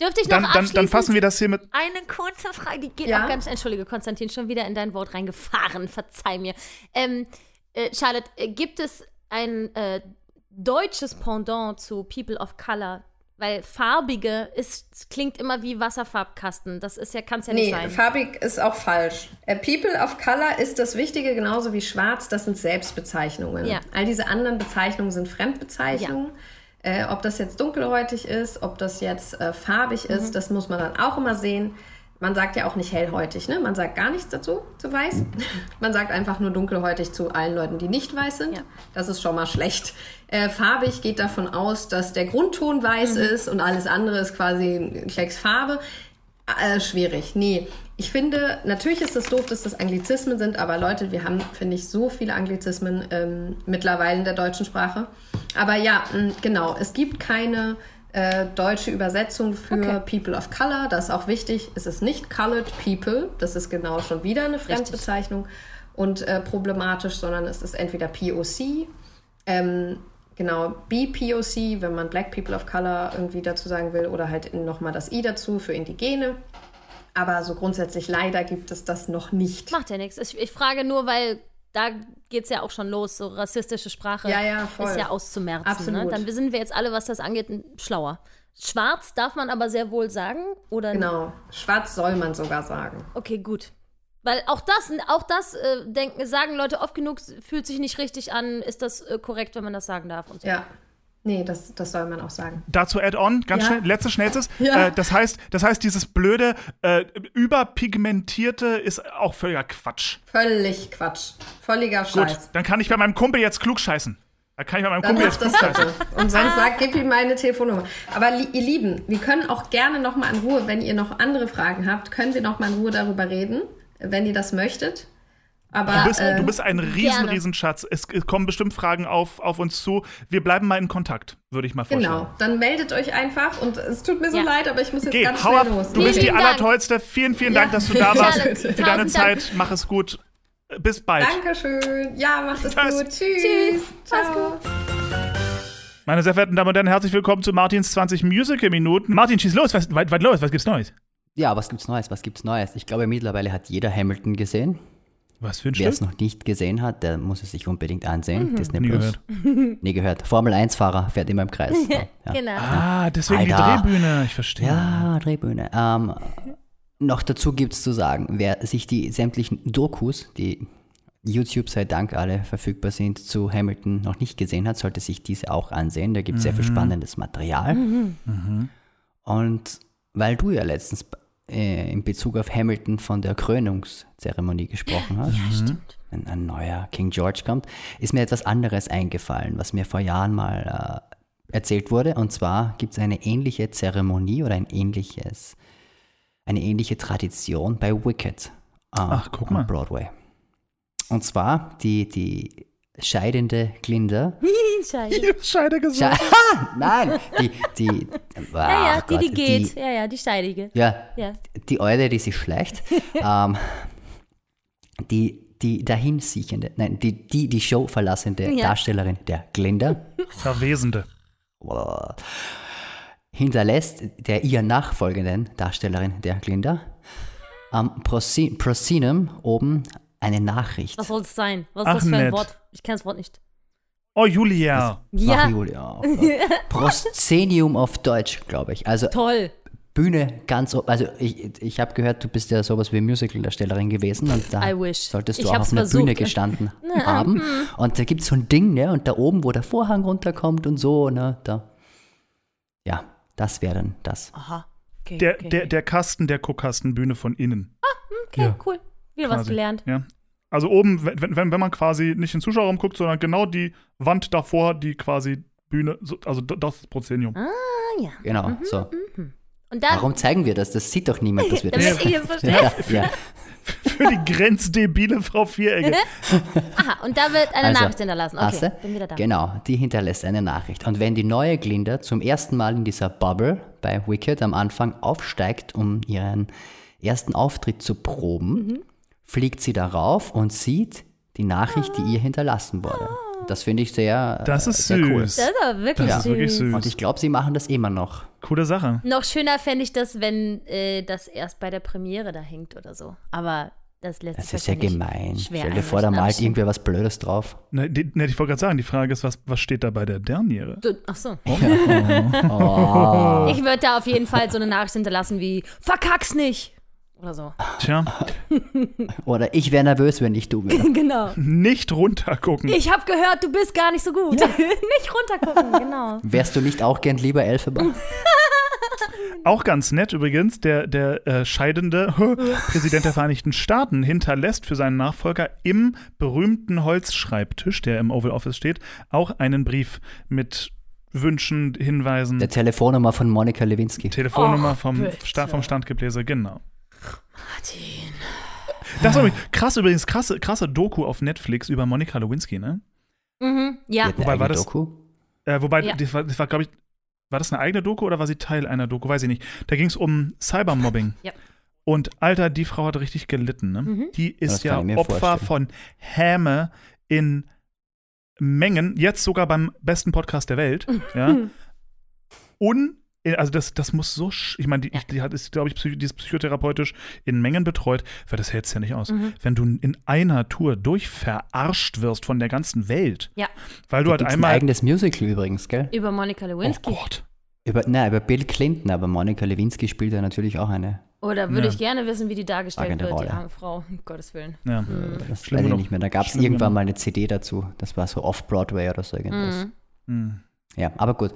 Dürfte ich noch dann, dann, dann, fassen wir das hier mit. Eine kurze Frage, die geht ja? auch ganz. Entschuldige, Konstantin, schon wieder in dein Wort reingefahren. Verzeih mir. Ähm, äh, Charlotte, äh, gibt es ein äh, deutsches Pendant zu People of Color, weil farbige ist, klingt immer wie Wasserfarbkasten. Das ist ja, kann es ja nicht nee, sein. farbig ist auch falsch. Äh, People of Color ist das Wichtige genauso wie schwarz. Das sind Selbstbezeichnungen. Ja. All diese anderen Bezeichnungen sind Fremdbezeichnungen. Ja. Äh, ob das jetzt dunkelhäutig ist, ob das jetzt äh, farbig mhm. ist, das muss man dann auch immer sehen. Man sagt ja auch nicht hellhäutig, ne? Man sagt gar nichts dazu zu weiß. Man sagt einfach nur dunkelhäutig zu allen Leuten, die nicht weiß sind. Ja. Das ist schon mal schlecht. Äh, farbig geht davon aus, dass der Grundton weiß mhm. ist und alles andere ist quasi Klecks Farbe. Äh, schwierig. Nee. Ich finde, natürlich ist es doof, dass das Anglizismen sind, aber Leute, wir haben, finde ich, so viele Anglizismen ähm, mittlerweile in der deutschen Sprache. Aber ja, mh, genau, es gibt keine äh, deutsche Übersetzung für okay. People of Color. Das ist auch wichtig. Es ist nicht Colored People. Das ist genau schon wieder eine Fremdbezeichnung Richtig. und äh, problematisch, sondern es ist entweder POC, ähm, genau BPOC, wenn man Black People of Color irgendwie dazu sagen will, oder halt nochmal das I dazu für Indigene. Aber so grundsätzlich leider gibt es das noch nicht. Macht ja nichts. Ich, ich frage nur, weil da geht es ja auch schon los. So rassistische Sprache ja, ja, ist ja auszumerzen. Ne? Absolut. Ne? Dann sind wir jetzt alle, was das angeht, schlauer. Schwarz darf man aber sehr wohl sagen, oder? Genau, schwarz soll man sogar sagen. Okay, gut. Weil auch das, auch das äh, denken, sagen Leute oft genug, fühlt sich nicht richtig an, ist das äh, korrekt, wenn man das sagen darf und so. Ja. Nee, das, das soll man auch sagen. Dazu Add-on, ganz Ja. schnell, letztes, schnellstes. Ja. Äh, das, heißt, das heißt, dieses blöde, äh, überpigmentierte ist auch völliger Quatsch. Völlig Quatsch. Völliger Gut, Scheiß. dann kann ich bei meinem Kumpel jetzt klug scheißen. Da kann ich bei meinem Dann Kumpel jetzt das bitte. Und sonst sag, gib ihm meine Telefonnummer. Aber li ihr Lieben, wir können auch gerne noch mal in Ruhe, wenn ihr noch andere Fragen habt, können wir noch mal in Ruhe darüber reden, wenn ihr das möchtet. Aber Du bist, äh, du bist ein riesen, gerne. riesen Schatz. Es es kommen bestimmt Fragen auf, auf uns zu. Wir bleiben mal in Kontakt, würde ich mal vorschlagen. genau, dann meldet euch einfach und es tut mir so Ja. leid, aber ich muss jetzt Geh, ganz schnell ab. los. Du bist die Vielen Dank. Allertollste. Vielen, vielen Ja. Dank, dass du da warst. Für deine Tausend Dank. Zeit. Mach es gut. Bis bald. Dankeschön. Ja, macht es Tschüss. gut. Tschüss. Tschüss. Mach's Ciao. Meine sehr verehrten Damen und Herren, herzlich willkommen zu Martins 20 Musical-Minuten. Martin, schieß los. Was, was, was los? Was gibt's Neues? Ja, was gibt's Neues? Was gibt's Neues? Ich glaube, mittlerweile hat jeder Hamilton gesehen. Was für ein Wer es noch nicht gesehen hat, der muss es sich unbedingt ansehen. Disney Nie Plus. gehört. Nie gehört. Formel 1-Fahrer fährt immer im Kreis. Ja, Genau. Ah, deswegen die Alter. Drehbühne. Ich verstehe. ja Drehbühne. Ähm, noch dazu gibt's zu sagen, wer sich die sämtlichen Dokus, die YouTube sei Dank alle verfügbar sind, zu Hamilton noch nicht gesehen hat, sollte sich diese auch ansehen. Da gibt es sehr viel spannendes Material. Und weil du ja letztens äh, in Bezug auf Hamilton von der Krönungszeremonie gesprochen hast, Stimmt. wenn ein neuer King George kommt, ist mir etwas anderes eingefallen, was mir vor Jahren mal äh, erzählt wurde. Und zwar gibt es eine ähnliche Zeremonie oder ein ähnliches, eine ähnliche Tradition bei Wicked äh, Ach, guck am mal. Broadway. Und zwar die, die scheidende Glinda. Scheiße. Scheide gesagt. Sche Nein, die, die, Ja, ja, ach die, die geht. ja, ja, die steidige. ja, Ja. die Eule, die sich schleicht, ähm, die, die dahinsiechende, nein, die, die die Show verlassende Ja. Darstellerin der Glinda Verwesende. hinterlässt der ihr nachfolgenden Darstellerin der Glinda am Prosi- Proscenium oben eine Nachricht. Was soll es sein? Was ist Ach, das für ein nett. Wort? Ich kenne das Wort nicht. Oh, Julia. Ja, Ach, Julia. Gott. Proscenium auf Deutsch, glaube ich. Also toll. Bühne ganz, o- also ich, ich habe gehört, du bist ja sowas wie Musical-Darstellerin gewesen und da I wish. solltest du Ich auch auf einer versucht. Bühne gestanden haben. Und da gibt es so ein Ding, ne? Und da oben, wo der Vorhang runterkommt und so, ne? Da. Ja, das wäre dann das. Aha. Okay, Der, okay. der, der Kasten der Guckkastenbühne von innen. okay, ja. cool. Wieder was quasi. gelernt. Ja. Also oben, wenn, wenn, wenn man quasi nicht in den Zuschauerraum guckt, sondern genau die Wand davor, die quasi Bühne, so- also das ist Prozenium. Ah, ja. Genau, Mhm, so. Und dann, Warum zeigen wir das? Das sieht doch niemand, dass wir das damit ihr es versteht. ja, ja. Für die grenzdebile Frau Vierecke. Aha, und da wird eine Also, Nachricht hinterlassen. Okay, Asse? bin wieder da. Genau, die hinterlässt eine Nachricht. Und wenn die neue Glinda zum ersten Mal in dieser Bubble bei Wicked am Anfang aufsteigt, um ihren ersten Auftritt zu proben, Mhm. Fliegt sie darauf und sieht die Nachricht, die ihr hinterlassen wurde. Das finde ich sehr, Das äh, ist sehr cool. süß. Das ist aber wirklich Das ist wirklich süß. süß. Und ich glaube, sie machen das immer noch. Coole Sache. Noch schöner fände ich das, wenn äh, das erst bei der Premiere da hängt oder so. Aber das lässt Das ist ja gemein. schwer Stell dir vor, da malt irgendwer was Blödes drauf. Ne, die, ne, ich wollte gerade sagen, die Frage ist, was, was steht da bei der Derniere? Du- Ach so. Oh. Ich würde da auf jeden Fall so eine Nachricht hinterlassen wie Verkack's nicht! Oder so. Tja, Oder ich wäre nervös, wenn ich du wäre. genau. nicht runtergucken. Ich habe gehört, du bist gar nicht so gut. nicht runtergucken, genau. Wärst du nicht auch gern lieber Elphaba? Auch ganz nett übrigens, der, der äh, scheidende Präsident der Vereinigten Staaten hinterlässt für seinen Nachfolger im berühmten Holzschreibtisch, der im Oval Office steht, auch einen Brief mit Wünschen, Hinweisen, Der Telefonnummer von Monika Lewinsky. Telefonnummer Och, vom. Sta vom Standgebläse, genau. Martin. Das übrigens krass, übrigens, krasse, krasse Doku auf Netflix über Monika Lewinsky, ne? Mhm, ja. Eine Wobei, war eigene das- Doku? Äh, wobei, Ja. das war, das war glaube ich, war das eine eigene Doku oder war sie Teil einer Doku? Weiß ich nicht. Da ging es um Cybermobbing. Ja. Und Alter, die Frau hat richtig gelitten. Ne? Mhm. Die ist ja Opfer vorstellen. von Häme in Mengen, jetzt sogar beim besten Podcast der Welt. ja. Un, also das, das muss so, sch- ich meine, die, Ja. die hat, ist, glaube ich, psych, die ist psychotherapeutisch in Mengen betreut, weil das hältst ja nicht aus. Mhm. Wenn du in einer Tour durchverarscht wirst von der ganzen Welt, Ja. weil du Da halt gibt's ein einmal. eigenes Musical übrigens, gell? Über Monika Oh Lewinsky. Gott. Über, nein, über Bill Clinton, aber Monika Lewinsky spielt ja natürlich auch eine. Oder würde Ja. ich gerne wissen, wie die dargestellt Tragende wird, die Rolle. arme Frau. Um Gottes Willen. Ja. Das Schlimm weiß ich nicht mehr. Da gab es irgendwann mal eine CD dazu. Das war so Off-Broadway oder so irgendwas. Mhm. Hm. Ja, aber gut.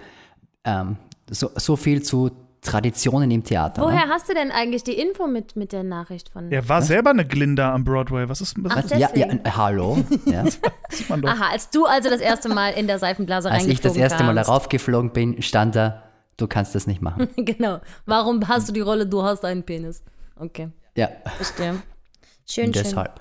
Ähm, so, so viel zu Traditionen im Theater. Woher Ne? hast du denn eigentlich die Info mit, mit der Nachricht von. Er war selber eine Glinda am Broadway. Was ist was Ach, Was? Ja, ja, äh, hallo. Ja. sieht man doch? Aha, als du also das erste Mal in der Seifenblase Als ich das erste Mal kamst. darauf geflogen bin, stand da, du kannst das nicht machen. genau. Warum hast du die Rolle, du hast einen Penis? Okay, Ja, verstehe. Schön, schön. deshalb.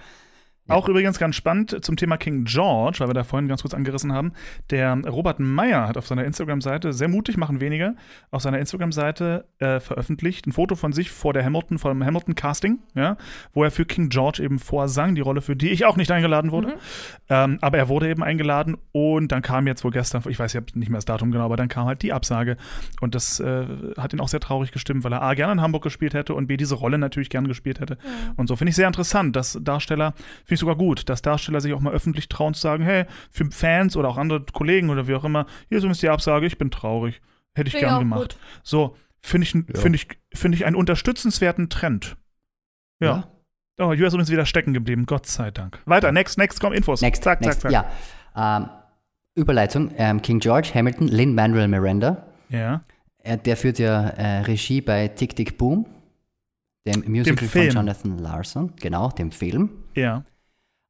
Auch übrigens ganz spannend zum Thema King George, weil wir da vorhin ganz kurz angerissen haben. Der Robert Meyer hat auf seiner Instagram-Seite, sehr mutig, machen weniger, auf seiner Instagram-Seite äh, veröffentlicht ein Foto von sich vor der Hamilton, vor dem Hamilton-Casting, ja, wo er für King George eben vorsang, die Rolle, für die ich auch nicht eingeladen wurde. Ähm, aber er wurde eben eingeladen und dann kam jetzt wohl gestern, ich weiß ja nicht mehr das Datum genau, aber dann kam halt die Absage. Und das äh, hat ihn auch sehr traurig gestimmt, weil er A, gerne in Hamburg gespielt hätte und B, diese Rolle natürlich gern gespielt hätte. Und so finde ich sehr interessant, dass Darsteller, finde ich sogar gut, dass Darsteller sich auch mal öffentlich trauen zu sagen, hey, für Fans oder auch andere Kollegen oder wie auch immer, hier ist übrigens die Absage, ich bin traurig. Hätte ich ich gern gemacht. gut. So, finde ich, Ja. finde ich, finde ich einen unterstützenswerten Trend. Ja. Oh, Julia ist übrigens wieder stecken geblieben, Gott sei Dank. Weiter, next, next, komm, Infos. Next, zack, next, zack, zack. ja. Ähm, Überleitung, ähm, King George, Hamilton, Lin-Manuel Miranda. ja. Er, der führt ja äh, Regie bei Tick Tick Boom, dem Musical von Film. Jonathan Larson, genau, dem Film. Ja.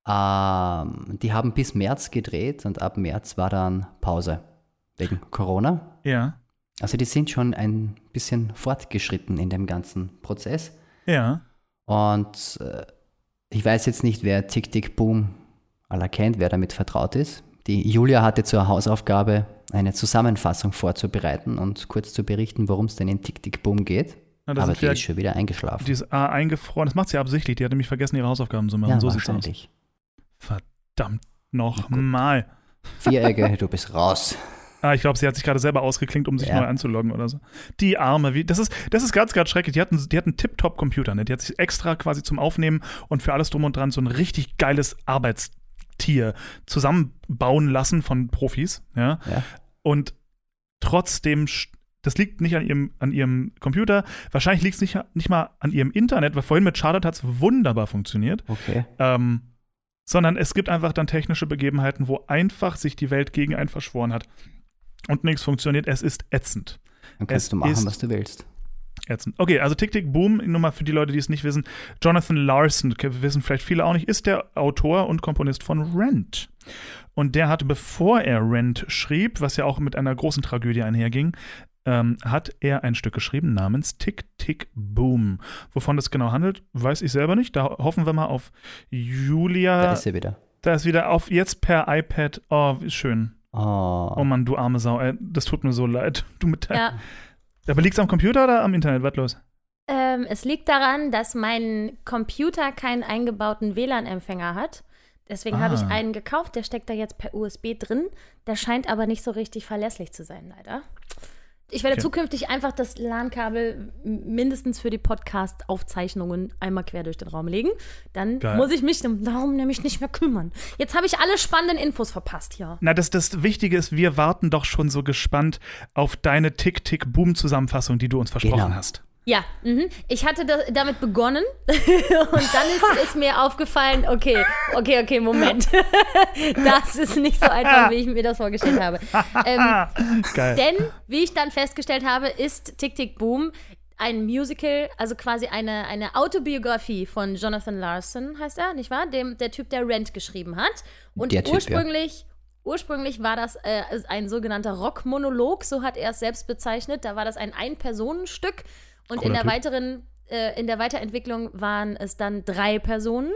Ähm, die haben bis März gedreht und ab März war dann Pause wegen Corona. Ja. Also die sind schon ein bisschen fortgeschritten in dem ganzen Prozess. Ja. Und äh, ich weiß jetzt nicht, wer Tick Tick Boom aller kennt, wer damit vertraut ist. Die Julia hatte zur Hausaufgabe, eine Zusammenfassung vorzubereiten und kurz zu berichten, worum es denn in Tick Tick Boom geht. Na, Aber die ist schon wieder eingeschlafen. Die ist A, eingefroren. Das macht sie absichtlich. Die hat nämlich vergessen, ihre Hausaufgaben zu machen. ja, so wahrscheinlich. Verdammt nochmal. Vierecke, du bist raus. Ah, ich glaube, sie hat sich gerade selber ausgeklinkt, um sich Ja. neu anzuloggen oder so. Die Arme, wie, das ist, das ist ganz, ganz schrecklich. Die hat einen, die hat einen Tip-Top-Computer, ne? Die hat sich extra quasi zum Aufnehmen und für alles drum und dran so ein richtig geiles Arbeitstier zusammenbauen lassen von Profis, ja. Ja. Und trotzdem, das liegt nicht an ihrem, an ihrem Computer, wahrscheinlich liegt es nicht, nicht mal an ihrem Internet, weil vorhin mit Charlotte hat es wunderbar funktioniert. Okay. Ähm, sondern es gibt einfach dann technische Begebenheiten, wo einfach sich die Welt gegen einen verschworen hat und nichts funktioniert. Es ist ätzend. Dann kannst Es du machen, was du willst. Ätzend. Okay, also Tick Tick Boom, nur mal für die Leute, die es nicht wissen. Jonathan Larson, ke- wissen vielleicht viele auch nicht, ist der Autor und Komponist von Rent. Und der hat, bevor er Rent schrieb, was ja auch mit einer großen Tragödie einherging, ähm, hat er ein Stück geschrieben namens Tick Tick Boom. Wovon das genau handelt, weiß ich selber nicht. Da hoffen wir mal auf Julia. Da ist sie wieder. Da ist wieder auf jetzt per iPad. Oh, wie schön. Oh. Oh Mann, du arme Sau. Ey, das tut mir so leid. Du mit deinem- Ja. Aber liegt's am Computer oder am Internet? Was los? Ähm, es liegt daran, dass mein Computer keinen eingebauten WLAN-Empfänger hat. Deswegen habe ich Ah. einen gekauft, der steckt da jetzt per USB drin. Der scheint aber nicht so richtig verlässlich zu sein, leider. Ich werde Okay. zukünftig einfach das LAN-Kabel mindestens für die Podcast-Aufzeichnungen einmal quer durch den Raum legen. Dann Geil. muss ich mich darum nämlich nicht mehr kümmern. Jetzt habe ich alle spannenden Infos verpasst hier. Na, das, das Wichtige ist, wir warten doch schon so gespannt auf deine Tick-Tick-Boom-Zusammenfassung, die du uns versprochen Genau. hast. Ja, mhm. ich hatte da, damit begonnen und dann ist, ist mir aufgefallen, okay, okay, okay, Moment. das ist nicht so einfach, wie ich mir das vorgestellt habe. Ähm, denn, wie ich dann festgestellt habe, ist Tick Tick Boom ein Musical, also quasi eine, eine Autobiografie von Jonathan Larson, heißt er, nicht wahr? Dem, der Typ, der Rent geschrieben hat. Und Der Typ, ja. ursprünglich, ursprünglich war das äh, ein sogenannter Rockmonolog, so hat er es selbst bezeichnet. Da war das ein Ein-Personen-Stück. Und in der Typ. weiteren, äh, in der Weiterentwicklung waren es dann drei Personen,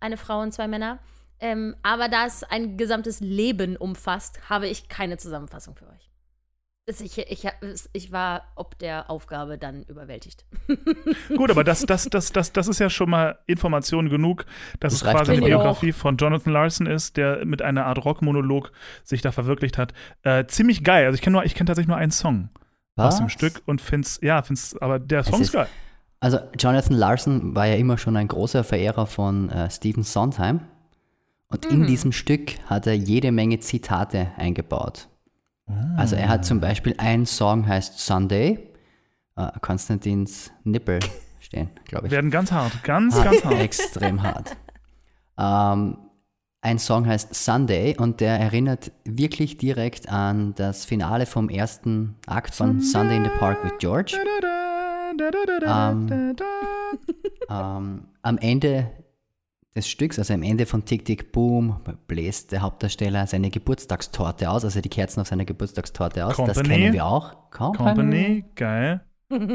eine Frau und zwei Männer. Ähm, aber da es ein gesamtes Leben umfasst, habe ich keine Zusammenfassung für euch. Ich, ich, ich war ob der Aufgabe dann überwältigt. Gut, aber das, das, das, das, das ist ja schon mal Information genug, dass Das es quasi eine. Biografie von Jonathan Larson ist, der mit einer Art Rockmonolog sich da verwirklicht hat. Äh, ziemlich geil. Also ich kenne kenn tatsächlich nur einen Song aus dem Was? Stück und find's, ja, find's, aber der Song ist ist- geil. Also Jonathan Larson war ja immer schon ein großer Verehrer von äh, Stephen Sondheim. Und Mhm. in diesem Stück hat er jede Menge Zitate eingebaut. Also er hat zum Beispiel ein Song heißt Sunday, äh, Konstantins Nippel stehen, glaube ich. Werden ganz hart. Ganz, Hart, ganz hart. Extrem hart. Ähm, Ein Song heißt Sunday und der erinnert wirklich direkt an das Finale vom ersten Akt von Sunday in the Park with George. Ähm, ähm, am Ende des Stücks, also am Ende von Tick Tick Boom, bläst der Hauptdarsteller seine Geburtstagstorte aus, also die Kerzen auf seiner Geburtstagstorte aus. Das Company. kennen wir auch. Company, geil.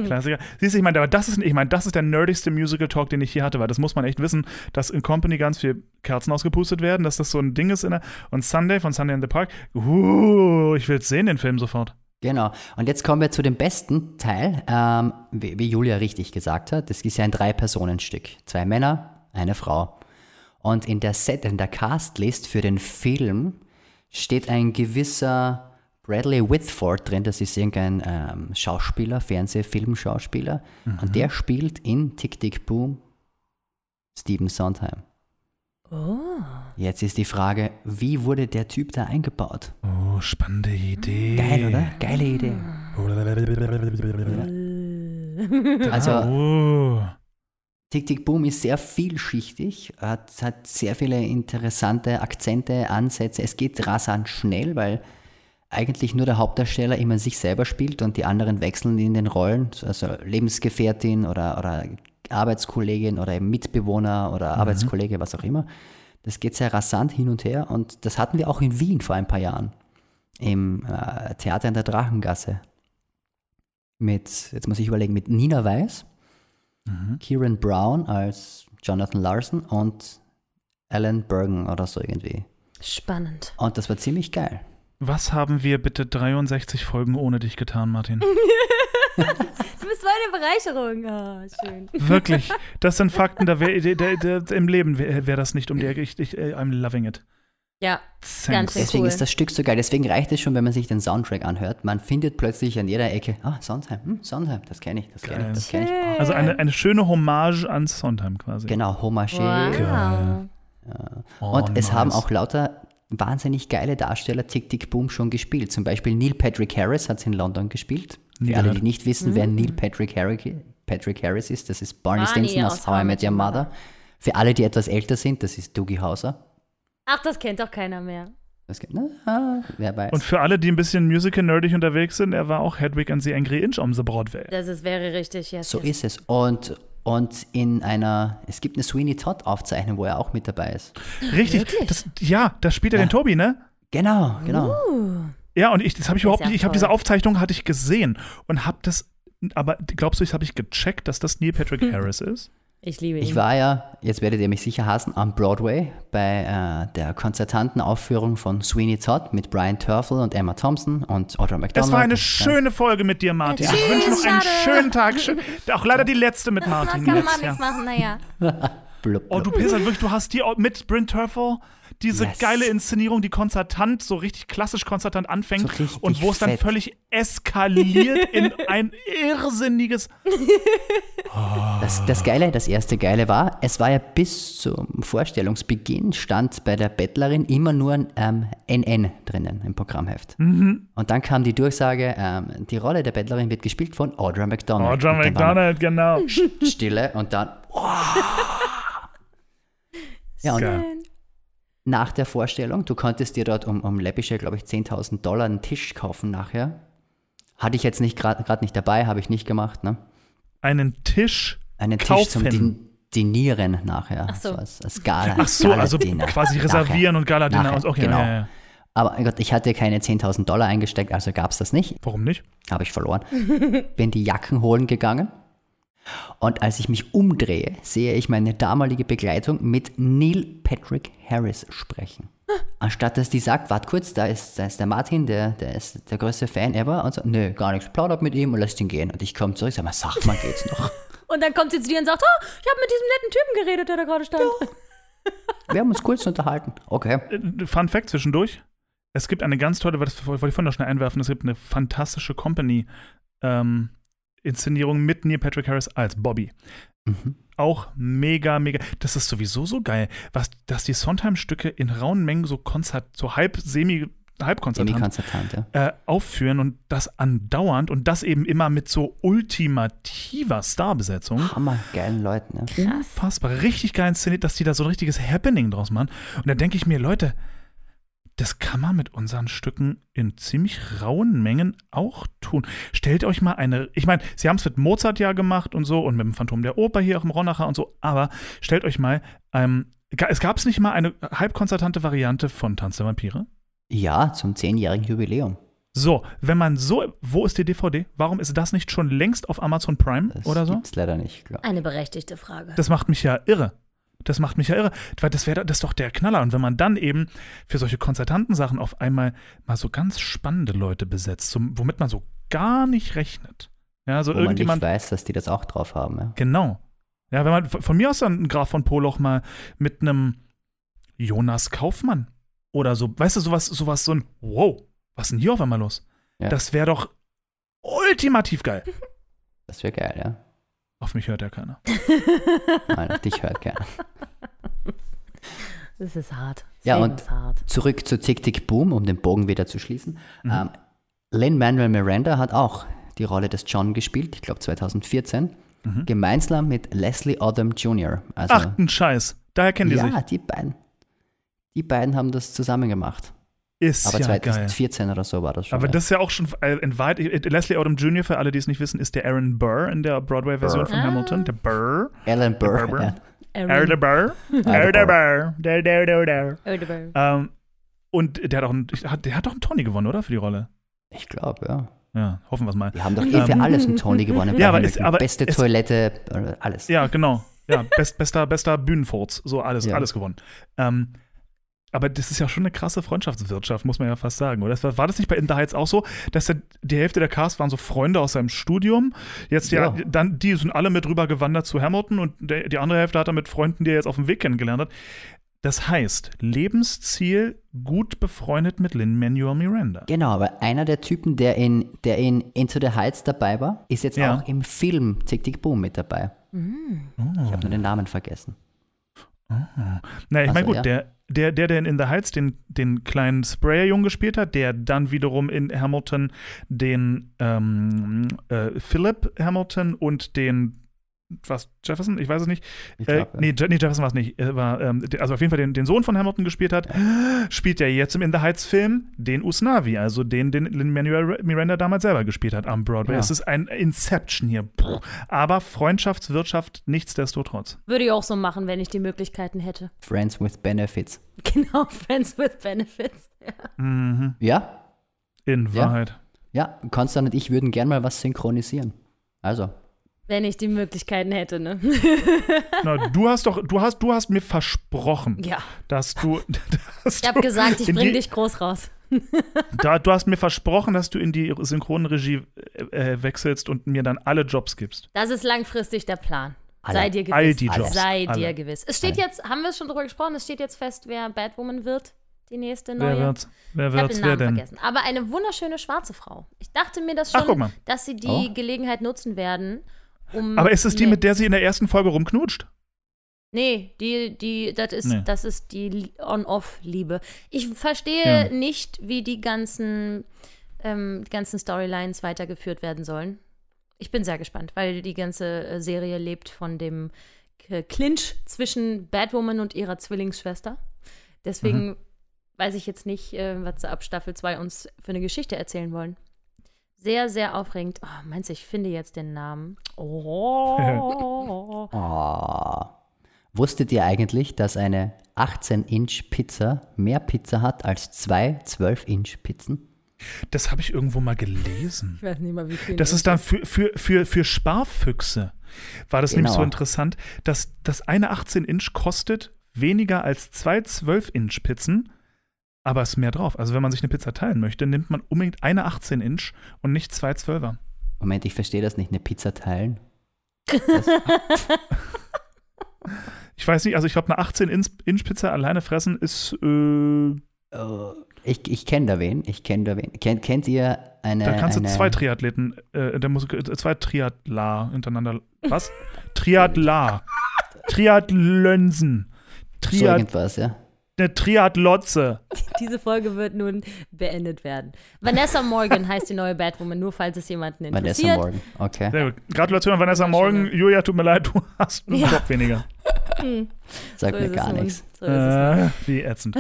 Klassiker. Siehst du, ich meine, aber das ist, ich meine, das ist der nerdigste Musical Talk, den ich hier hatte, weil das muss man echt wissen, dass in Company ganz viel Kerzen ausgepustet werden, dass das so ein Ding ist in der, und Sunday von Sunday in the Park, uh, ich will sehen, den Film sofort. Genau. Und jetzt kommen wir zu dem besten Teil, ähm, wie, wie Julia richtig gesagt hat. Das ist ja ein Drei-Personen-Stück. Zwei Männer, eine Frau. Und in der Set, in der Castlist für den Film steht ein gewisser Bradley Whitford drin. Das ist irgendein ähm, Schauspieler, Fernseh-, Filmschauspieler. Und der spielt in Tick Tick Boom Stephen Sondheim. Oh. Jetzt ist die Frage, wie wurde der Typ da eingebaut? Oh, spannende Idee. Geil, oder? Geile Idee. Also, Oh. Tick Tick Boom ist sehr vielschichtig, hat, hat sehr viele interessante Akzente, Ansätze. Es geht rasant schnell, weil eigentlich nur der Hauptdarsteller immer sich selber spielt und die anderen wechseln in den Rollen, also Lebensgefährtin oder, oder Arbeitskollegin oder eben Mitbewohner oder Arbeitskollege, was auch immer. Das geht sehr rasant hin und her und das hatten wir auch in Wien vor ein paar Jahren im äh, Theater in der Drachengasse. Mit, jetzt muss ich überlegen, mit Nina Weiß, Kieran Brown als Jonathan Larson und Alan Bergen oder so irgendwie. Spannend. Und das war ziemlich geil. Was haben wir bitte 63 Folgen ohne dich getan, Martin? Du bist meine Bereicherung. Oh, schön. Wirklich. Das sind Fakten, da wär, da, da, da, im Leben wäre wär das nicht um die Ecke. Ich, ich, I'm loving it. Ja, Thanks. Ganz schön. Deswegen cool. ist das Stück so geil. Deswegen reicht es schon, wenn man sich den Soundtrack anhört. Man findet plötzlich an jeder Ecke, ah, Sondheim, hm, Sondheim, das kenne ich, das kenne ich, das kenne ich. Ah, Also eine, eine schöne Hommage an Sondheim quasi. genau, Homage. wow. Oh, Und es haben auch lauter wahnsinnig geile Darsteller Tick Tick Boom schon gespielt. Zum Beispiel Neil Patrick Harris hat es in London gespielt. Für alle, gehört. die nicht wissen, wer Neil Patrick Harris, Patrick Harris ist, das ist Barney, Barney Stinson aus How I Met Your Mother. Für alle, die etwas älter sind, das ist Doogie Hauser. Ach, das kennt doch keiner mehr. Das gibt, na, wer weiß. Und für alle, die ein bisschen musical-nerdig unterwegs sind, er war auch Hedwig and the Angry Inch on the Broadway. Das ist, wäre richtig, yes, so yes. ist es. Und, und in einer, es gibt eine Sweeney Todd-Aufzeichnung, wo er auch mit dabei ist. Richtig. Das, ja, da spielt er Ja. den Tobi, ne? Genau, genau. Ja, und ich, das habe ich Das überhaupt ja nicht, ich habe diese Aufzeichnung hatte ich gesehen und habe das, aber glaubst du, das habe ich gecheckt, dass das Neil Patrick Hm. Harris ist? Ich liebe ihn. Ich war ja, jetzt werdet ihr mich sicher hassen, am Broadway bei äh, der konzertanten Aufführung von Sweeney Todd mit Brian Turfel und Emma Thompson und Audra McDonald. Das war eine Ja. schöne Folge mit dir, Martin. Ja, Ich wünsche noch einen schönen Tag. Schön, auch leider die letzte mit Martin. kann man nichts machen, naja. Blub, Oh, du. Pisser, wirklich, du hast die auch mit Bryn Turfel diese Yes. geile Inszenierung, die konzertant, so richtig klassisch konzertant anfängt So und wo es dann völlig eskaliert in ein irrsinniges. Das, das Geile, das erste Geile war, es war ja bis zum Vorstellungsbeginn stand bei der Bettlerin immer nur ein ähm, NN drinnen im Programmheft. Mhm. Und dann kam die Durchsage, ähm, die Rolle der Bettlerin wird gespielt von Audra McDonald. Audra McDonald, genau. Stille und dann. Ja, und. Nach der Vorstellung, du konntest dir dort um, um läppische, glaube ich, 10.000 Dollar einen Tisch kaufen nachher. Hatte ich jetzt nicht gerade nicht dabei, habe ich nicht gemacht, ne? Einen Tisch. Einen Tisch Kaufen. zum Din Dinieren nachher. Ach so. als, als Gala, Ach so, also Gala-Dinner. quasi reservieren Nachher. und Galadiner aus. Okay, genau. ja, ja. Aber mein Gott, ich hatte keine 10.000 Dollar eingesteckt, also gab es das nicht. Warum nicht? Habe ich verloren. Bin die Jacken holen gegangen. Und als ich mich umdrehe, sehe ich meine damalige Begleitung mit Neil Patrick Harris sprechen. Anstatt dass die sagt, warte kurz, da ist, da ist der Martin, der, der ist der größte Fan ever. Und so, nö, gar nichts. Plaudert mit ihm und lässt ihn gehen. Und ich komme zurück, sag mal, sag mal, geht's noch? Und dann kommt sie zu dir und sagt, oh, ich habe mit diesem netten Typen geredet, der da gerade stand. Wir haben uns kurz unterhalten. Okay. Äh, Fun Fact zwischendurch. Es gibt eine ganz tolle, das wollte ich vorhin noch schnell einwerfen, es gibt eine fantastische Company ähm, Inszenierung mit Neil Patrick Harris als Bobby. Mhm. Auch mega, mega. Das ist sowieso so geil, was, dass die Sondheim-Stücke in rauen Mengen so Konzert, so halb semi Halbkonzertant, ja. äh, aufführen und das andauernd und das eben immer mit so ultimativer Starbesetzung. Hammergeilen Leuten, ja. Unfassbar, richtig geil inszeniert, dass die da so ein richtiges Happening draus machen. Und da denke ich mir, Leute, das kann man mit unseren Stücken in ziemlich rauen Mengen auch tun. Stellt euch mal eine, ich meine, sie haben es mit Mozart ja gemacht und so und mit dem Phantom der Oper hier auch im Ronacher und so, aber stellt euch mal, ähm, es gab es nicht mal eine halbkonzertante Variante von Tanz der Vampire? Ja, zum zehnjährigen Jubiläum. So, wenn man so, wo ist die DVD? Warum ist das nicht schon längst auf Amazon Prime Das oder so? gibt's leider nicht, glaub. Eine berechtigte Frage. Das macht mich ja irre. Das macht mich ja irre, weil das wäre das ist doch der Knaller. Und wenn man dann eben für solche konzertanten Sachen auf einmal mal so ganz spannende Leute besetzt, so, womit man so gar nicht rechnet. Ja, so Wo man nicht irgendjemand. weiß, dass die das auch drauf haben, ja. Genau. Ja, wenn man von von mir aus dann einen Graf von Poloch mal mit einem Jonas Kaufmann oder so, weißt du, sowas, sowas, so ein Wow, was ist denn hier auf einmal los? Ja. Das wäre doch ultimativ geil. Das wäre geil, ja. Auf mich hört ja keiner. Nein, auf dich hört keiner. Das ist hart. Ja, Fame und- ist hart. Zurück zu Tick Tick Boom, um den Bogen wieder zu schließen. Mhm. Ähm, Lin-Manuel Miranda hat auch die Rolle des John gespielt, ich glaube 2014, Mhm. gemeinsam mit Leslie Odom Jr. Also, Ach, ein Scheiß. Daher kennen die ja, sich. die beiden. Die beiden haben das zusammen gemacht. Ist Aber ja geil. 2014 oder so war das schon. Aber ja. das ist ja auch schon äh, in Wahrheit, äh, Leslie Odom Jr., für alle, die es nicht wissen, ist der Aaron Burr in der Broadway-Version Burr. von Ah. Hamilton. Der Burr. Alan Burr. Burr. Ja. Aaron Burr. Aaron Burr. Der, der, der, der. Burr. Ähm, und der hat, auch einen, der hat doch einen Tony gewonnen, oder? Für die Rolle. Ich glaube, ja. Ja, hoffen wir es mal. Die haben doch eh für alles einen Tony gewonnen. Ja, aber es- aber Beste es- Toilette, äh, alles. Ja, genau. Ja, best, bester, bester Bühnenfurz. So alles, Ja. alles gewonnen. Ähm, aber das ist ja schon eine krasse Freundschaftswirtschaft, muss man ja fast sagen. Oder war, war das nicht bei In the Heights auch so, dass der, die Hälfte der Cast waren so Freunde aus seinem Studium? Jetzt ja, Ja. dann die sind alle mit rüber gewandert zu Hamilton und der, die andere Hälfte hat er mit Freunden, die er jetzt auf dem Weg kennengelernt hat. Das heißt, Lebensziel gut befreundet mit Lin-Manuel Miranda. Genau, aber einer der Typen, der in, der in Into the Heights dabei war, ist jetzt Ja. auch im Film Tick Tick Boom mit dabei. Ich habe nur den Namen vergessen. Na, ich meine, so, gut, ja. der, der, der, der in In the Heights den, den kleinen Sprayer-Jungen gespielt hat, der dann wiederum in Hamilton den ähm, äh, Philip Hamilton und den was, Jefferson? Ich weiß es nicht. Ich Äh, glaub, ja. nee, Je nee, Jefferson war es nicht. Er war, ähm, also auf jeden Fall den, den Sohn von Hamilton gespielt hat, spielt ja jetzt im In the Heights-Film den Usnavi, also den, den Lin-Manuel Miranda damals selber gespielt hat am Broadway. Ja. Es ist ein Inception hier. Puh. Aber Freundschaftswirtschaft nichtsdestotrotz. Würde ich auch so machen, wenn ich die Möglichkeiten hätte. Friends with Benefits. Genau, Friends with Benefits. Mhm. Ja, In Ja. Wahrheit. ja, Konstantin und ich würden gern mal was synchronisieren. Also, Wenn ich die Möglichkeiten hätte, ne? Na, du hast doch, du hast, du hast mir versprochen, ja. dass du, dass Ich habe gesagt, ich in bring die, dich groß raus. Da, du hast mir versprochen, dass du in die Synchronregie äh, äh, wechselst und mir dann alle Jobs gibst. Das ist langfristig der Plan. Alle. Sei dir gewiss. All die Jobs. Sei Alle. dir gewiss. Es steht jetzt, haben wir schon drüber gesprochen, es steht jetzt fest, wer Batwoman wird, die nächste Wer neue. wird's? Wer Ich habe wird's? Wer denn? vergessen. Aber eine wunderschöne schwarze Frau. Ich dachte mir das Ach, schon, mal. dass sie die Oh. Gelegenheit nutzen werden, um. Aber ist es die, Nee. mit der sie in der ersten Folge rumknutscht? Nee, die, die, das ist, Nee. das ist die On-Off-Liebe. Ich verstehe Ja. nicht, wie die ganzen, ähm, ganzen Storylines weitergeführt werden sollen. Ich bin sehr gespannt, weil die ganze äh, Serie lebt von dem Clinch zwischen Batwoman und ihrer Zwillingsschwester. Deswegen Mhm. weiß ich jetzt nicht, äh, was sie ab Staffel 2 uns für eine Geschichte erzählen wollen. Sehr, sehr aufregend. Oh, meinst du, ich finde jetzt den Namen? Oh. oh. wusstet ihr eigentlich, dass eine 18-Inch-Pizza mehr Pizza hat als zwei 12-Inch-Pizzen? Das habe ich irgendwo mal gelesen. Ich weiß nicht mal, wie viel. Das ist dann für, für, für, für Sparfüchse. War das nämlich Genau. so interessant, dass das eine 18-Inch kostet weniger als zwei 12-Inch-Pizzen, aber es ist mehr drauf. Also wenn man sich eine Pizza teilen möchte, nimmt man unbedingt eine 18-Inch und nicht zwei 12er. Moment, ich verstehe das nicht. Eine Pizza teilen? Ich weiß nicht, also ich glaube, eine 18-Inch-Pizza alleine fressen ist, äh, Äh, ich ich kenne da wen. Ich kenne da wen. Kennt, kennt ihr eine. da kannst du eine, zwei Triathleten, äh, der muss, äh, zwei Triathlar hintereinander. Was? Triathlar. Triathlönsen. so Triat irgendwas, ja? Eine Triathlotze. Diese Folge wird nun beendet werden. Vanessa Morgan heißt die neue Batwoman, nur falls es jemanden interessiert. Vanessa Morgan, okay. Sehr gut. Gratulation an Vanessa Morgan. Julia, tut mir leid, du hast einen Ja. Kopf weniger. Sagt So mir gar nichts. So ist es nun. Äh, wie ätzend.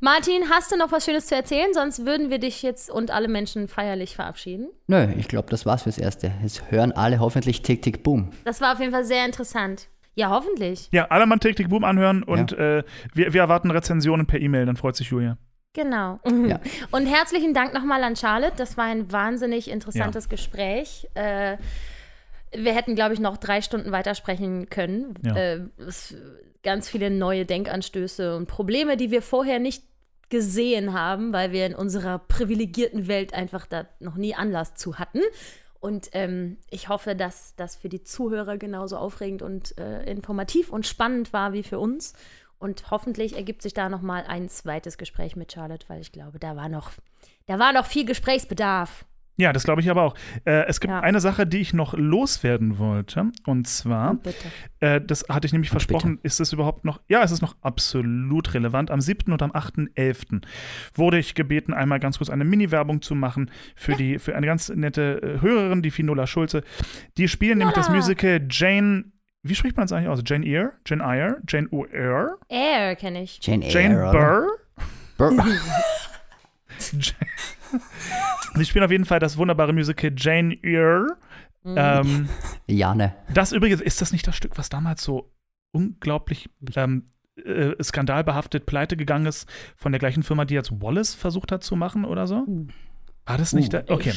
Martin, hast du noch was Schönes zu erzählen? Sonst würden wir dich jetzt und alle Menschen feierlich verabschieden. Nö, ich glaube, das war's fürs Erste. Jetzt hören alle hoffentlich Tick, Tick, Boom. Das war auf jeden Fall sehr interessant. Ja, hoffentlich. Ja, alle mal Tick, Tick, Boom anhören und äh, wir, wir erwarten Rezensionen per E-Mail, dann freut sich Julia. Genau. Ja. Und herzlichen Dank nochmal an Charlotte. Das war ein wahnsinnig interessantes Gespräch. Äh, wir hätten, glaube ich, noch drei Stunden weitersprechen können. Ja. Äh, es, ganz viele neue Denkanstöße und Probleme, die wir vorher nicht gesehen haben, weil wir in unserer privilegierten Welt einfach da noch nie Anlass zu hatten. Und ähm, ich hoffe, dass das für die Zuhörer genauso aufregend und äh, informativ und spannend war wie für uns. Und hoffentlich ergibt sich da noch mal ein zweites Gespräch mit Charlotte, weil ich glaube, da war noch, da war noch viel Gesprächsbedarf. Ja, das glaube ich aber auch. Äh, es gibt Ja. eine Sache, die ich noch loswerden wollte. Und zwar, Bitte. äh, das hatte ich nämlich Und versprochen, ist es überhaupt noch, ja, es ist noch absolut relevant. Am 7. und am 8.11. wurde ich gebeten, einmal ganz kurz eine Mini-Werbung zu machen für, die, für eine ganz nette äh, Hörerin, die Finola Schulze. Die spielen nämlich das. Musical Jane, wie spricht man es eigentlich aus? Jane Eyre? Jane Eyre? Jane Eyre? Air kenne ich. Jane Eyre. Jane? Burr? Burr. Sie spielen auf jeden Fall das wunderbare Musical Jane Eyre. Mhm. Ähm, Jane. Das übrigens, ist das nicht das Stück, was damals so unglaublich ähm, äh, skandalbehaftet pleite gegangen ist von der gleichen Firma, die jetzt Wallace versucht hat zu machen oder so? War das nicht Uh, da? Okay.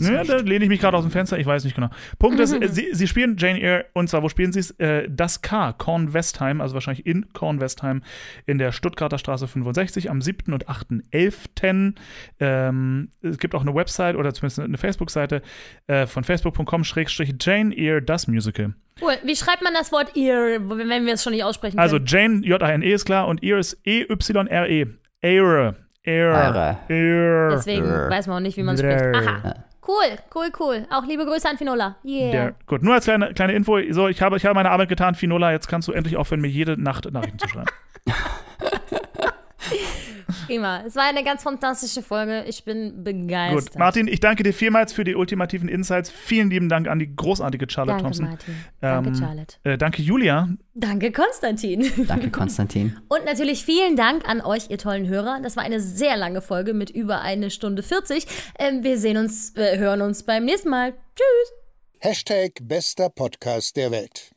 Naja, nicht. da lehne ich mich gerade aus dem Fenster, ich weiß nicht genau. Punkt ist, äh, sie, sie spielen Jane Eyre und zwar, wo spielen sie es? Äh, das K, Korn Westheim, also wahrscheinlich in Korn Westheim in der Stuttgarter Straße 65 am 7. und 8.11. Ähm, es gibt auch eine Website oder zumindest eine Facebook-Seite äh, von facebook.com-Jane Eyre, das Musical. Cool. Wie schreibt man das Wort Ear, wenn wir es schon nicht aussprechen Also können? Jane, J-A-N-E ist klar und Eyre ist E E-Y-R-E. Eyre. Eyre. Eyre. Deswegen Brr. weiß man auch nicht, wie man spricht. Aha. Cool, cool, cool. Auch liebe Grüße an Finola. Yeah. Der, gut, nur als kleine, kleine Info. So, ich habe, ich habe meine Arbeit getan, Finola. Jetzt kannst du endlich aufhören, mir jede Nacht Nachrichten zu schreiben. Prima. Es war eine ganz fantastische Folge. Ich bin begeistert. Gut, Martin, ich danke dir vielmals für die ultimativen Insights. Vielen lieben Dank an die großartige Charlotte Danke, Thompson. Martin. Danke, Ähm, Charlotte. Äh, danke, Julia. Danke, Konstantin. Danke, Konstantin. Und natürlich vielen Dank an euch, ihr tollen Hörer. Das war eine sehr lange Folge mit über eine Stunde 40. Ähm, wir sehen uns, äh, hören uns beim nächsten Mal. Tschüss. Hashtag bester Podcast der Welt.